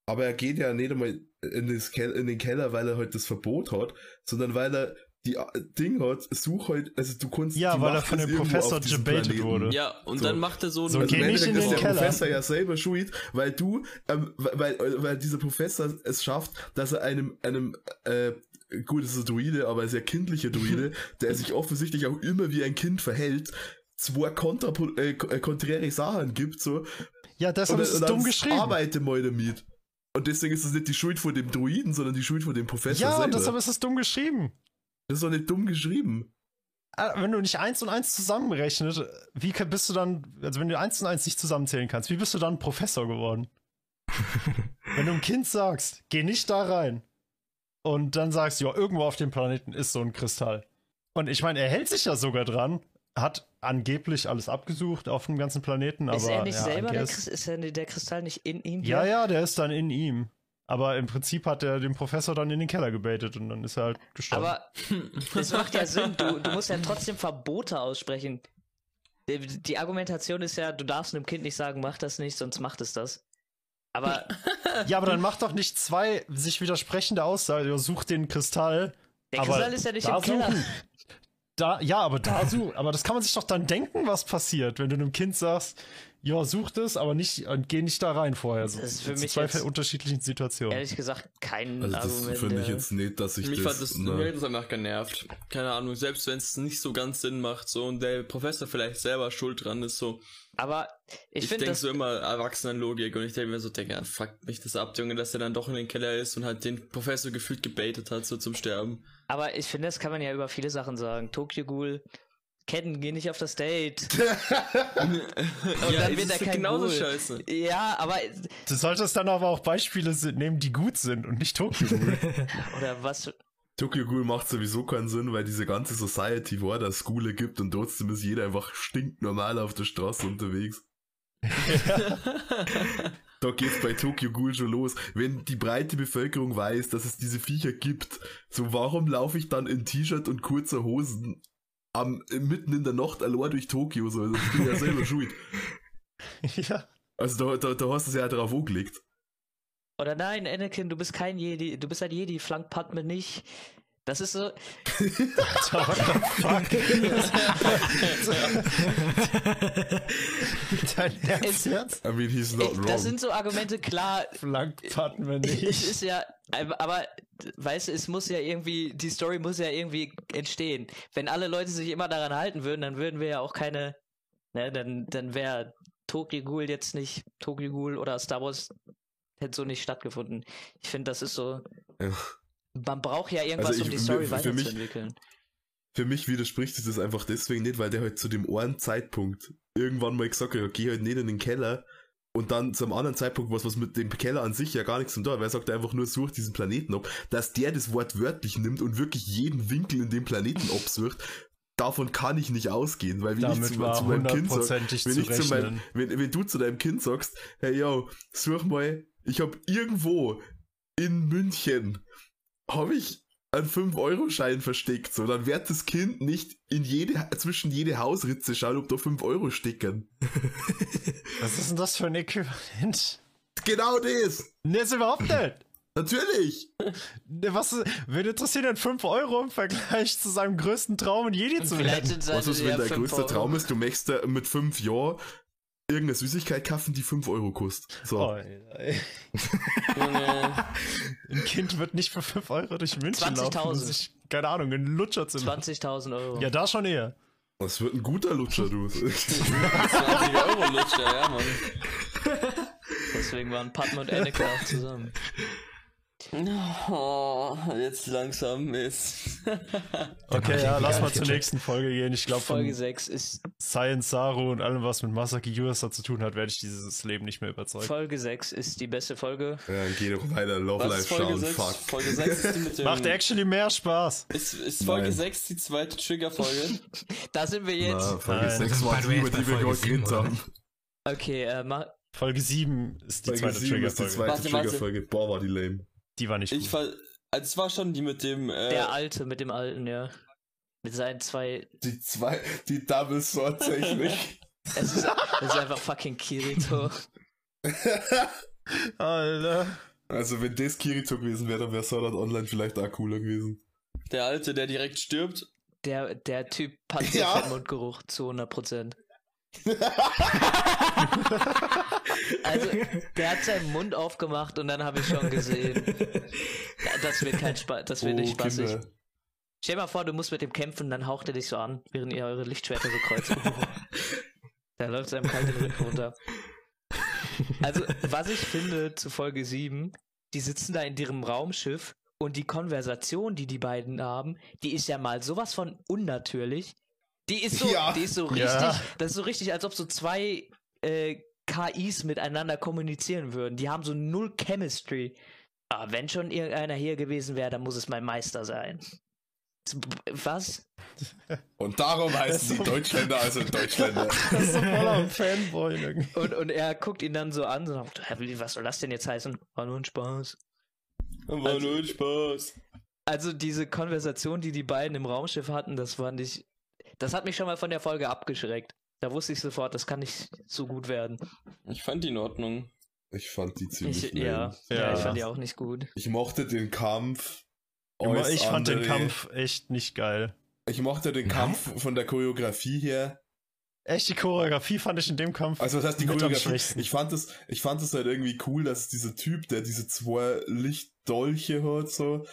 Aber er geht ja nicht einmal in, das in den Keller, weil er halt das Verbot hat, sondern weil er die äh, Ding hat, such halt, also du kannst Ja, die weil er Macht von ist dem Professor debated wurde. Ja, und So. dann macht er so, So, ein- geh nicht in den ist der Keller. Professor ja selber schuld, weil du, ähm, weil, weil, weil dieser Professor es schafft, dass er einem, einem, äh, gut, es ist ein Druide, aber ein sehr kindlicher Druide, der sich offensichtlich auch immer wie ein Kind verhält, zwei kontra, äh, äh, konträre Sachen gibt, so. Ja, deshalb ist dumm geschrieben. Arbeite mal damit. Und deswegen ist es nicht die Schuld von dem Druiden, sondern die Schuld von dem Professor Ja, und selber. deshalb ist es dumm geschrieben. das ist doch nicht dumm geschrieben. Ah, Wenn du nicht eins und eins zusammenrechnest, wie bist du dann, also wenn du eins und eins nicht zusammenzählen kannst, wie bist du dann Professor geworden? wenn du einem Kind sagst, geh nicht da rein und dann sagst, ja, irgendwo auf dem Planeten ist so ein Kristall. Und ich meine, er hält sich ja sogar dran, hat angeblich alles abgesucht auf dem ganzen Planeten, aber ist er nicht ja, selber, der, ist er, der Kristall nicht in ihm? Ja, ja, der ist dann in ihm. Aber im Prinzip hat er den Professor dann in den Keller gebaitet und dann ist er halt gestorben. Aber das macht ja Sinn. Du, du musst ja trotzdem Verbote aussprechen. Die, die Argumentation ist ja, du darfst einem Kind nicht sagen, mach das nicht, sonst macht es das. Aber ja, aber dann macht doch nicht zwei sich widersprechende Aussagen. Such den Kristall. der aber Kristall ist ja nicht im Keller. suchen. Da, ja, aber da such, aber das kann man sich doch dann denken, was passiert, wenn du einem Kind sagst, ja, such das, aber nicht und geh nicht da rein vorher. So, Das ist für mich zwei jetzt- unterschiedlichen Situationen. Ehrlich gesagt, kein Also das Argument. finde ich der- jetzt nicht, dass ich Mich das... fand das, ne. mir hat das einfach genervt. Keine Ahnung, selbst wenn es nicht so ganz Sinn macht, so und der Professor vielleicht selber schuld dran ist, so. Aber ich, Ich, finde so immer Erwachsenenlogik und ich denke mir so, Digga, fuck mich das ab, Junge, dass er dann doch in den Keller ist und halt den Professor gefühlt gebaitet hat, so zum Sterben. Aber ich finde, das kann man ja über viele Sachen sagen. Tokyo Ghoul, Ken, geh nicht auf das Date. Und dann ey, wird das er ist kein genauso Ghoul. scheiße. Ja, aber. Du solltest dann aber auch Beispiele nehmen, die gut sind und nicht Tokyo Ghoul. Oder was. Tokyo Ghoul macht sowieso keinen Sinn, weil diese ganze Society war, dass es Schule gibt und trotzdem ist jeder einfach stinknormal auf der Straße unterwegs. da geht's bei Tokyo Ghoul schon los. Wenn die breite Bevölkerung weiß, dass es diese Viecher gibt, so warum laufe ich dann in T-Shirt und kurzer Hosen am, mitten in der Nacht allein durch Tokio? So, das bin ich ja selber schuld. ja. Also da, da, da hast du es ja drauf angelegt. Oder nein, Anakin, du bist kein Jedi, du bist ein Jedi, flank Padme nicht. Das ist so. What the fuck? Dein Ernst Es- jetzt? I mean, he's not Ich, wrong. das sind so Argumente, klar, Flank hatten wir es nicht. ist ja, aber weißt du, es muss ja irgendwie, die Story muss ja irgendwie entstehen. Wenn alle Leute sich immer daran halten würden, dann würden wir ja auch keine, ne, dann, dann wäre Tokyo Ghoul jetzt nicht Tokyo Ghoul oder Star Wars hätte so nicht stattgefunden. Ich finde, das ist so, Ja. Man braucht ja irgendwas, Also um ich- die Story für- für mich- weiterzuentwickeln. Für mich widerspricht sich das einfach deswegen nicht, weil der halt zu dem einen Zeitpunkt irgendwann mal gesagt hat, geh halt nicht in den Keller und dann zum anderen Zeitpunkt was, was mit dem Keller an sich ja gar nichts zu tun hat, weil er sagt einfach nur, such diesen Planeten ab, dass der das Wort wörtlich nimmt und wirklich jeden Winkel in dem Planeten absucht, davon kann ich nicht ausgehen, weil wenn ich Damit zu, war zu meinem Kind sag, wenn, zu ich zu rechnen. wenn, wenn du zu deinem Kind sagst, hey yo, such mal, ich habe irgendwo in München, habe ich einen 5-Euro-Schein versteckt, so, dann wird das Kind nicht in jede, zwischen jede Hausritze schauen, ob da 5 Euro stecken. Was ist denn das für ein Äquivalent? Genau das! Ne, ist überhaupt nicht. Natürlich! Was, wen interessiert denn 5 Euro im Vergleich zu seinem größten Traum, ein Jedi zu werden? Was ist, wenn dein größter Euro. Traum ist, du möchtest da mit 5 Jahren irgendeine Süßigkeit kaufen, die 5 Euro kostet. So. Oh, ey. Junge, Ein Kind wird nicht für 5 Euro durch München laufen, um 20.000. sich, keine Ahnung, einen Lutscher zu machen. 20.000 Euro. Ja, da schon eher. Das wird ein guter Lutscher, du. 20 Euro Lutscher, ja, Mann. Deswegen waren Padme und Anakin auch zusammen. Oh, jetzt langsam ist. Okay, ja, lass mal zur nächsten Folge gehen. Ich glaube, Folge von 6 ist Science Saru und allem, was mit Masaki Yuasa zu tun hat, werde ich dieses Leben nicht mehr überzeugt. Folge 6 ist die beste Folge. Ja, dann geh doch weiter, Love Was Life schauen, 6? fuck. Folge 6 ist die mit dem. Macht actually mehr Spaß. ist, ist Folge Nein. 6 die zweite Trigger-Folge? Da sind wir jetzt. Na, Folge Nein. 6 Sind war die, über jetzt die wir geredet haben. Okay, äh, mach, Folge 7 ist die Folge zweite 7 ist die Trigger-Folge. zweite Warte, warte. Triggerfolge. Boah, war die lame. Die war nicht Ich gut. war. Also es war schon die mit dem. Äh, der Alte mit dem Alten, ja. Mit seinen zwei. Die zwei, die Double Sword Technik. Es ist, es ist einfach fucking Kirito. Alter. also wenn das Kirito gewesen wäre, dann wäre Sword Art Online vielleicht auch cooler gewesen. der Alte, der direkt stirbt. Der, der Typ hat Ja. Fettmundgeruch zu 100%. Also, der hat seinen Mund aufgemacht und dann habe ich schon gesehen, das wird kein Spaß, das wird nicht spaßig. Oh, Kinder. Stell dir mal vor, du musst mit dem kämpfen, dann haucht er dich so an, während ihr eure Lichtschwerter so kreuzt. da läuft seinem kalt den Rücken runter. Also, was ich finde zu Folge 7, die sitzen da in ihrem Raumschiff und die Konversation, die die beiden haben, die ist ja mal sowas von unnatürlich. Die ist so, Ja. die ist so richtig, Ja. das ist so richtig, als ob so zwei äh, KIs miteinander kommunizieren würden. Die haben so null Chemistry. Aber wenn schon irgendeiner hier gewesen wäre, dann muss es mein Meister sein. Was? Und darum heißen die Deutschländer also Deutschländer. Das ist so voll am Fanboy irgendwie. Und, und er guckt ihn dann so an, so, "Hä, wie- was soll das denn jetzt heißen? War nur ein Spaß. War Also- nur ein Spaß. Also diese Konversation, die die beiden im Raumschiff hatten, das fand ich, das hat mich schon mal von der Folge abgeschreckt. Da wusste ich sofort, das kann nicht so gut werden. Ich fand die in Ordnung. Ich fand die ziemlich Ich, lame. ja, ja, Ja. ich fand die auch nicht gut. Ich mochte den Kampf. Immer, ich fand den andere- Kampf echt nicht geil. Ich mochte den Nein? Kampf von der Choreografie her. Echt, die Choreografie fand ich in dem Kampf. Also was heißt die Choreografie? Ich fand es, ich fand es halt irgendwie cool, dass dieser Typ, der diese zwei Lichtdolche hat, so,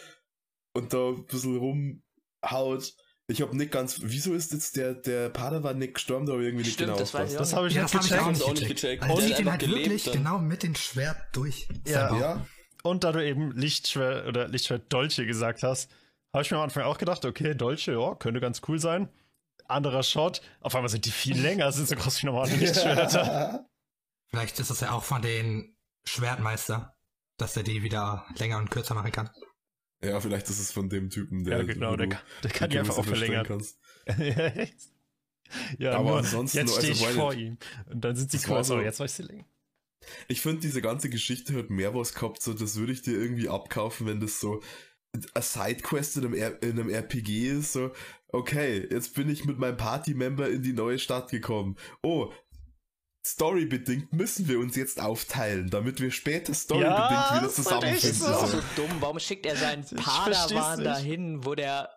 und da ein bisschen rumhaut. Ich hab nicht ganz, wieso ist jetzt der, der Padawan nicht gestorben, da hab ich irgendwie nicht Stimmt, genau das weiß ich das habe ich Ja, nicht das habe ich auch nicht gecheckt. gecheckt. Also Der der hat sieht ihn einfach halt wirklich gelebt dann. genau mit dem Schwert durch. Ja. Ja, Und da du eben Lichtschwert oder Lichtschwert Dolche gesagt hast, habe ich mir am Anfang auch gedacht, okay, Dolche, ja, könnte ganz cool sein. Anderer Shot, auf einmal sind die viel länger, sind so groß wie normale Lichtschwerter. Vielleicht ist es ja auch von den Schwertmeister, dass er die wieder länger und kürzer machen kann. Ja, vielleicht ist es von dem Typen, der, Ja, genau, der, du kann- der kann die einfach auch verlängern. kannst. ja, Aber nur, ansonsten jetzt stehe also ich vor ihm. Und dann sind sie größer, so- jetzt weiß ich sie länger. Ich finde, diese ganze Geschichte hat mehr was gehabt, so, das würde ich dir irgendwie abkaufen, wenn das so eine Sidequest in einem, R in einem RPG ist, so, okay, jetzt bin ich mit meinem Party-Member in die neue Stadt gekommen. Oh, storybedingt müssen wir uns jetzt aufteilen, damit wir später storybedingt Ja, wieder zusammenfinden. Das ist so. so dumm. Warum schickt er seinen Ich Padawan dahin, wo der,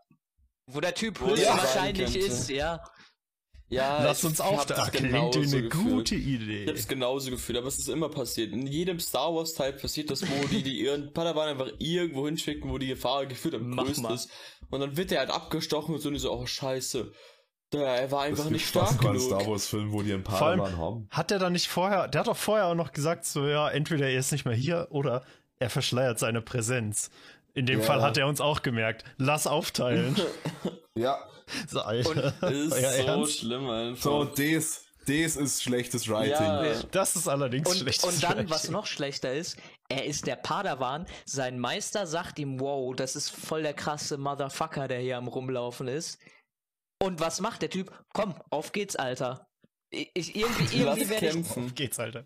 wo der Typ Wo der höchstwahrscheinlich sein könnte. ist, ja? Ja, Lass ich uns das da klingt eine gefühlt. gute Ich Idee. hab's genauso gefühlt, aber es ist immer passiert. In jedem Star Wars Teil passiert das, wo die, die ihren Padawan einfach irgendwo hinschicken, wo die Gefahr gefühlt am größten ist. Und dann wird er halt abgestochen und so und die so, oh scheiße. Der, er war einfach nicht fast stark keinen genug. Star Wars Film, wo die einen Vor allem- Padawan haben. Hat er da nicht vorher, der hat doch vorher auch noch gesagt, so, ja, entweder er ist nicht mehr hier oder er verschleiert seine Präsenz. In dem Ja. Fall hat er uns auch gemerkt. Lass aufteilen. Ja. so, Alter. Das ist so Ernst? schlimm einfach. So, und das, das ist schlechtes Writing. Ja. Das ist allerdings Und, schlecht. und dann, was noch schlechter ist, er ist der Padawan, sein Meister sagt ihm, wow, das ist voll der krasse Motherfucker, der hier am Rumlaufen ist. Und was macht der Typ? Komm, auf geht's, Alter. Ich, ich, irgendwie irgendwie werde ich. kämpfen. Auf geht's, Alter.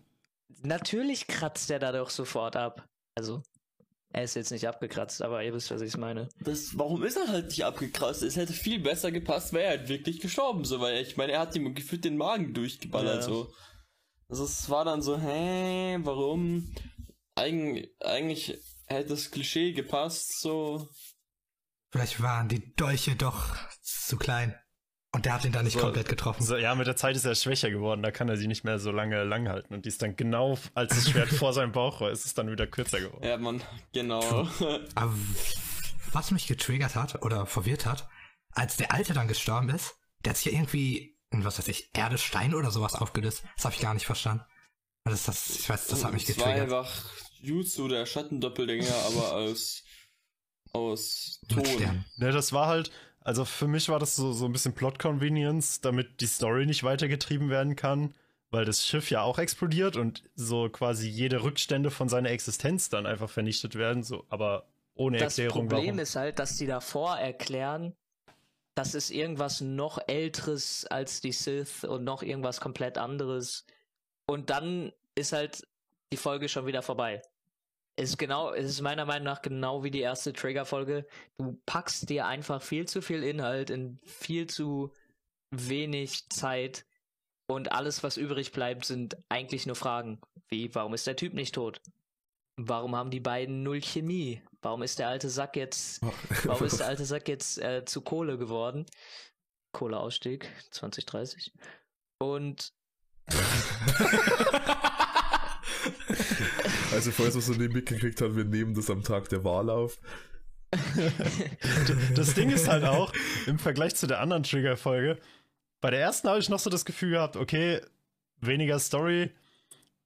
Natürlich kratzt er da doch sofort ab. Also, er ist jetzt nicht abgekratzt, aber ihr wisst, was ich meine. Das, warum ist er halt nicht abgekratzt? Es hätte viel besser gepasst, wäre er halt wirklich gestorben, so, weil ich meine, er hat ihm gefühlt den Magen durchgeballert, Ja. so. Also es war dann so, hä, warum? Eig eigentlich hätte das Klischee gepasst, so. Vielleicht waren die Dolche doch zu klein. Und der hat ihn da nicht So. komplett getroffen. So, ja, mit der Zeit ist er schwächer geworden, da kann er sie nicht mehr so lange lang halten. Und die ist dann genau, als das Schwert vor seinem Bauch war, ist es dann wieder kürzer geworden. Ja, man, genau. Aber was mich getriggert hat oder verwirrt hat, als der Alte dann gestorben ist, der hat sich ja irgendwie in, was weiß ich, Erde, Stein oder sowas aufgelöst. Das habe ich gar nicht verstanden. Das, das, ich weiß, das hat mich Es war getriggert. einfach Jutsu, der Schattendoppelgänger, aber aus, aus Ton. Sternen. Ne, das war halt, also für mich war das so, so ein bisschen Plot-Convenience, damit die Story nicht weitergetrieben werden kann, weil das Schiff ja auch explodiert und so quasi jede Rückstände von seiner Existenz dann einfach vernichtet werden, so, aber ohne Das Erklärung, Problem warum. ist halt, dass die davor erklären, das ist irgendwas noch älteres als die Sith und noch irgendwas komplett anderes. Und dann ist halt die Folge schon wieder vorbei. Es ist genau, es ist meiner Meinung nach genau wie die erste Trigger-Folge. Du packst dir einfach viel zu viel Inhalt in viel zu wenig Zeit und alles, was übrig bleibt, sind eigentlich nur Fragen. Wie, warum ist der Typ nicht tot? Warum haben die beiden null Chemie? Warum ist der alte Sack jetzt, warum ist der alte Sack jetzt äh, zu Kohle geworden? Kohleausstieg 2030. Und Also, falls wir so nicht mitgekriegt haben, wir nehmen das am Tag der Wahl auf. Das Ding ist halt auch, im Vergleich zu der anderen Trigger-Folge, bei der ersten habe ich noch so das Gefühl gehabt, okay, weniger Story,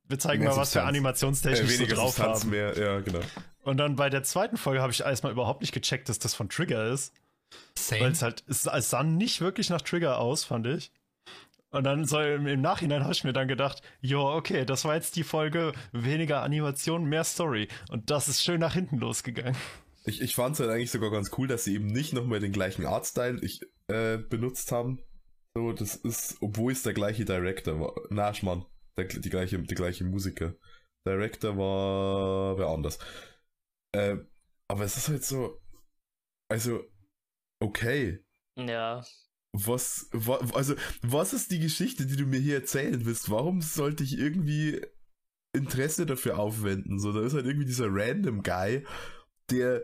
wir zeigen Mehr mal, was wir Substanz. animationstechnisch Äh, so drauf Substanz haben. mehr, ja, genau. Und dann bei der zweiten Folge habe ich erstmal überhaupt nicht gecheckt, dass das von Trigger ist. Weil Same. es halt, es, es sah nicht wirklich nach Trigger aus, fand ich. Und dann so im, im Nachhinein habe ich mir dann gedacht, jo, okay, das war jetzt die Folge, weniger Animation, mehr Story. Und das ist schön nach hinten losgegangen. Ich, ich fand es halt eigentlich sogar ganz cool, dass sie eben nicht nochmal den gleichen Artstyle ich, äh, benutzt haben. So, das ist, obwohl es der gleiche Director war. Na, Schmarrn, der, die, gleiche, die gleiche Musiker. Director war wer anders. Äh, aber es ist halt so, also, okay. ja, Was, wa, also, was ist die Geschichte, die du mir hier erzählen willst? Warum sollte ich irgendwie Interesse dafür aufwenden? So, da ist halt irgendwie dieser random Guy, der,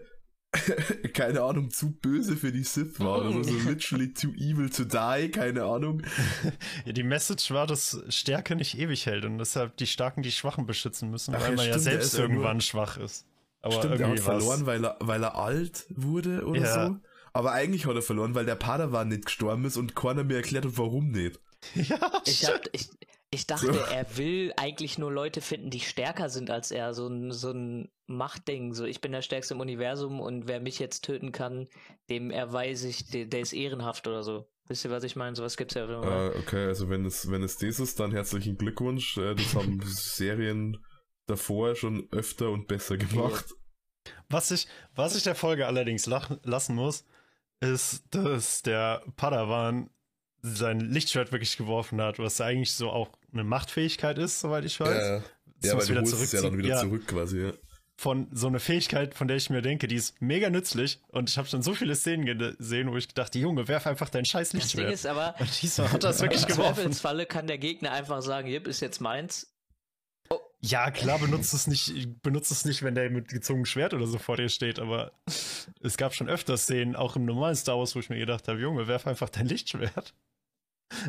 keine Ahnung, zu böse für die Sith war. Oder so, so literally too evil to die, keine Ahnung. Ja, die Message war, dass Stärke nicht ewig hält und deshalb die Starken die Schwachen beschützen müssen, Ach weil ja, man ja stimmt, der selbst ja irgendwann schwach ist. Aber Stimmt, er hat verloren, weil er, weil er alt wurde oder Ja. so. Aber eigentlich hat er verloren, weil der Padawan nicht gestorben ist und keiner mir erklärt hat, warum nicht. Ja, ich, stimmt. hab, ich, ich dachte, er will eigentlich nur Leute finden, die stärker sind als er. So ein, so ein Machtding. So, ich bin der Stärkste im Universum und wer mich jetzt töten kann, dem erweise ich, der, der ist ehrenhaft oder so. Wisst ihr, was ich meine? Sowas gibt's ja immer. Äh, okay, also wenn es, wenn es das ist, dann herzlichen Glückwunsch. Äh, das haben Serien davor schon öfter und besser gemacht. Was ich, was ich der Folge allerdings lach, lassen muss, ist, dass der Padawan sein Lichtschwert wirklich geworfen hat, was eigentlich so auch eine Machtfähigkeit ist, soweit ich weiß. Ja, Das ja muss weil du wieder holst es ja dann zurückziehen. wieder Ja. zurück quasi. Ja. Von so einer Fähigkeit, von der ich mir denke, die ist mega nützlich. Und ich habe schon so viele Szenen gesehen, wo ich dachte, Junge, werf einfach dein scheiß das Ding Lichtschwert. ist aber, Und diesmal hat er es wirklich im geworfen. Zweifelsfalle kann der Gegner einfach sagen, Jip, ist jetzt meins. Ja, klar, benutzt es nicht, benutzt es nicht, wenn der mit gezogenem Schwert oder so vor dir steht, aber es gab schon öfter Szenen, auch im normalen Star Wars, wo ich mir gedacht habe, Junge, werf einfach dein Lichtschwert.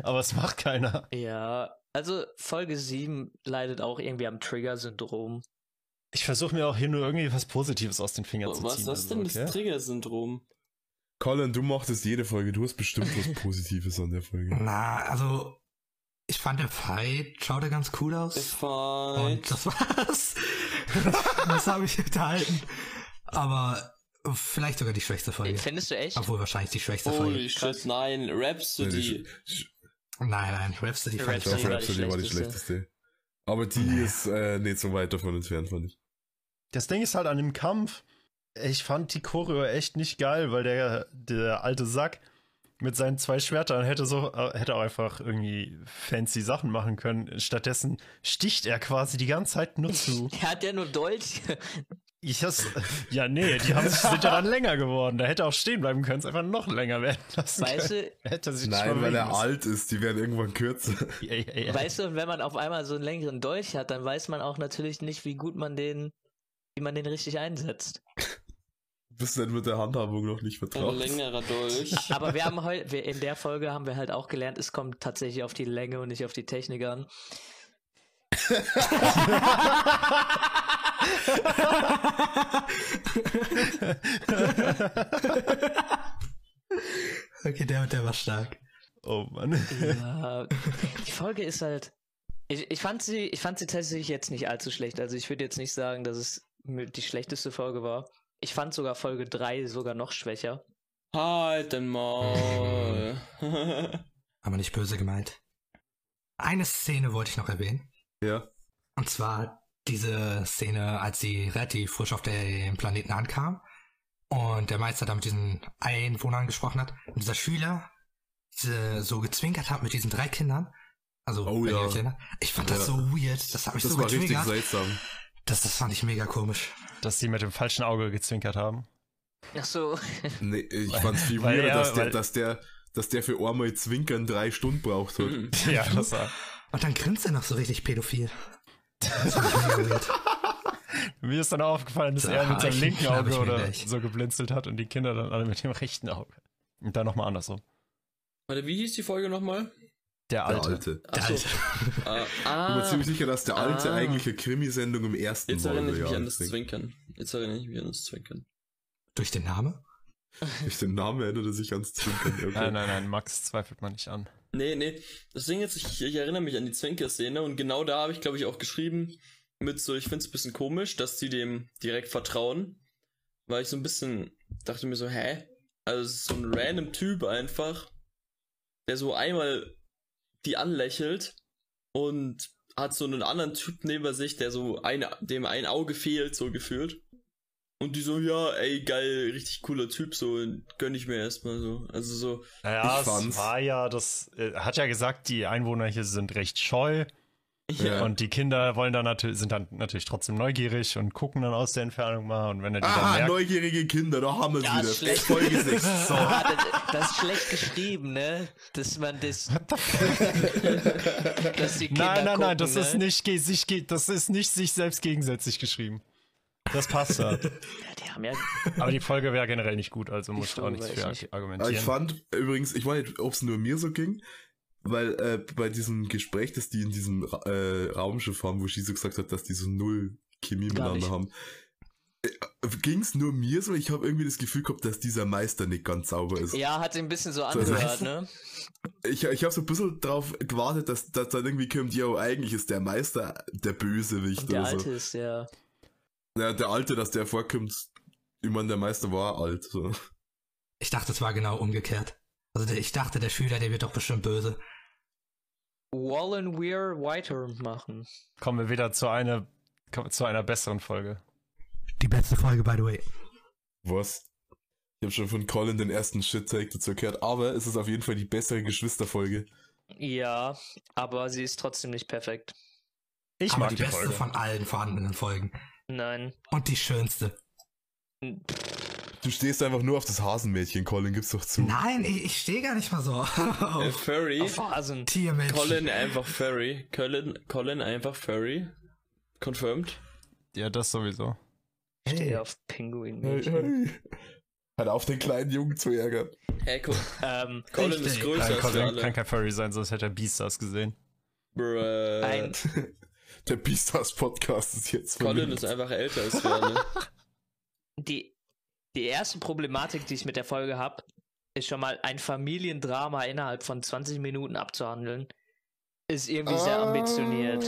Aber es macht keiner. Ja, also Folge 7 leidet auch irgendwie am Trigger-Syndrom. Ich versuche mir auch hier nur irgendwie was Positives aus den Fingern zu Was ziehen. ist das also, denn, das okay? Trigger-Syndrom? Colin, du machtest jede Folge. Du hast bestimmt was Positives an der Folge. Na, also, ich fand der Fight schaute ganz cool aus. Fight. Und das war's. das habe ich unterhalten. Aber vielleicht sogar die schwächste Folge. Findest du echt? Obwohl wahrscheinlich die schwächste Holy Folge. shit, nein, Ja, Rhapsody. Nein, nein, Rhapsody fand ich Doch, Rhapsody war die Rhapsody war die schlechteste. Aber die Nee. ist äh, nicht so weit davon entfernt, fand ich. Das Ding ist halt an dem Kampf, ich fand die Choreo echt nicht geil, weil der, der alte Sack mit seinen zwei Schwertern hätte so äh, hätte auch einfach irgendwie fancy Sachen machen können. Stattdessen sticht er quasi die ganze Zeit nur zu. Er hat ja nur Dolch. Ich has, ja, nee, die haben, sind ja dann länger geworden. Da hätte er auch stehen bleiben können, es einfach noch länger werden lassen Weißt können. du, Hätte er sich nicht Nein, weil er müssen. alt ist. Die werden irgendwann kürzer. Ja, ja, ja. weißt du, und wenn man auf einmal so einen längeren Dolch hat, dann weiß man auch natürlich nicht, wie gut man den, wie man den richtig einsetzt. Bist denn mit der Handhabung noch nicht Ein vertraut? längerer Dolch. Aber wir haben heute, in der Folge haben wir halt auch gelernt, es kommt tatsächlich auf die Länge und nicht auf die Technik an. Okay, der, der war stark. Oh Mann. Ja, die Folge ist halt. Ich, ich, fand sie, ich fand sie tatsächlich jetzt nicht allzu schlecht. Also ich würde jetzt nicht sagen, dass es die schlechteste Folge war. Ich fand sogar Folge 3 sogar noch schwächer. Halt den Maul. Aber nicht böse gemeint. Eine Szene wollte ich noch erwähnen. Ja. Und zwar diese Szene, als sie relativ frisch auf dem Planeten ankam und der Meister da mit diesen Einwohnern gesprochen hat und dieser Schüler diese, so gezwinkert hat mit diesen drei Kindern. Also, Oh ja. ich fand das Ja. so weird. Das hat mich Das so war richtig getriggert. seltsam. Das, das fand ich mega komisch. Dass sie mit dem falschen Auge gezwinkert haben. Ach so. Nee, ich fand's viel Weil weirder, er- dass, der, dass, der, dass der für einmal Zwinkern drei Stunden braucht hat. Hm. Ja, das war. Und dann grinst er noch so richtig pädophil. Das weird. Mir ist dann auch aufgefallen, dass Da er mit seinem ich- linken Auge oder so geblinzelt hat und die Kinder dann alle mit dem rechten Auge. Und dann nochmal andersrum. Warte, wie hieß die Folge nochmal? Der Der alte. Alte. Der. Alte. Ah, Ich bin mir ziemlich sicher, dass der Alte Ah. eigentlich eine Krimisendung im ersten jetzt war. erinnere ich mich an das deswegen. Zwinkern. Jetzt erinnere ich mich an das Zwinkern. Durch den Namen? Durch den Namen erinnert er sich ans Zwinkern. Okay. Nein, nein, nein, Max zweifelt man nicht an. Nee, nee. Das Ding ist, ich, ich erinnere mich an die Zwinker-Szene und genau da habe ich, glaube ich, auch geschrieben mit so, ich finde es ein bisschen komisch, dass die dem direkt vertrauen. Weil ich so ein bisschen dachte mir so, hä? Also es ist so ein random Typ einfach, der so einmal die anlächelt und hat so einen anderen Typ neben sich, der so eine, dem ein Auge fehlt, so gefühlt. Und die so, ja, ey, geil, richtig cooler Typ, so, gönn ich mir erstmal so. Also so, Naja, es war ja, das er hat ja gesagt, die Einwohner hier sind recht scheu Ja. und die Kinder wollen dann natürlich, sind dann natürlich trotzdem neugierig und gucken dann aus der Entfernung mal und wenn er die dann Ah, merkt, neugierige Kinder, da haben wir Ja, wieder. schlecht. Folge 6. So. Ah, das, das ist schlecht geschrieben, ne? Dass man das. dass die Kinder nein, nein, nein, gucken, das ne? ist nicht sich das ist nicht sich selbst gegensätzlich geschrieben. Das passt da. Ja, die haben ja. Aber die Folge wäre generell nicht gut, also musst du auch nichts für nicht- argumentieren. ich fand übrigens, ich weiß nicht, ob es nur mir so ging, weil äh, bei diesem Gespräch, das die in diesem Ra äh, Raumschiff haben, wo Shizu gesagt hat, dass die so null Chemie Gar miteinander nicht. haben, äh, ging es nur mir so? Ich habe irgendwie das Gefühl gehabt, dass dieser Meister nicht ganz sauber ist. Ja, hat sich ein bisschen so angehört, das- ne? Ich, ich habe so ein bisschen drauf gewartet, dass, dass dann irgendwie kommt, yo, eigentlich ist der Meister der Bösewicht der oder so. Alte ist ja. Ja, der Alte, dass der vorkommt, ich meine, der Meister war alt. So. Ich dachte, es war genau umgekehrt. Also der, ich dachte, der Schüler, der wird doch bestimmt böse. Wallen Weir Whiter machen. Kommen wir wieder zu einer zu einer besseren Folge. Die beste Folge, by the way. Was? Ich habe schon von Colin den ersten Shit-Take dazu gehört, aber es ist auf jeden Fall die bessere Geschwisterfolge. Ja, aber sie ist trotzdem nicht perfekt. Ich Aber mag die die, beste Folge. von allen vorhandenen Folgen. Nein. Und die schönste. Du stehst einfach nur auf das Hasenmädchen, Colin, gib's doch zu. Nein, ich, ich stehe gar nicht mal so äh, auf Furry. Auf Hasen. Tiermenschen. Colin einfach Furry. Colin, Colin einfach Furry. Confirmed. Ja, das sowieso. Ich stehe Hey. auf Pinguin. Hey, hey. Hört auf, den kleinen Jungen zu ärgern. Hey, Co Ähm, Colin Richtig. ist größer Nein, als Colin alle. kann kein Furry sein, sonst hätte er Beastars gesehen. Bruh. ein, Der Beastars Podcast ist jetzt Colin verlinkt. ist einfach älter als wir alle. die, die erste Problematik, die ich mit der Folge habe, ist schon mal ein Familiendrama innerhalb von 20 Minuten abzuhandeln. Ist irgendwie sehr ambitioniert.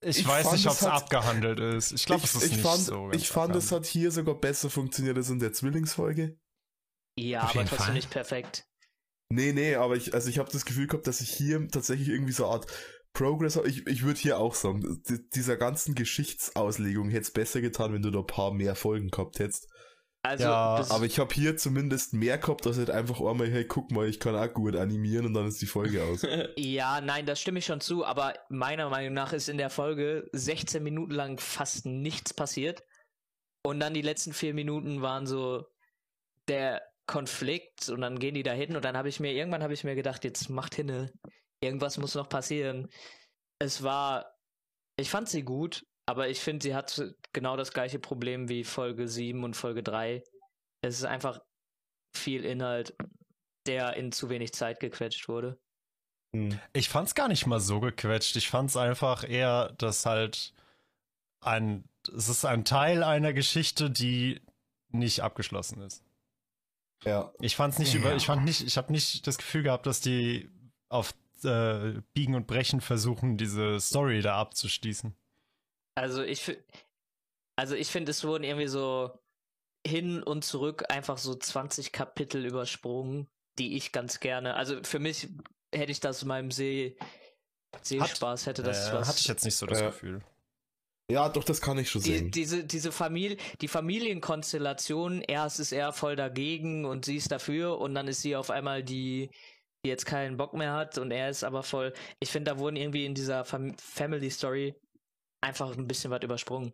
Ich, Ich weiß fand, nicht, ob es abgehandelt ist. Ich glaube, es ist ich nicht fand, so. ganz ich fand, es hat hier sogar besser funktioniert als in der Zwillingsfolge. Ja, Auf aber trotzdem Fall. nicht perfekt. Nee, nee, aber ich, also ich habe das Gefühl gehabt, dass ich hier tatsächlich irgendwie so eine Art Progress habe. Ich, ich würde hier auch sagen, di- dieser ganzen Geschichtsauslegung hätte es besser getan, wenn du da ein paar mehr Folgen gehabt hättest. Also, Ja, das, Aber ich habe hier zumindest mehr gehabt, dass halt einfach einmal, hey, guck mal, ich kann auch gut animieren und dann ist die Folge aus. ja, nein, das stimme ich schon zu, aber meiner Meinung nach ist in der Folge 16 Minuten lang fast nichts passiert. Und dann die letzten vier Minuten waren so der Konflikt und dann gehen die da hin und dann habe ich mir, irgendwann habe ich mir gedacht, jetzt macht hinne, irgendwas muss noch passieren. Es war, ich fand sie gut, aber ich finde, sie hat genau das gleiche Problem wie Folge 7 und Folge 3. Es ist einfach viel Inhalt, der in zu wenig Zeit gequetscht wurde. Hm. Ich fand's gar nicht mal so gequetscht. Ich fand's einfach eher, dass halt ein, es ist ein Teil einer Geschichte, die nicht abgeschlossen ist. Ja. Ich fand's nicht Ja. über, ich fand nicht, ich habe nicht das Gefühl gehabt, dass die auf äh, Biegen und Brechen versuchen, diese Story da abzuschließen. Also ich also ich finde, es wurden irgendwie so hin und zurück einfach so 20 Kapitel übersprungen, die ich ganz gerne. Also für mich hätte ich das in meinem See Sehspaß hätte das äh, was. hatte ich jetzt nicht so das Ja. Gefühl. Ja, doch, das kann ich schon die, sehen. diese, diese Familie, die Familienkonstellation, erst ist er voll dagegen und sie ist dafür und dann ist sie auf einmal die, die jetzt keinen Bock mehr hat und er ist aber voll. Ich finde, da wurden irgendwie in dieser Fam Family Story einfach ein bisschen was übersprungen.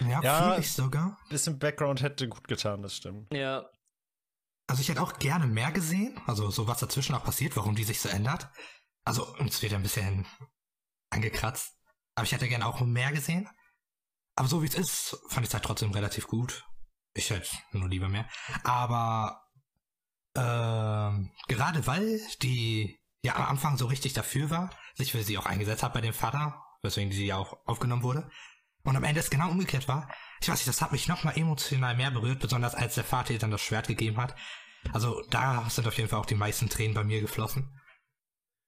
Ja, Ja. fühle ich sogar. Bisschen Background hätte gut getan, das stimmt. Ja, Also ich hätte auch gerne mehr gesehen, also so was dazwischen auch passiert, warum die sich so ändert. Also uns wird ja ein bisschen angekratzt. Aber ich hätte gerne auch mehr gesehen. Aber so wie es ist, fand ich es halt trotzdem relativ gut. Ich hätte nur lieber mehr. Aber ähm, gerade weil die ja am Anfang so richtig dafür war, sich für sie auch eingesetzt hat bei dem Vater, weswegen sie ja auch aufgenommen wurde. Und am Ende es genau umgekehrt war. Ich weiß nicht, das hat mich nochmal emotional mehr berührt, besonders als der Vater ihr dann das Schwert gegeben hat. Also da sind auf jeden Fall auch die meisten Tränen bei mir geflossen.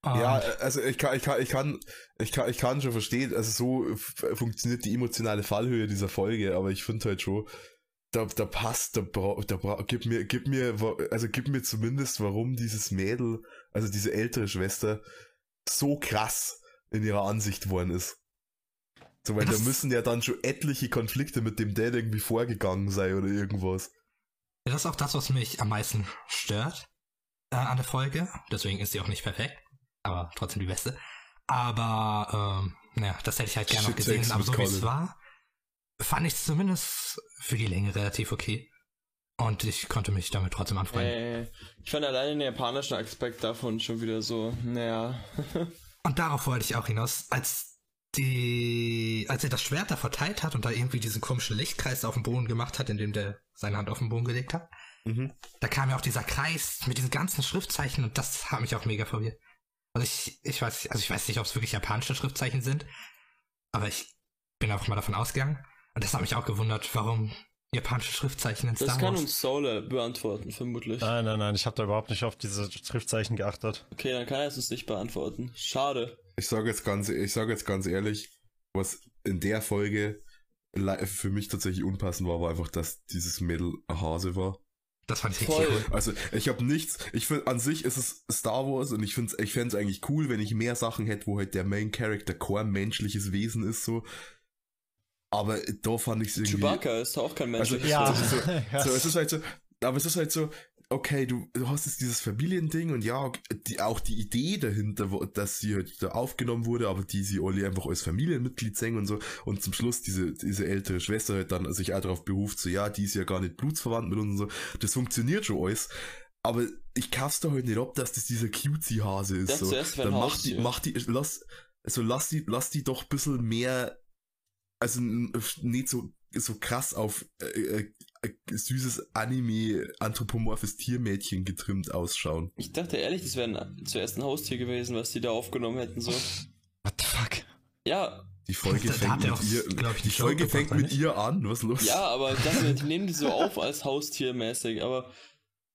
Und Ja, also ich kann, ich kann, ich kann, ich kann, ich kann schon verstehen, also so funktioniert die emotionale Fallhöhe dieser Folge, aber ich finde halt schon, da, da passt, da, bra, da bra, gib mir, gib mir, also gib mir zumindest, warum dieses Mädel, also diese ältere Schwester, so krass in ihrer Ansicht worden ist. So, weil Das- da müssen ja dann schon etliche Konflikte mit dem Dad irgendwie vorgegangen sein oder irgendwas. Das ist auch das, was mich am meisten stört äh, an der Folge. Deswegen ist sie auch nicht perfekt, aber trotzdem die beste. Aber ähm, naja, das hätte ich halt gerne noch gesehen. Aber so wie es war, fand ich es zumindest für die Länge relativ okay. Und ich konnte mich damit trotzdem anfreunden. Äh, ich fand alleine den japanischen Aspekt davon schon wieder so, naja. Und darauf wollte ich auch hinaus, als die, als er das Schwert da verteilt hat und da irgendwie diesen komischen Lichtkreis auf den Boden gemacht hat, indem der seine Hand auf den Boden gelegt hat, Mhm. da kam ja auch dieser Kreis mit diesen ganzen Schriftzeichen und das hat mich auch mega verwirrt. Also ich, ich weiß, also ich weiß nicht, ob es wirklich japanische Schriftzeichen sind, aber ich bin einfach mal davon ausgegangen. Und das hat mich auch gewundert, warum japanische Schriftzeichen in Das Star kann Wars. uns Solar beantworten, vermutlich. Nein, nein, nein, ich habe da überhaupt nicht auf diese Schriftzeichen geachtet. Okay, dann kann er es uns nicht beantworten. Schade. Ich sage jetzt ganz, ich sage jetzt ganz ehrlich, was in der Folge für mich tatsächlich unpassend war, war einfach, dass dieses Mädel ein Hase war. Das fand ich Voll. richtig cool. Also ich habe nichts, ich finde an sich ist es Star Wars und ich finde ich fände es eigentlich cool, wenn ich mehr Sachen hätte, wo halt der Main Character kein menschliches Wesen ist so. Aber da fand ich es irgendwie. Chewbacca ist auch kein Mensch. Also, Ja. so, so, es ist halt so, aber es ist halt so, okay, du, du hast jetzt dieses Familiending und ja, die, auch die Idee dahinter, wo- dass sie halt da aufgenommen wurde, aber die sie alle einfach als Familienmitglied sehen und so und zum Schluss diese, diese ältere Schwester halt dann sich auch darauf beruft, so ja, die ist ja gar nicht blutsverwandt mit uns und so, das funktioniert schon alles. Aber ich kauf's doch halt nicht ab, dass das dieser Cutesy-Hase ist. Das so. zuerst wäre Dann mach die, mach die, lass, also lass die, lass die doch ein bisschen mehr, also nicht so, so krass auf äh, äh, äh, süßes Anime, anthropomorphes Tiermädchen getrimmt ausschauen. Ich dachte ehrlich, das wäre zuerst ein Haustier gewesen, was die da aufgenommen hätten, so. What the fuck? Ja, Die Folge Da- da fängt mit auch, ihr, ich, die Folge fängt mit ihr an, was los? ja, aber ich dachte, die nehmen die so auf als Haustiermäßig, aber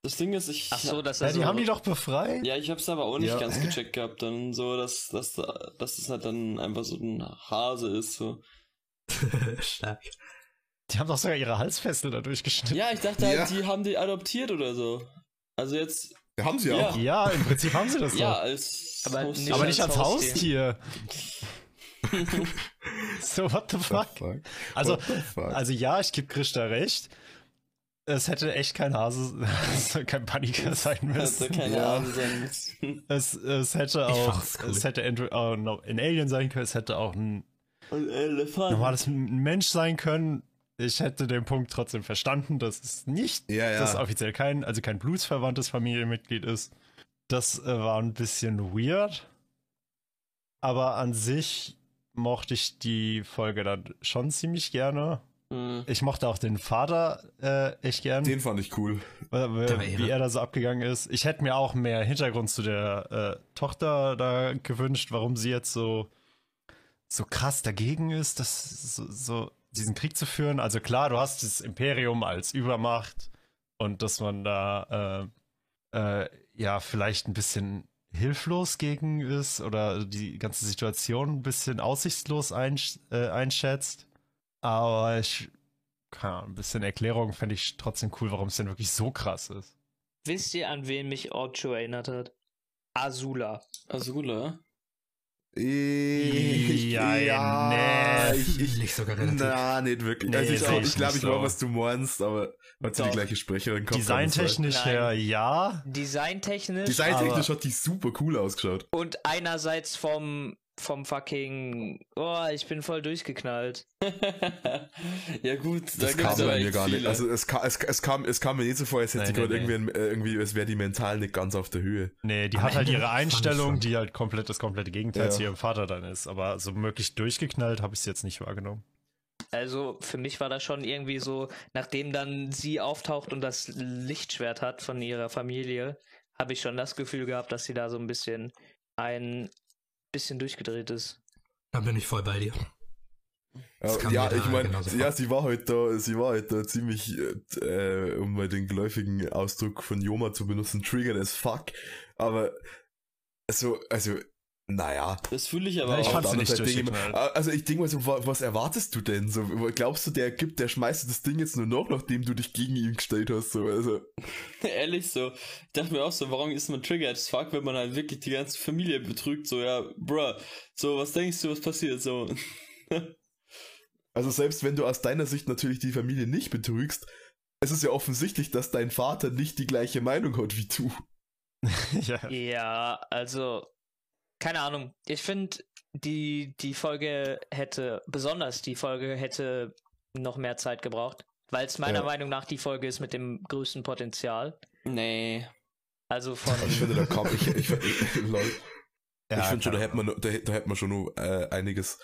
das Ding ist, ich. ach so, das Ja, ist die haben die doch befreit. Ja, ich hab's aber auch nicht Ja, ganz gecheckt gehabt, dann so, dass, dass, dass das halt dann einfach so ein Hase ist, so. Stark. Die haben doch sogar ihre Halsfessel da durchgeschnitten. Ja, ich dachte halt, Ja. die haben die adoptiert oder so. Also jetzt, Ja, haben sie Ja. auch. Ja, im Prinzip haben sie das ja, doch. als Aber nicht Aber nicht als als Haustier. Haustier. so, what the fuck? Fuck. Also, the fuck? also ja, ich gebe Christa recht. Es hätte echt kein Hase, kein Paniker sein Hätte müssen. keine Ja. Ahnung sein müssen. Es, es hätte auch, cool. es hätte auch noch ein Alien sein können, es hätte auch ein Und Elefant. normales Mensch sein können. Ich hätte den Punkt trotzdem verstanden, dass es nicht, Ja, ja. dass offiziell kein, also kein blutsverwandtes Familienmitglied ist. Das äh, war ein bisschen weird. Aber an sich mochte ich die Folge dann schon ziemlich gerne. Hm. Ich mochte auch den Vater äh, echt gern, Den fand ich cool. wie irre. er da so abgegangen ist. Ich hätte mir auch mehr Hintergrund zu der äh, Tochter da gewünscht, warum sie jetzt so, so krass dagegen ist, das so, so diesen Krieg zu führen. Also klar, du hast das Imperium als Übermacht, und dass man da äh, äh, ja vielleicht ein bisschen hilflos gegen ist oder die ganze Situation ein bisschen aussichtslos einsch äh, einschätzt. Aber ich, keine Ahnung, ein bisschen Erklärung fände ich trotzdem cool, warum es denn wirklich so krass ist. Wisst ihr, an wen mich Ocho erinnert hat? Azula. Azula? Ich, Ja, ja, nee. ich, ich, Nicht sogar relativ. na, nicht wirklich. Nee, also ich glaube, ich glaub, ich weiß, so. was du meinst, aber hat sie die gleiche Sprecherin kommt. Designtechnisch Nein. her, ja. Designtechnisch Designtechnisch hat die super cool ausgeschaut. und einerseits vom, vom fucking. Oh, ich bin voll durchgeknallt. ja gut, da Das gibt's kam mir gar nicht. viele. Also es kam, es, es kam, es kam mir nicht so vor, als hätte sie gerade irgendwie, äh, irgendwie, es wäre die mental nicht ganz auf der Höhe. Nee, die Am hat halt ihre Einstellung, die halt komplett das komplette Gegenteil Ja. zu ihrem Vater dann ist. Aber so wirklich durchgeknallt habe ich es jetzt nicht wahrgenommen. Also für mich war das schon irgendwie so, nachdem dann sie auftaucht und das Lichtschwert hat von ihrer Familie, habe ich schon das Gefühl gehabt, dass sie da so ein bisschen ein bisschen durchgedreht ist. Da bin ich voll bei dir. Ja, ja ich meine, ja, sie war halt da, sie war halt da ziemlich, äh, um mal den geläufigen Ausdruck von Joma zu benutzen, triggered as fuck. Aber so, also, naja. das fühle ich aber Ja, ich auch. nicht mir- durchgeknallt. Also ich denke mal so, wa- was erwartest du denn? So, glaubst du, der gibt, der schmeißt das Ding jetzt nur noch, nachdem du dich gegen ihn gestellt hast? So, also, Ehrlich so. Ich dachte mir auch so, warum ist man triggered as fuck, wenn man halt wirklich die ganze Familie betrügt? So, ja, bruh. So, was denkst du, was passiert? So. also selbst wenn du aus deiner Sicht natürlich die Familie nicht betrügst, es ist ja offensichtlich, dass dein Vater nicht die gleiche Meinung hat wie du. ja. Ja, also keine Ahnung. Ich finde, die, die Folge hätte, besonders die Folge hätte noch mehr Zeit gebraucht, weil es meiner Ja. Meinung nach die Folge ist mit dem größten Potenzial. nee. Also von, Ich finde, da kam, ich, ich, ich, lol. Ja, ich finde schon, da hätte man, da, hätte- da hätte man schon noch äh, einiges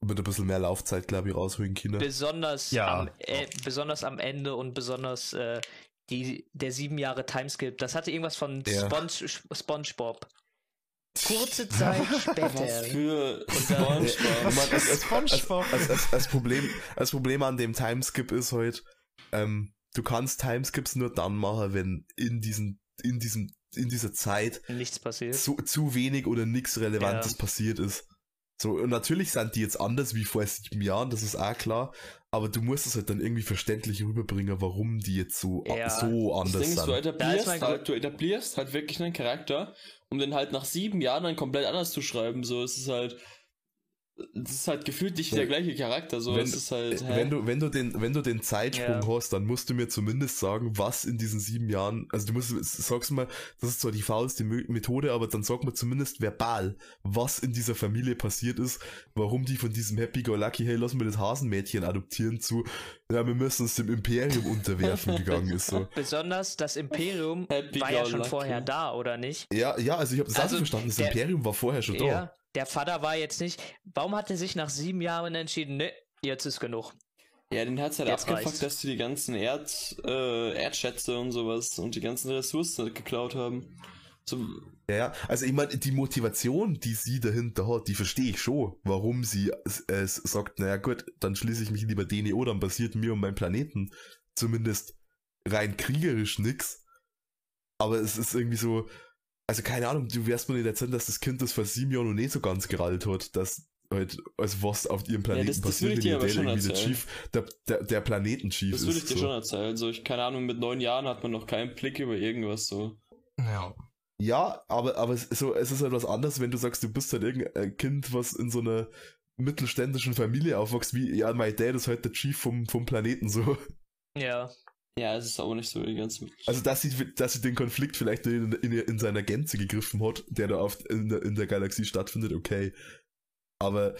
mit ein bisschen mehr Laufzeit, glaube ich, rausholen können. besonders, Ja. am, äh, besonders am Ende und besonders äh, die, der sieben Jahre Timeskip. Das hatte irgendwas von Ja. Sponge, SpongeBob. Kurze Zeit später. Was für SpongeBob. Das, das, SpongeBob. das, das, das, Problem, das Problem an dem Timeskip ist halt, ähm, du kannst Timeskips nur dann machen, wenn in diesen, in diesem, in dieser Zeit Nichts passiert. zu, zu wenig oder nichts Relevantes Ja. passiert ist. So, und natürlich sind die jetzt anders wie vor sieben Jahren, das ist auch klar, aber du musst es halt dann irgendwie verständlich rüberbringen, warum die jetzt so, Ja. so Das anders Ding ist, du sind. Ist etablierst, halt, du etablierst halt wirklich einen Charakter, um den halt nach sieben Jahren dann komplett anders zu schreiben. So, es ist halt, es ist halt gefühlt nicht der gleiche Charakter. So, Wenn- es ist halt, hä? Wenn du, wenn du den, wenn du den Zeitsprung Ja. hast, dann musst du mir zumindest sagen, was in diesen sieben Jahren, also du musst, sagst mal, das ist zwar die faulste Methode, aber dann sag mal zumindest verbal, was in dieser Familie passiert ist, warum die von diesem Happy-Go-Lucky, hey, lass mal das Hasenmädchen adoptieren zu, ja, wir müssen uns dem Imperium unterwerfen gegangen ist, so. Besonders das Imperium Happy war ja schon lucky. vorher da, oder nicht? Ja, ja, also ich habe das Also, verstanden, das der- Imperium war vorher schon da. Der Vater war jetzt nicht. Warum hat er sich nach sieben Jahren entschieden, ne, jetzt ist genug? Ja, den hat's halt Jetzt abgefuckt, reicht's. dass die die ganzen Erd, äh, Erdschätze und sowas und die ganzen Ressourcen geklaut haben. So, Ja, ja, also ich meine, die Motivation, die sie dahinter hat, die verstehe ich schon, warum sie es, es sagt, naja gut, dann schließe ich mich lieber DNO, dann passiert mir und meinem Planeten zumindest rein kriegerisch nix. Aber es ist irgendwie so, also keine Ahnung, du wärst mir nicht erzählen, dass das Kind das vor sieben Jahren noch nicht so ganz gerallt hat, dass halt, also was auf ihrem Planeten das- das passiert, ich wenn dir ihr aber Dad schon irgendwie der erzählen. Chief, der, der, der Planetenchief das ist. würde ich dir so. schon erzählen. So, ich, keine Ahnung, mit neun Jahren hat man noch keinen Blick über irgendwas so. Ja. Ja, aber, aber es, so, es ist halt was anderes, wenn du sagst, du bist halt irgendein Kind, was in so einer mittelständischen Familie aufwächst, wie, ja, mein Dad ist halt der Chief vom, vom Planeten, so. Ja. Ja, es ist aber nicht so die ganze. Also, dass sie, dass sie den Konflikt vielleicht in, in, in seiner Gänze gegriffen hat, der da auf, in, der, in der Galaxie stattfindet, okay. Aber,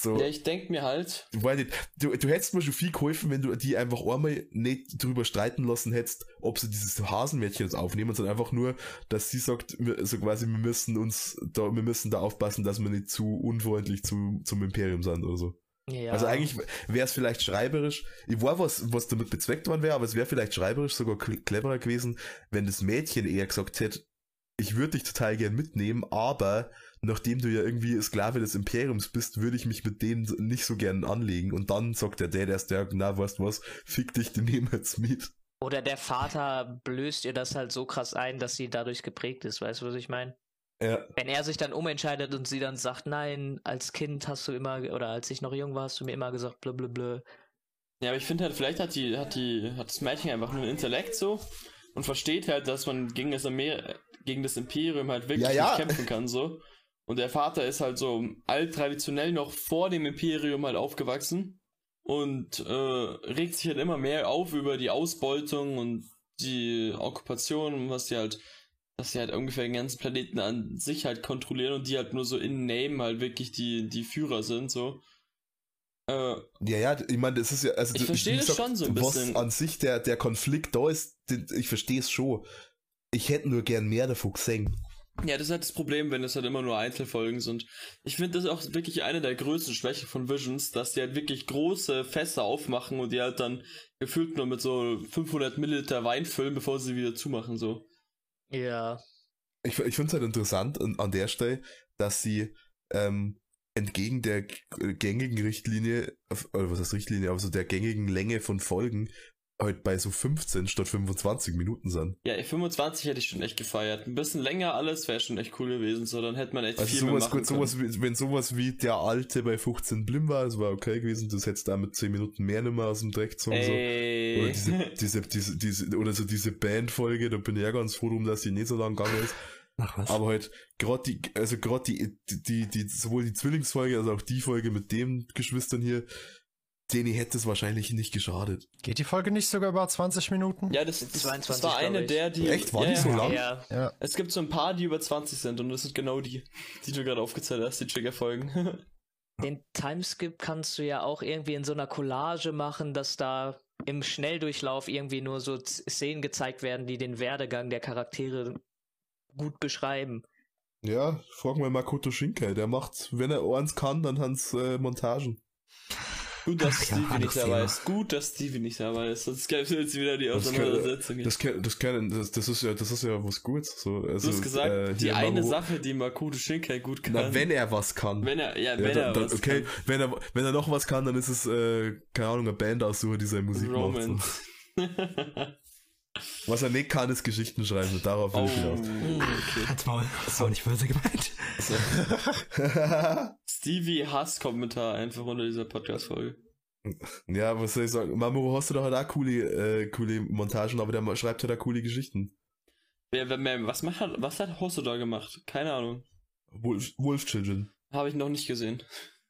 so. Ja, ich denk mir halt, nicht, du, du hättest mir schon viel geholfen, wenn du die einfach einmal nicht drüber streiten lassen hättest, ob sie dieses Hasenmädchen jetzt aufnehmen, sondern einfach nur, dass sie sagt, so quasi, wir müssen uns da, wir müssen da aufpassen, dass wir nicht zu unfreundlich zu, zum Imperium sind oder so. Ja. Also eigentlich wäre es vielleicht schreiberisch, ich weiß, was, was damit bezweckt worden wäre, aber es wäre vielleicht schreiberisch sogar cle- cleverer gewesen, wenn das Mädchen eher gesagt hätte, ich würde dich total gern mitnehmen, aber nachdem du ja irgendwie Sklave des Imperiums bist, würde ich mich mit denen nicht so gern anlegen. Und dann sagt der Dad erst, ja, na, weißt du was, fick dich, die nehmen jetzt mit. Oder der Vater blößt ihr das halt so krass ein, dass sie dadurch geprägt ist, weißt du, was ich meine? Ja. Wenn er sich dann umentscheidet und sie dann sagt, nein, als Kind hast du immer, oder als ich noch jung war, hast du mir immer gesagt, blablabla. Ja, aber ich finde halt, vielleicht hat die, hat die, hat das Mädchen einfach nur einen Intellekt so und versteht halt, dass man gegen das, Amer gegen das Imperium halt wirklich Ja, ja. nicht kämpfen kann so. Und der Vater ist halt so alttraditionell noch vor dem Imperium halt aufgewachsen und äh, regt sich halt immer mehr auf über die Ausbeutung und die Okkupation, was sie halt, dass sie halt ungefähr den ganzen Planeten an sich halt kontrollieren und die halt nur so in Name halt wirklich die, die Führer sind, so. Äh, Ja, ja, ich meine, das ist ja, also Ich verstehe das schon so ein bisschen. an sich der, der Konflikt da ist, ich verstehe es schon. Ich hätte nur gern mehr davon gesehen. Ja, das ist halt das Problem, wenn es halt immer nur Einzelfolgen sind. Ich finde das auch wirklich eine der größten Schwächen von Visions, dass die halt wirklich große Fässer aufmachen und die halt dann gefühlt nur mit so 500 Milliliter Wein füllen, bevor sie wieder zumachen, so. Ja. Ich, ich finde es halt interessant an, an der Stelle, dass sie ähm, entgegen der gängigen Richtlinie, oder was heißt Richtlinie, also der gängigen Länge von Folgen, halt bei so 15 statt 25 Minuten sind. Ja, 25 hätte ich schon echt gefeiert. Ein bisschen länger alles wäre schon echt cool gewesen, so dann hätte man echt Also viel mehr sowas, machen gut, sowas wie, wenn sowas wie der alte bei 15 Blim war, das war okay gewesen, das hättest du da mit 10 Minuten mehr nimmer aus dem Dreck gezogen. So. Oder diese, diese, diese, diese, oder so diese Bandfolge, da bin ich ja ganz froh drum, dass die nicht so lang gegangen ist. Ach was. Aber halt, gerade die, also gerade die, die, die, die, sowohl die Zwillingsfolge als auch die Folge mit den Geschwistern hier, denen hätte es wahrscheinlich nicht geschadet. Geht die Folge nicht sogar über 20 Minuten? ja, das, das, das 22, war eine der, die. Echt? War ja, die so ja. lang? Ja. Ja. Es gibt so ein paar, die über 20 sind und das sind genau die, die du gerade aufgezählt hast, die Triggerfolgen. Den Timeskip kannst du ja auch irgendwie in so einer Collage machen, dass da im Schnelldurchlauf irgendwie nur so Szenen gezeigt werden, die den Werdegang der Charaktere gut beschreiben. Ja, frag mal Makoto Shinkai, der macht, wenn er eins kann, dann hans äh, Montagen. Gut, dass Ach ja, Stevie nicht anderes dabei Thema. ist. Gut, dass Stevie nicht dabei ist. Sonst gäbe es jetzt wieder die Auseinandersetzung. Das, kann, das, kann, das, das ist ja, das ist ja was Gutes. So, also, du hast gesagt, äh, die eine Mamoru- Sache, die Makoto Shinkai gut kann. Na, wenn er was kann. wenn er, ja, Ja, wenn dann, er was okay, kann. wenn er, wenn er noch was kann, dann ist es, äh, keine Ahnung, eine Band aussuchen, die seine Musik macht. Romance. So. Was er nicht kann, ist Geschichten schreiben. Und darauf will oh, ich hinaus. okay. Halt's Maul. Das war nicht böse gemeint. Stevie Hass-Kommentar einfach unter dieser Podcast-Folge. ja, was soll ich sagen? Mamoru hast du doch halt auch coole, äh, coole Montagen, aber der schreibt halt auch coole Geschichten. Wer, wer, wer, was, macht, was hat Hosso da gemacht? Keine Ahnung. Wolf, Wolf Children. Habe ich noch nicht gesehen.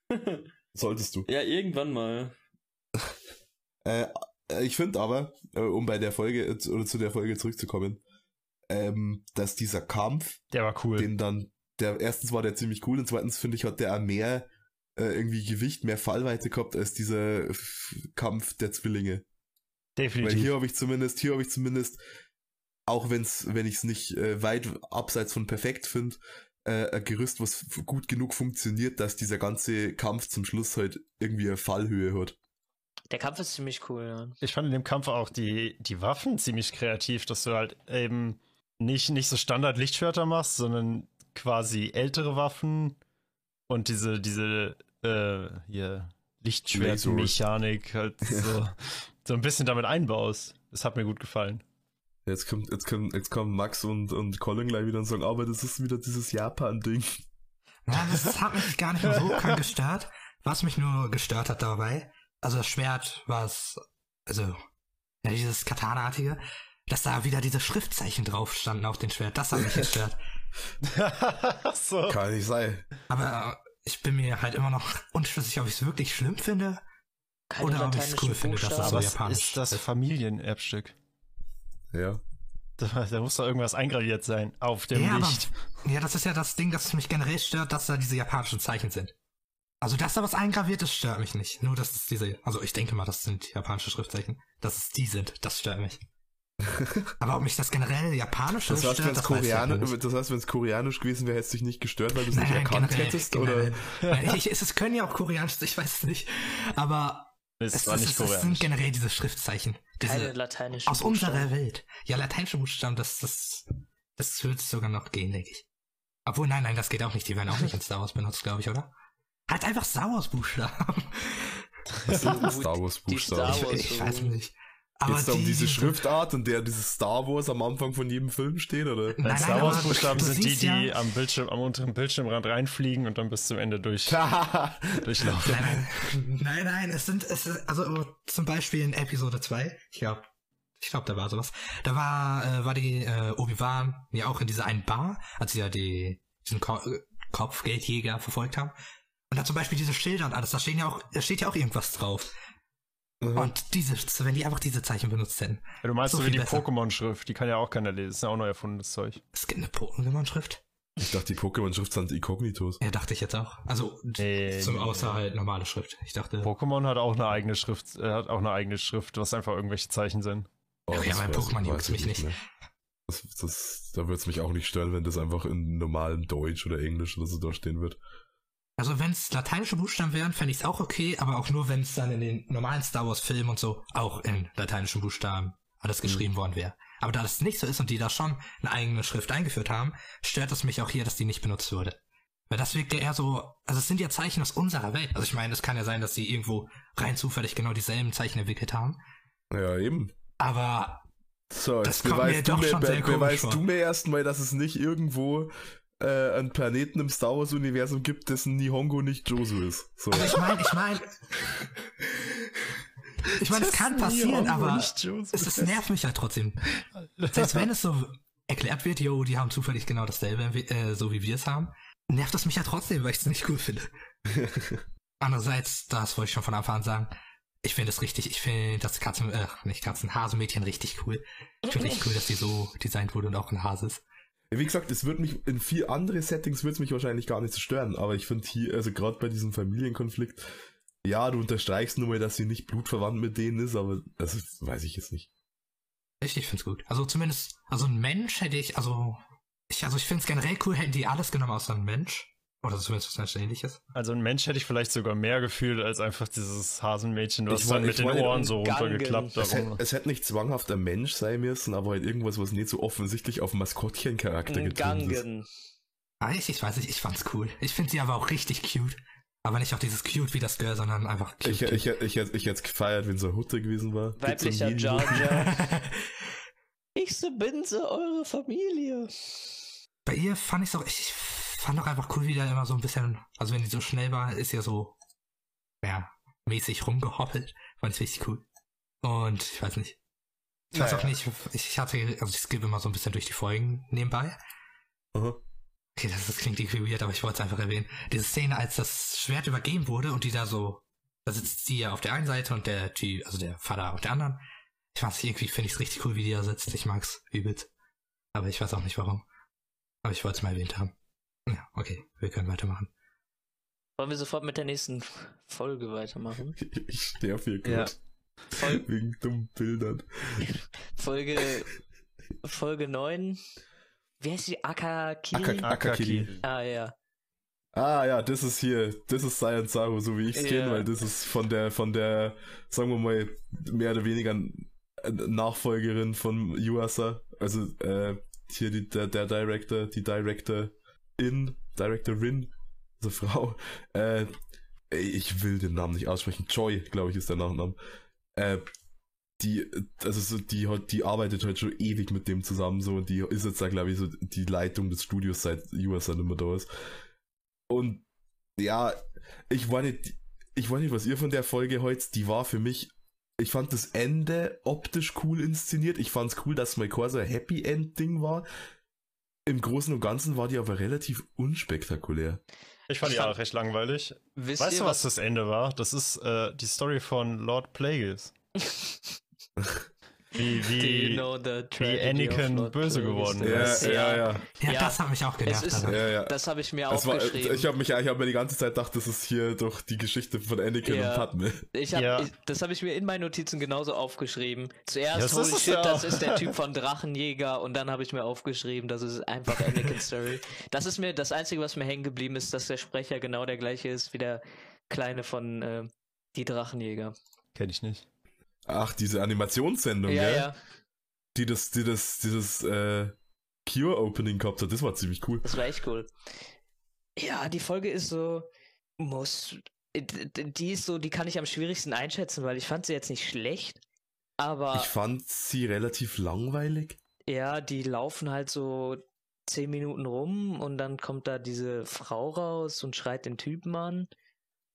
Solltest du. ja, irgendwann mal. Äh, ich finde aber, äh, um bei der Folge, äh, oder zu der Folge zurückzukommen, ähm, dass dieser Kampf, Der war cool. den dann, der, erstens war der ziemlich cool und zweitens finde ich, hat der auch mehr, äh, irgendwie Gewicht, mehr Fallweite gehabt als dieser F Kampf der Zwillinge. Weil Definitiv. hier habe ich zumindest, hier habe ich zumindest, auch wenn's, wenn ich es nicht äh, weit abseits von perfekt finde, äh, ein Gerüst, was gut genug funktioniert, dass dieser ganze Kampf zum Schluss halt irgendwie eine Fallhöhe hat. Der Kampf ist ziemlich cool, ja. Ich fand in dem Kampf auch die, die Waffen ziemlich kreativ, dass du halt eben nicht, nicht so Standard-Lichtschwerter machst, sondern quasi ältere Waffen und diese, diese, äh, hier, Lichtschwertmechanik halt so, so ein bisschen damit einbaust. Das hat mir gut gefallen. Jetzt kommt, jetzt kommt, jetzt kommen Max und, und Colin gleich wieder und sagen, aber das ist wieder dieses Japan-Ding. Ja, das hat mich gar nicht mehr so krank gestört. Was mich nur gestört hat dabei, also das Schwert war es, also, ja, dieses Katana-artige, dass da wieder diese Schriftzeichen drauf standen auf dem Schwert. Das hat mich gestört. so. Kann nicht sein. Aber äh, ich bin mir halt immer noch unschlüssig, ob ich es wirklich schlimm finde. Keine Oder ob ich's lateinischen cool finde, dass das so Aber es japanisch ist das ist. Familienerbstück. Ja. Da, da muss doch irgendwas eingraviert sein auf dem Ja, aber- Licht. Ja, das ist ja das Ding, das mich generell stört, dass da diese japanischen Zeichen sind. Also, dass da was eingraviert ist, stört mich nicht. Nur, dass es diese, also ich denke mal, das sind japanische Schriftzeichen. Dass es die sind, das stört mich. Aber ob mich das generell japanische Das heißt, stört, das weiß ich Koreanisch, nicht. das heißt, wenn es koreanisch gewesen wäre, hätte es dich nicht gestört, weil du es nicht erkannt generell, hättest, generell. oder? Nein, ich, es, es können ja auch koreanisch, ich weiß es nicht. Aber Es es, war es, nicht es, es sind generell diese Schriftzeichen. Keine Diese, lateinischen aus Buchstaben. unserer Welt. Ja, lateinische Buchstaben, das, das, das wird sogar noch gehen, denke ich. Obwohl, nein, nein, das geht auch nicht. Die werden auch nicht in Star Wars benutzt, glaube ich, oder? Halt einfach Star Wars Buchstaben. Was sind Die- Star Wars die Buchstaben? Star Wars- Ich, ich weiß nicht. Aber Geht's da um die- diese die- Schriftart, in der dieses Star Wars am Anfang von jedem Film steht, oder? Nein, Star Wars Buchstaben sind die, siehst ja- die am Bildschirm, am unteren Bildschirmrand reinfliegen und dann bis zum Ende durch, durchlaufen. Nein, nein, nein, nein, es sind, es ist, also zum Beispiel in Episode 2, ich glaube, ich glaube, da war sowas. Da war, äh, war die äh, Obi-Wan ja auch in dieser einen Bar, als sie ja die, diesen Ko äh, Kopfgeldjäger verfolgt haben. Und da zum Beispiel diese Schilder und alles, da stehen ja auch, da steht ja auch irgendwas drauf. Mhm. Und diese, wenn die einfach diese Zeichen benutzt hätten. Ja, du meinst So so wie die. Pokémon-Schrift, die kann ja auch keiner lesen, ist ja auch neu erfundenes Zeug. Es gibt eine Pokémon-Schrift. Ich dachte, die Pokémon-Schrift sind Inkognitos. Ja, dachte ich jetzt auch. Also, Nee, zum nee, außer halt normale Schrift. Ich dachte, Pokémon hat auch eine eigene Schrift, äh, hat auch eine eigene Schrift, was einfach irgendwelche Zeichen sind. Oh, Ja, das weiß- Pokémon ich mich nicht. mehr. Das, das, da würde es mich auch nicht stören, wenn das einfach in normalem Deutsch oder Englisch oder so da stehen wird. Also wenn es lateinische Buchstaben wären, fände ich es auch okay, aber auch nur, wenn es dann in den normalen Star Wars Filmen und so auch in lateinischen Buchstaben alles geschrieben worden wäre. Aber da das nicht so ist und die da schon eine eigene Schrift eingeführt haben, stört es mich auch hier, dass die nicht benutzt wurde. Weil das wirkt ja eher so, also es sind ja Zeichen aus unserer Welt. Also ich meine, es kann ja sein, dass sie irgendwo rein zufällig genau dieselben Zeichen entwickelt haben. Ja, eben. Aber So, Das jetzt kommt mir doch mir, schon be sehr komisch beweist vor. du mir erstmal, dass es nicht irgendwo äh, einen Planeten im Star Wars-Universum gibt, dessen Nihongo nicht Josu ist. So. also ich meine, ich meine, ich meine, es kann passieren, aber es, es nervt mich halt trotzdem. Selbst wenn es so erklärt wird, yo, die haben zufällig genau dasselbe, äh, so wie wir es haben, nervt es mich ja trotzdem, weil ich es nicht cool finde. Andererseits, das wollte ich schon von Anfang an sagen, ich finde es richtig, ich finde das Katzen, äh, nicht Katzen, Hasenmädchen richtig cool. Ich finde richtig cool, dass die so designt wurde und auch ein Hase ist. Wie gesagt, es wird mich in vier andere Settings wird es mich wahrscheinlich gar nicht so stören, aber ich finde hier, also gerade bei diesem Familienkonflikt, ja, du unterstreichst nur mal, dass sie nicht blutverwandt mit denen ist, aber das ist, weiß ich jetzt nicht. Ich, ich finde es gut. Also zumindest, also ein Mensch hätte ich, also, ich, also ich finde es generell cool, hätten die alles genommen außer ein Mensch. Oder zumindest was ähnliches. Also ein Mensch hätte ich vielleicht sogar mehr gefühlt als einfach dieses Hasenmädchen, was Ich dann mit ich den Ohren so runtergeklappt Es hätte, es hätte nicht zwanghaft ein Mensch sein müssen, aber halt irgendwas, was nicht so offensichtlich auf Maskottchencharakter getrimmt ist. Gangen. Ah, ich, ich weiß nicht, ich fand's cool. Ich finde sie aber auch richtig cute. Aber nicht auch dieses cute wie das Girl, sondern einfach cute. Ich, ich, ich, ich, hätte- ich hätte es gefeiert, wenn so eine Hutte gewesen war. Weiblicher so Jar Jar. Ich bin so eure Familie. Bei ihr fand ich's auch, ich, ich fand auch einfach cool, wie der immer so ein bisschen, also wenn die so schnell war, ist ja so, ja, mäßig rumgehoppelt. Fand ich richtig cool. Und ich weiß nicht. Ich weiß Naja. auch nicht, ich hatte, also ich skippe immer so ein bisschen durch die Folgen nebenbei. Aha. Okay, das, das klingt irgendwie weird, aber ich wollte es einfach erwähnen. Diese Szene, als das Schwert übergeben wurde und die da so, da sitzt sie ja auf der einen Seite und der Typ, also der Vater auf der anderen. Ich weiß nicht, irgendwie finde ich es richtig cool, wie die da sitzt. Ich mag's übelst. Aber ich weiß auch nicht warum. Aber ich wollte es mal erwähnt haben. Ja, okay, wir können weitermachen. Wollen wir sofort mit der nächsten Folge weitermachen? Ich sterbe hier Ja. gerade. Fol Wegen dummen Bildern. Folge, Folge 9. Wie heißt die? Akakiri? Aka- Akakiri. ah, ja. Ah ja, das ist hier, das ist Science Saru, so wie ich es Ja. kenne, weil das ist von der, von der, sagen wir mal, mehr oder weniger Nachfolgerin von Yuasa. Also äh, hier die, der, der Director, die Directorin, Directorin, also Frau. Äh, ich will den Namen nicht aussprechen. Joy, glaube ich, ist der Nachname. Äh, die, also so, die die arbeitet halt schon ewig mit dem zusammen, so, und die ist jetzt da, glaube ich, so die Leitung des Studios seit USA nicht mehr da ist. Und ja, ich war nicht, ich weiß nicht, was ihr von der Folge heute, die war für mich, ich fand das Ende optisch cool inszeniert. Ich fand es cool, dass mal quasi ein Happy End Ding war. Im Großen und Ganzen war die aber relativ unspektakulär. Ich fand Ich die fand- auch recht langweilig. Wisst Weißt ihr, du, was das Ende war? Das ist äh, die Story von Lord Plagueis. Wie, wie, know the wie Anakin böse geworden ist. ja, ja. Ja, Ja, das hat mich auch genervt. ist- daran. ja, ja. Das habe ich mir Das war, aufgeschrieben. ich habe mich, ich habe mir die ganze Zeit gedacht, das ist hier doch die Geschichte von Anakin Ja. und Padme. Ich hab, Ja. ich, das habe ich mir in meinen Notizen genauso aufgeschrieben. Zuerst, das holy ist shit, das ist der Typ von Drachenjäger und dann habe ich mir aufgeschrieben, das ist einfach Anakin Story. Das ist mir das Einzige, was mir hängen geblieben ist, dass der Sprecher genau der gleiche ist wie der Kleine von äh, Die Drachenjäger. Kenn ich nicht. Ach, diese Animationssendung, Ja, gell? ja, Die das, die das, dieses äh, Cure-Opening gehabt hat, das war ziemlich cool. das war echt cool. Ja, die Folge ist so, muss, die ist so, die kann ich am schwierigsten einschätzen, weil ich fand sie jetzt nicht schlecht, Aber Ich fand sie relativ langweilig. ja, die laufen halt so zehn Minuten rum und dann kommt da diese Frau raus und schreit den Typen an.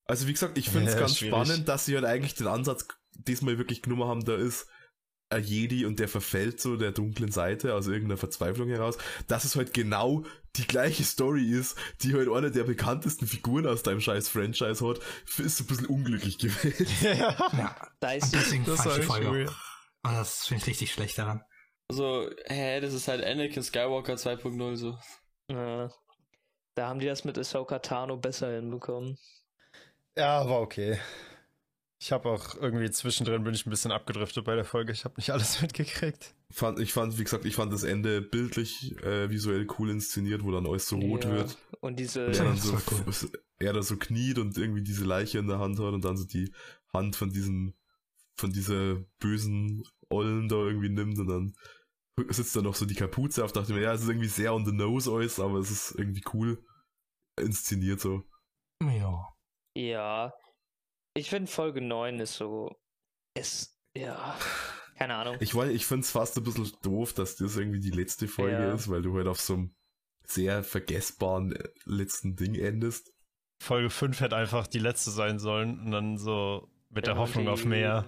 Also wie gesagt, ich finde es Ja, ganz schwierig. spannend, dass sie halt eigentlich den Ansatz diesmal wirklich genommen haben, da ist ein Jedi und der verfällt so der dunklen Seite aus irgendeiner Verzweiflung heraus, dass es halt genau die gleiche Story ist, die halt eine der bekanntesten Figuren aus deinem scheiß Franchise hat, ist ein bisschen unglücklich gewählt. ja. Ja, Da ist deswegen Das echt Folge. Und das finde ich richtig schlecht daran. Also, hä, das ist halt Anakin Skywalker 2.0 so. äh, da haben die das mit Ahsoka Tano besser hinbekommen. Ja, war okay. Ich habe auch irgendwie zwischendrin bin ich ein bisschen abgedriftet bei der Folge. Ich habe nicht alles mitgekriegt. Fand, ich fand, wie gesagt, ich fand das Ende bildlich, äh, visuell cool inszeniert, wo dann alles so rot Ja, wird. Und diese, Und er dann so, cool. er da so kniet und irgendwie diese Leiche in der Hand hat und dann so die Hand von diesem, von dieser bösen Ollen da irgendwie nimmt und dann sitzt da noch so die Kapuze auf, dachte ich mir, ja, es ist irgendwie sehr on the nose alles, aber es ist irgendwie cool inszeniert so. Ja. Ja. Ich finde Folge 9 ist so, ist, ja, keine Ahnung. Ich ich find's fast ein bisschen doof, dass das irgendwie die letzte Folge Ja. ist, weil du halt auf so einem sehr vergessbaren äh, letzten Ding endest. Folge 5 hätte einfach die letzte sein sollen und dann so mit der Ja, Hoffnung die- auf mehr.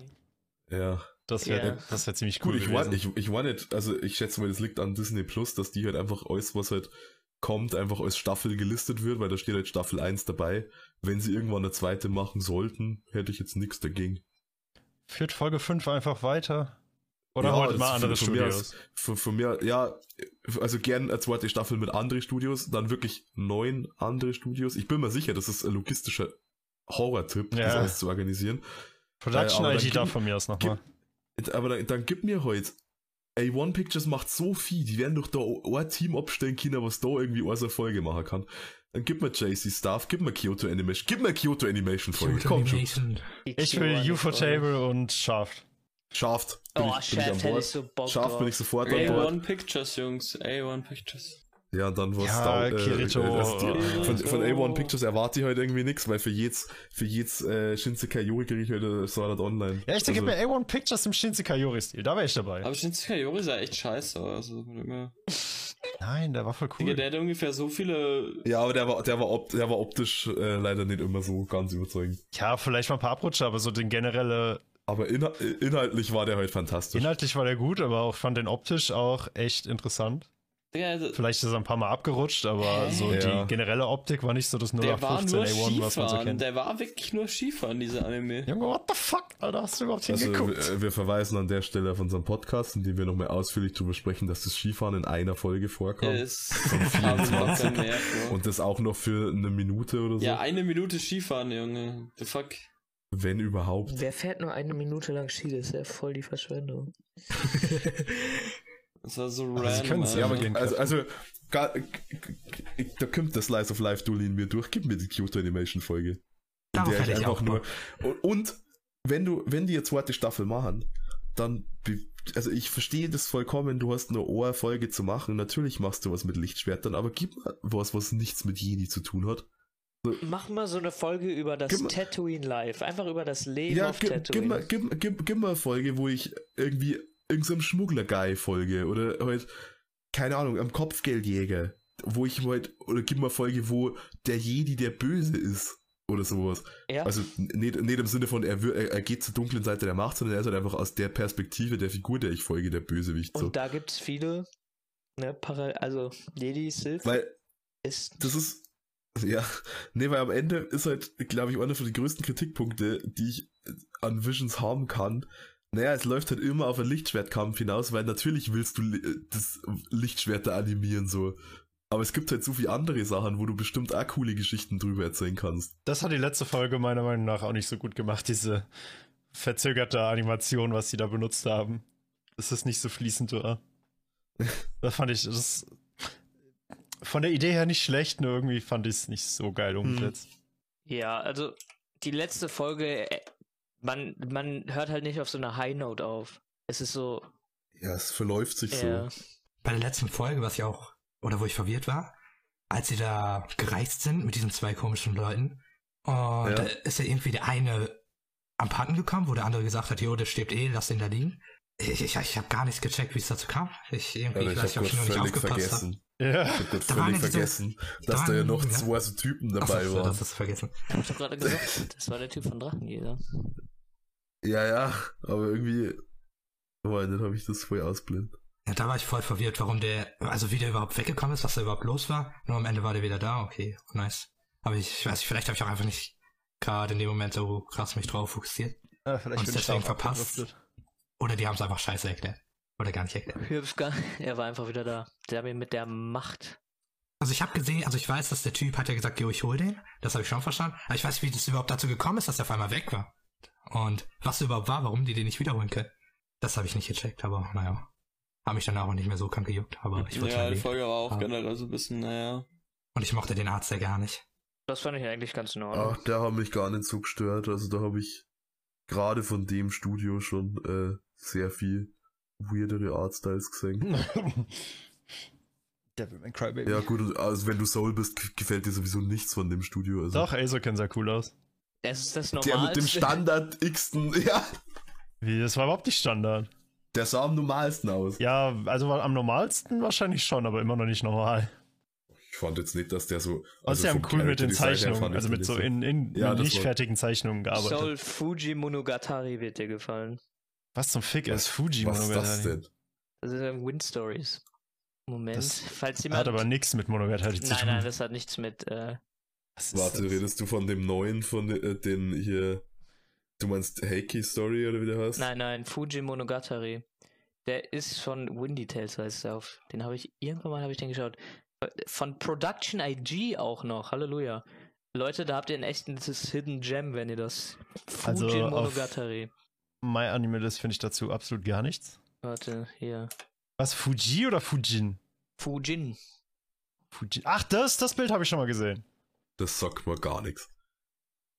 Ja. Das wäre Ja. das wär ziemlich Gut, cool ich war, ich, ich war nicht, also ich schätze mal, das liegt an Disney Plus, dass die halt einfach alles, was halt kommt, einfach als Staffel gelistet wird, weil da steht halt Staffel 1 dabei. Wenn sie irgendwann eine zweite machen sollten, hätte ich jetzt nichts dagegen. Führt Folge 5 einfach weiter? Oder Ja, das mal andere von- von mir Studios? Von, mir, ja, also gern eine zweite Staffel mit anderen Studios, dann wirklich neun andere Studios. Ich bin mir sicher, das ist ein logistischer Horror-Tipp, das Ja. alles zu organisieren. Production ID gib- da von mir aus nochmal. Aber dann, dann gib mir heute. A1 Pictures macht so viel, die werden doch da ein Team abstellen können, was da irgendwie eine Folge machen kann. Dann gib mir JC Staff, gib mir Kyoto Animation, gib mir Kyoto Animation Folge, komm schon. Ich will Q1 UFO-Table und Shaft. Shaft. Bin Oh, ich, bin ich Shaft an hätte Bord. ich so Bock Shaft drauf. bin ich sofort an Bord. A1 Pictures, Jungs. A1 Pictures. Ja, dann was Ja, da, Kirito, also die, äh, von, von Kirito. A1 Pictures erwarte ich halt irgendwie nichts, weil für jedes, für jedes äh, Shinsekai Yori kriege ich heute Sword Art Online. Ja, ich denke Also- mir A1 Pictures im Shinsekai Yori-Stil. Da wäre ich dabei. Aber Shinsuke Yori sah echt scheiße. Also, immer- Nein, der war voll Digga, cool. der hat ungefähr so viele. Ja, aber der war, der war, opt, der war optisch äh, leider nicht immer so ganz überzeugend. Ja, vielleicht mal ein paar Abrutscher, aber so den generelle. Aber inha inhaltlich war der halt fantastisch. Inhaltlich war der gut, aber auch fand den optisch auch echt interessant. Also, Vielleicht ist er ein paar Mal abgerutscht, aber Hä? so Ja. die generelle Optik war nicht so das der war 0815 nur A1, was man so kennt. Der war wirklich nur Skifahren, dieser Anime. Junge, what the fuck? Alter, hast du überhaupt Also hingeguckt? wir, wir verweisen an der Stelle auf unseren Podcast, in dem wir nochmal ausführlich darüber sprechen, dass das Skifahren in einer Folge kam überhaupt kein Nerv, Bro. Und das auch noch für eine Minute oder so, Ja, eine Minute Skifahren, Junge. The fuck. wenn überhaupt. Wer fährt nur eine Minute lang Ski? Das ist ja voll die Verschwendung. Das war so Also, sie random. können es ja, Alter. aber gehen Also, also gar, da kommt der Slice of Life Dulli in mir durch. Gib mir die Kyoto Animation Folge. Darauf der ich hätte ich einfach auch nur. Und, und wenn du, wenn die jetzt zweite Staffel machen, dann, also ich verstehe das vollkommen, du hast eine Ohrfolge zu machen, natürlich machst du was mit Lichtschwertern, aber gib mal was, was nichts mit Jedi zu tun hat. Mach mal so eine Folge über das Gib Tatooine Live. Einfach über das Leben Ja, auf gib, gib, Tatooine. mal, gib, gib, gib mal eine Folge, wo ich irgendwie irgendeinem Schmuggler-Guy folge oder halt, keine Ahnung, am Kopfgeldjäger, wo ich halt, oder gib mal Folge, wo der Jedi der Böse ist oder sowas. ja, Also nicht, nicht im Sinne von, er, er, geht zur dunklen Seite der Macht, sondern er ist halt einfach aus der Perspektive der Figur, der ich folge, der Bösewicht. und So. da gibt's viele, ne, parallel, also Lady Sith Weil ist das ist, ja, nee, weil am Ende ist halt, glaube ich, einer von den größten Kritikpunkte, die ich an Visions haben kann. Naja, es läuft halt immer auf einen Lichtschwertkampf hinaus, weil natürlich willst du li- das Lichtschwert da animieren, so. Aber es gibt halt so viele andere Sachen, wo du bestimmt auch coole Geschichten drüber erzählen kannst. Das hat die letzte Folge meiner Meinung nach auch nicht so gut gemacht, diese verzögerte Animation, was sie da benutzt haben. Das ist nicht so fließend war. Das fand ich, das von der Idee her nicht schlecht, nur irgendwie fand ich es nicht so geil umgesetzt. Ja, also die letzte Folge, äh, man, man hört halt nicht auf so einer High Note auf. Es ist so, Ja, es verläuft sich ja, so. Bei der letzten Folge, was ich auch, oder wo ich verwirrt war, als sie da gereist sind mit diesen zwei komischen Leuten. Und da ist ja irgendwie der eine am Patten gekommen, wo der andere gesagt hat, jo, der stirbt eh, lass den da liegen. Ich, ich, ich habe gar nicht gecheckt, wie es dazu kam. Ich, irgendwie, Alter, ich ich weiß hab nicht, ich nur nicht völlig aufgepasst habe. vergessen. Ja. Ich hab grad Da völlig ja vergessen, da dass da ja noch ja. zwei so Typen dabei so, waren. das ist vergessen. Hab ich doch gerade gesagt. Das war der Typ von Drachenjäger. Ja, ja, aber irgendwie, oh, dann habe ich das voll ausblendet. Ja, da war ich voll verwirrt, warum der, also wie der überhaupt weggekommen ist, was da überhaupt los war. Nur am Ende war der wieder da, okay, nice. Aber ich, ich weiß nicht, vielleicht habe ich auch einfach nicht gerade in dem Moment so krass mich drauf fokussiert. Ja, vielleicht Und ich deswegen verpasst. Oder die haben es einfach scheiße erklärt. Oder gar nicht erklärt. Hübschka, er war einfach wieder da. Der hat ihn mit der Macht. Also ich habe gesehen, also ich weiß, dass der Typ hat ja gesagt, jo, ich hol den. Das habe ich schon verstanden. Aber ich weiß, wie das überhaupt dazu gekommen ist, dass der auf einmal weg war. Und was überhaupt war, warum die den nicht wiederholen können. Das habe ich nicht gecheckt, aber naja. Habe mich dann auch nicht mehr so krank gejuckt, aber ich wurde Ja, die. Folge war auch Ah. generell so ein bisschen, naja. Und ich mochte den Arzt ja gar nicht. Das fand ich eigentlich ganz in Ordnung. Ach, der hat mich gar nicht so gestört. Also da habe ich gerade von dem Studio schon äh, sehr viel weirdere Artstyles gesehen. Devilman Crybaby. Ja gut, also wenn du Soul bist, gefällt dir sowieso nichts von dem Studio. Also Doch, Azoken sah cool aus. Das ist das der Normalste. mit dem Standard Xten, ja, Wie, das war überhaupt nicht Standard. der sah am normalsten aus. Ja, also war am normalsten wahrscheinlich schon, aber immer noch nicht normal. Ich fand jetzt nicht, dass der so. Also sie haben cool mit den Zeichnungen, also mit so in, in Ja, nicht war- fertigen Zeichnungen gearbeitet. Soul Fuji Monogatari wird dir gefallen. Was zum Fick ist Fuji Was ist das Monogatari? denn? Das ist ein Wind Stories. Moment, Das falls jemand. Hat aber nichts mit Monogatari zu nein, tun. nein, das hat nichts mit. Äh, Was Warte, das? redest du von dem neuen, von äh, den hier. Du meinst Heiki Story oder wie der heißt? nein, nein, Fuji Monogatari. Der ist von Windy Tales heißt er auf. Den habe ich irgendwann mal habe ich den geschaut. Von Production IG auch noch. Halleluja. Leute, da habt ihr ein echtes Hidden Gem, wenn ihr das. Fuji Also auf- Monogatari. My Anime List finde ich dazu absolut gar nichts. Warte, hier. Was, Fuji oder Fujin? Fujin. Fujin. Ach, das, das Bild habe ich schon mal gesehen. Das sagt mir gar nichts.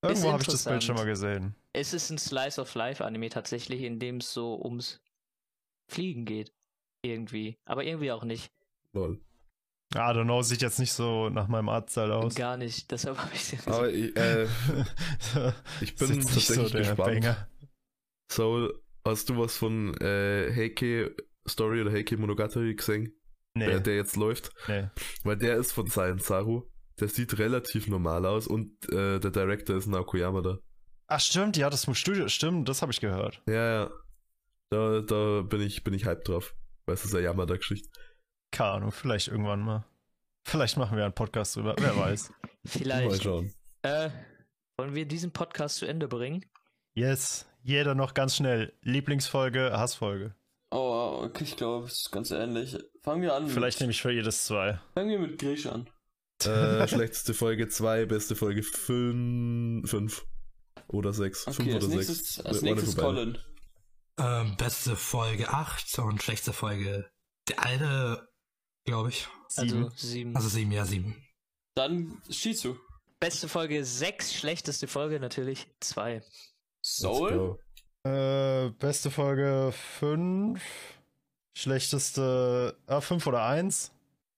Irgendwo habe ich das Bild schon mal gesehen. Es ist ein Slice of Life Anime tatsächlich, in dem es so ums Fliegen geht. Irgendwie. Aber irgendwie auch nicht. Lol. I don't know, sieht jetzt nicht so nach meinem Artstyle aus. Gar nicht. Deshalb habe ich es Aber ich, äh, ich bin tatsächlich gespannt. Banger. Soul, hast du was von äh, Heike Story oder Heike Monogatari gesehen? Nee, Der, der jetzt läuft? nee. Weil der ist von Science Saru. Der sieht relativ normal aus und äh, der Director ist Naoko Yamada. Ach stimmt, ja, das Studio, stimmt, das habe ich gehört. Ja, ja. Da, da bin ich, bin ich hyped drauf. Weil es ist eine Yamada-Geschichte. Keine Ahnung, vielleicht irgendwann mal. Vielleicht machen wir einen Podcast drüber, wer weiß. Mal Vielleicht. schauen. Äh, wollen wir diesen Podcast zu Ende bringen? Yes, jeder noch ganz schnell. Lieblingsfolge, Hassfolge. Oh, okay, ich glaube, es ist ganz ähnlich. Fangen wir an. Vielleicht mit, nehme ich für jedes zwei. Fangen wir mit Griech an. Äh, schlechteste Folge 2, beste Folge 5 oder 6. 5 Okay, als oder nächstes, 6. als nächstes Colin. Ähm, beste Folge 8 und schlechteste Folge der alte, glaube ich. Sieben. Also sieben. Also 7, ja 7. Dann Shizu. Beste Folge sechs, schlechteste Folge natürlich zwei. Soul. Äh, beste Folge 5. Schlechteste, ah, 5 oder 1.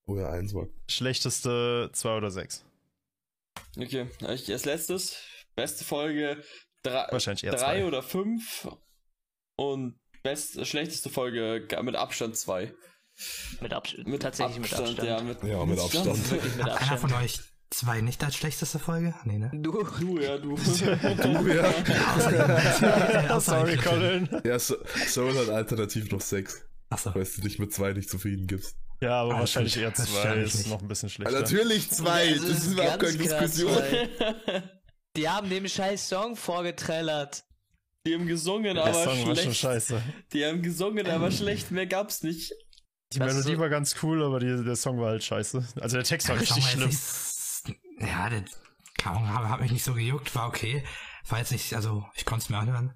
Oh ja, 1 war. Schlechteste 2 oder 6. Okay, ich als letztes. Beste Folge drei, Wahrscheinlich eher drei zwei. oder fünf. Und best, schlechteste Folge mit Abstand zwei. Mit Abstand. Mit tatsächlich Abstand, mit Abstand. Ja, mit, Ja, mit Abstand. Wirklich mit Hat einer von Abstand. euch zwei nicht als schlechteste Folge? Nee, ne? Du. Du, ja, du. Du, ja. Außer- außer Sorry. Colin. ja, so, Soul hat alternativ noch 6. Achso. Weil du dich mit 2 nicht zufrieden gibst. Ja, aber Ah, wahrscheinlich eher stimmt. Das 2 stimmt ist noch ein bisschen Ja, schlechter. natürlich 2, Ja, es das ist überhaupt keine Diskussion. zwei. Die haben den scheiß Song vorgetrellert. Die haben gesungen, Der aber Song war schon schlecht. scheiße. Die haben gesungen, aber schlecht. Mehr gab's nicht. Die Das Melodie so- war ganz cool, aber die, der Song war halt scheiße. Also der Text war Der Song richtig schlimm. nicht- Ja, der Ahnung, hat, hat mich nicht so gejuckt, war okay. War jetzt nicht, also ich konnte es mir anhören.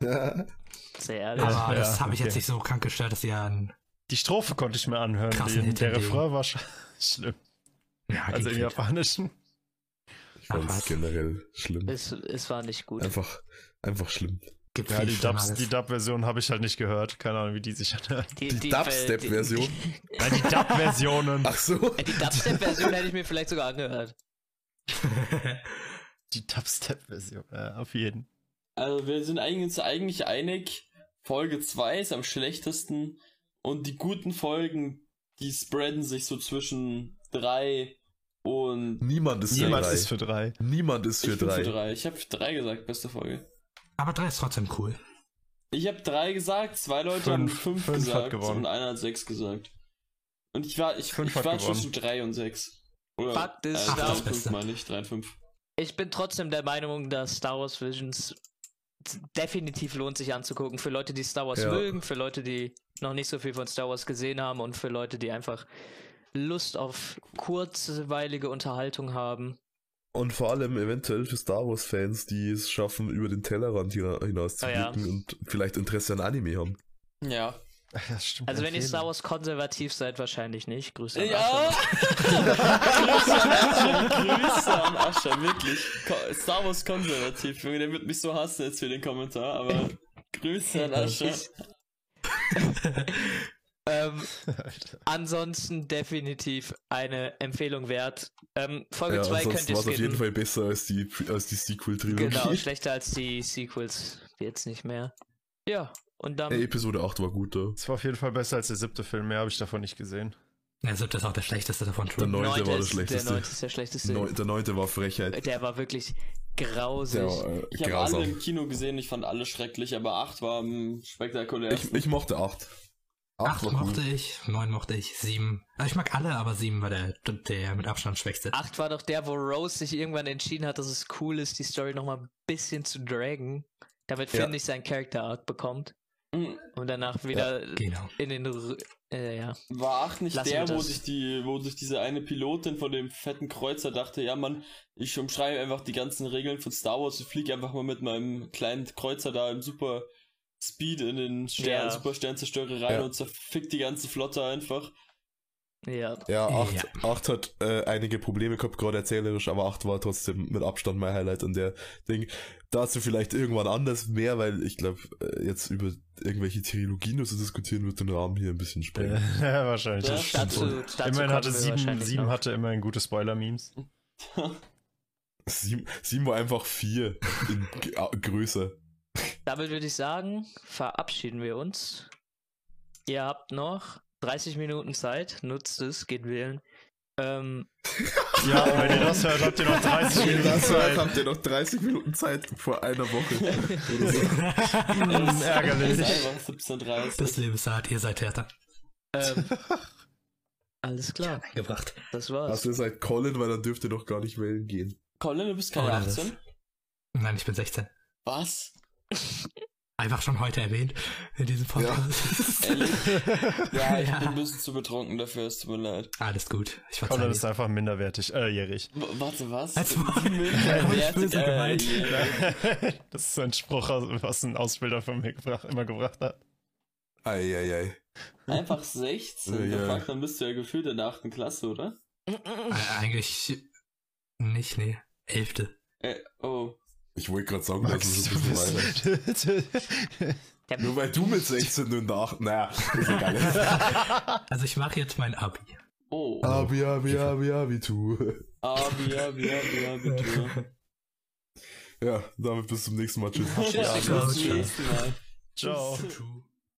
Sehr ehrlich. Aber Ja, das hat mich okay. jetzt nicht so krank gestört, dass sie ja ein. Die Strophe konnte ich mir anhören. Die, Hit der. Refrain war sch schlimm. Ja, Also im Japanischen. Ich Ach, was? generell schlimm. Es, es war nicht gut. Einfach, einfach schlimm. Gibt Ja, die Dubs, die Dub-Version habe ich halt nicht gehört. Keine Ahnung, wie die sich anhört. Die Dubstep-Version? Die, Nein, die Dub-Versionen. Ach so. die, die Dubstep-Version hätte ich mir vielleicht sogar angehört. Die Dubstep-Version. Ja, auf jeden. Also wir sind eigentlich, uns eigentlich einig, Folge 2 ist am schlechtesten und die guten Folgen, die spreaden sich so zwischen 3 und Niemand ist für Niemand drei. ist für drei. Niemand ist für ich bin drei. für 3. Ich habe 3 gesagt, beste Folge. Aber drei ist trotzdem cool. Ich habe 3 gesagt, zwei Leute haben Fünf- 5 fünf hat gesagt gewonnen. und einer hat 6 gesagt. Und ich war, ich, Fünf ich war gewonnen. zwischen 3 und 6. Oder, Fakt ist, äh, Ach, das 3 und 5 Beste. meine ich, 3 und 5. Ich bin trotzdem der Meinung, dass Star Wars Visions definitiv lohnt sich anzugucken. Für Leute, die Star Wars Ja. mögen, für Leute, die noch nicht so viel von Star Wars gesehen haben und für Leute, die einfach Lust auf kurzweilige Unterhaltung haben. Und vor allem eventuell für Star Wars-Fans, die es schaffen, über den Tellerrand hina- hinaus zu Ah, ja. blicken und vielleicht Interesse an Anime haben. Ja. Das stimmt. Also wenn ihr Star. Wars konservativ seid, wahrscheinlich nicht. Grüße an Ja! Asche. Grüße an Asche, Grüße an Asche, wirklich. Star Wars konservativ, Junge, der wird mich so hassen jetzt für den Kommentar, aber Grüße an Asche. ähm, ansonsten definitiv eine Empfehlung wert. Ähm, Folge Ja, 2 könnt ansonsten ihr war es auf jeden skippen. Fall besser als die, als die Sequel-Trilogie. Genau, schlechter als die Sequels jetzt nicht mehr. Ja, und dann Ey, Episode 8 war gut, da. Es war auf jeden Fall besser als der siebte Film. Mehr habe ich davon nicht gesehen. Der siebte ist auch der schlechteste davon. Der neunte war ist- schlechteste. Der neunte ist der schlechteste. Neu, der neunte war Frechheit. Der war wirklich grausig. Der war äh, Ich habe alle grausam. im Kino gesehen, ich fand alle schrecklich, aber 8 war am spektakulärsten. Ich, ich mochte 8. Acht war mochte cool. ich, neun mochte ich, sieben. Also ich mag alle, aber sieben war der, der mit Abstand schwächste. Acht war doch der, wo Rose sich irgendwann entschieden hat, dass es cool ist, die Story nochmal ein bisschen zu dragen, damit Ja. Finn nicht seinen Character Arc bekommt. Und danach wieder Genau. in den R äh, ja. War 8 nicht Lassen der, wo sich die, wo sich diese eine Pilotin von dem fetten Kreuzer dachte, ja Mann, ich umschreibe einfach die ganzen Regeln von Star Wars und fliege einfach mal mit meinem kleinen Kreuzer da im Super Speed in den Stern, Ja. Super Sternzerstörer rein Ja. und zerfickt die ganze Flotte einfach. Ja. Ja, 8, Ja. 8 hat äh, einige Probleme gehabt, gerade erzählerisch, aber 8 war trotzdem mit Abstand mein Highlight und der Ding. Dazu vielleicht irgendwann anders mehr, weil ich glaube, äh, jetzt über irgendwelche Trilogien nur zu diskutieren wird den Rahmen hier ein bisschen sprengen. ja, wahrscheinlich. Ja, das dazu- dazu Immerhin hatte wir sieben, wahrscheinlich sieben noch. hatte immerhin gute Spoiler-Memes. 7, 7 war einfach 4 in Größe. Damit würde ich sagen, verabschieden wir uns. Ihr habt noch 30 Minuten Zeit, nutzt es, geht wählen. Ähm, Ja, wenn ihr das hört, habt ihr noch 30 Minuten Zeit. habt ihr noch 30 Minuten Zeit vor einer Woche. Oder so. Das ist ärgerlich. einfach 17.30 Das Leben ist hart, ihr seid härter. ähm, alles klar, Eingebracht. das war's. Hast du gesagt Colin, weil dann dürft ihr noch gar nicht wählen gehen. Colin, du bist keine Oh, das- 18? Nein, ich bin 16. Was? Einfach schon heute erwähnt in diesem Podcast. Ehrlich? Ja, ich Ja. bin ein bisschen zu betrunken dafür, es tut mir leid. Alles gut. Ich verzeihe ist einfach minderwertig, äh, jährig. W warte, was? Als Minderwertig, äh, gemeint. yeah. Das ist ein Spruch, was ein Ausbilder von mir gebracht, immer gebracht hat. Eieiei. Einfach 16? Ja, ja. Fuck, dann bist du ja gefühlt in der 8. Klasse, oder? Äh, eigentlich nicht, nee. Elfte. Äh, oh. Ich wollte gerade sagen, dass Max, es du ein bisschen weiter. bist... Nur weil du mit 16 nur in der 8. Naja, ist egal. Also ich mache jetzt mein Abi. Oh. Abi, Abi, Abi, Abitur. Abi, abi, abi, Abitur. Ja, damit bis zum nächsten Mal. Tschüss. Ja, ciao, bis zum ciao. nächsten Mal. Ciao. True.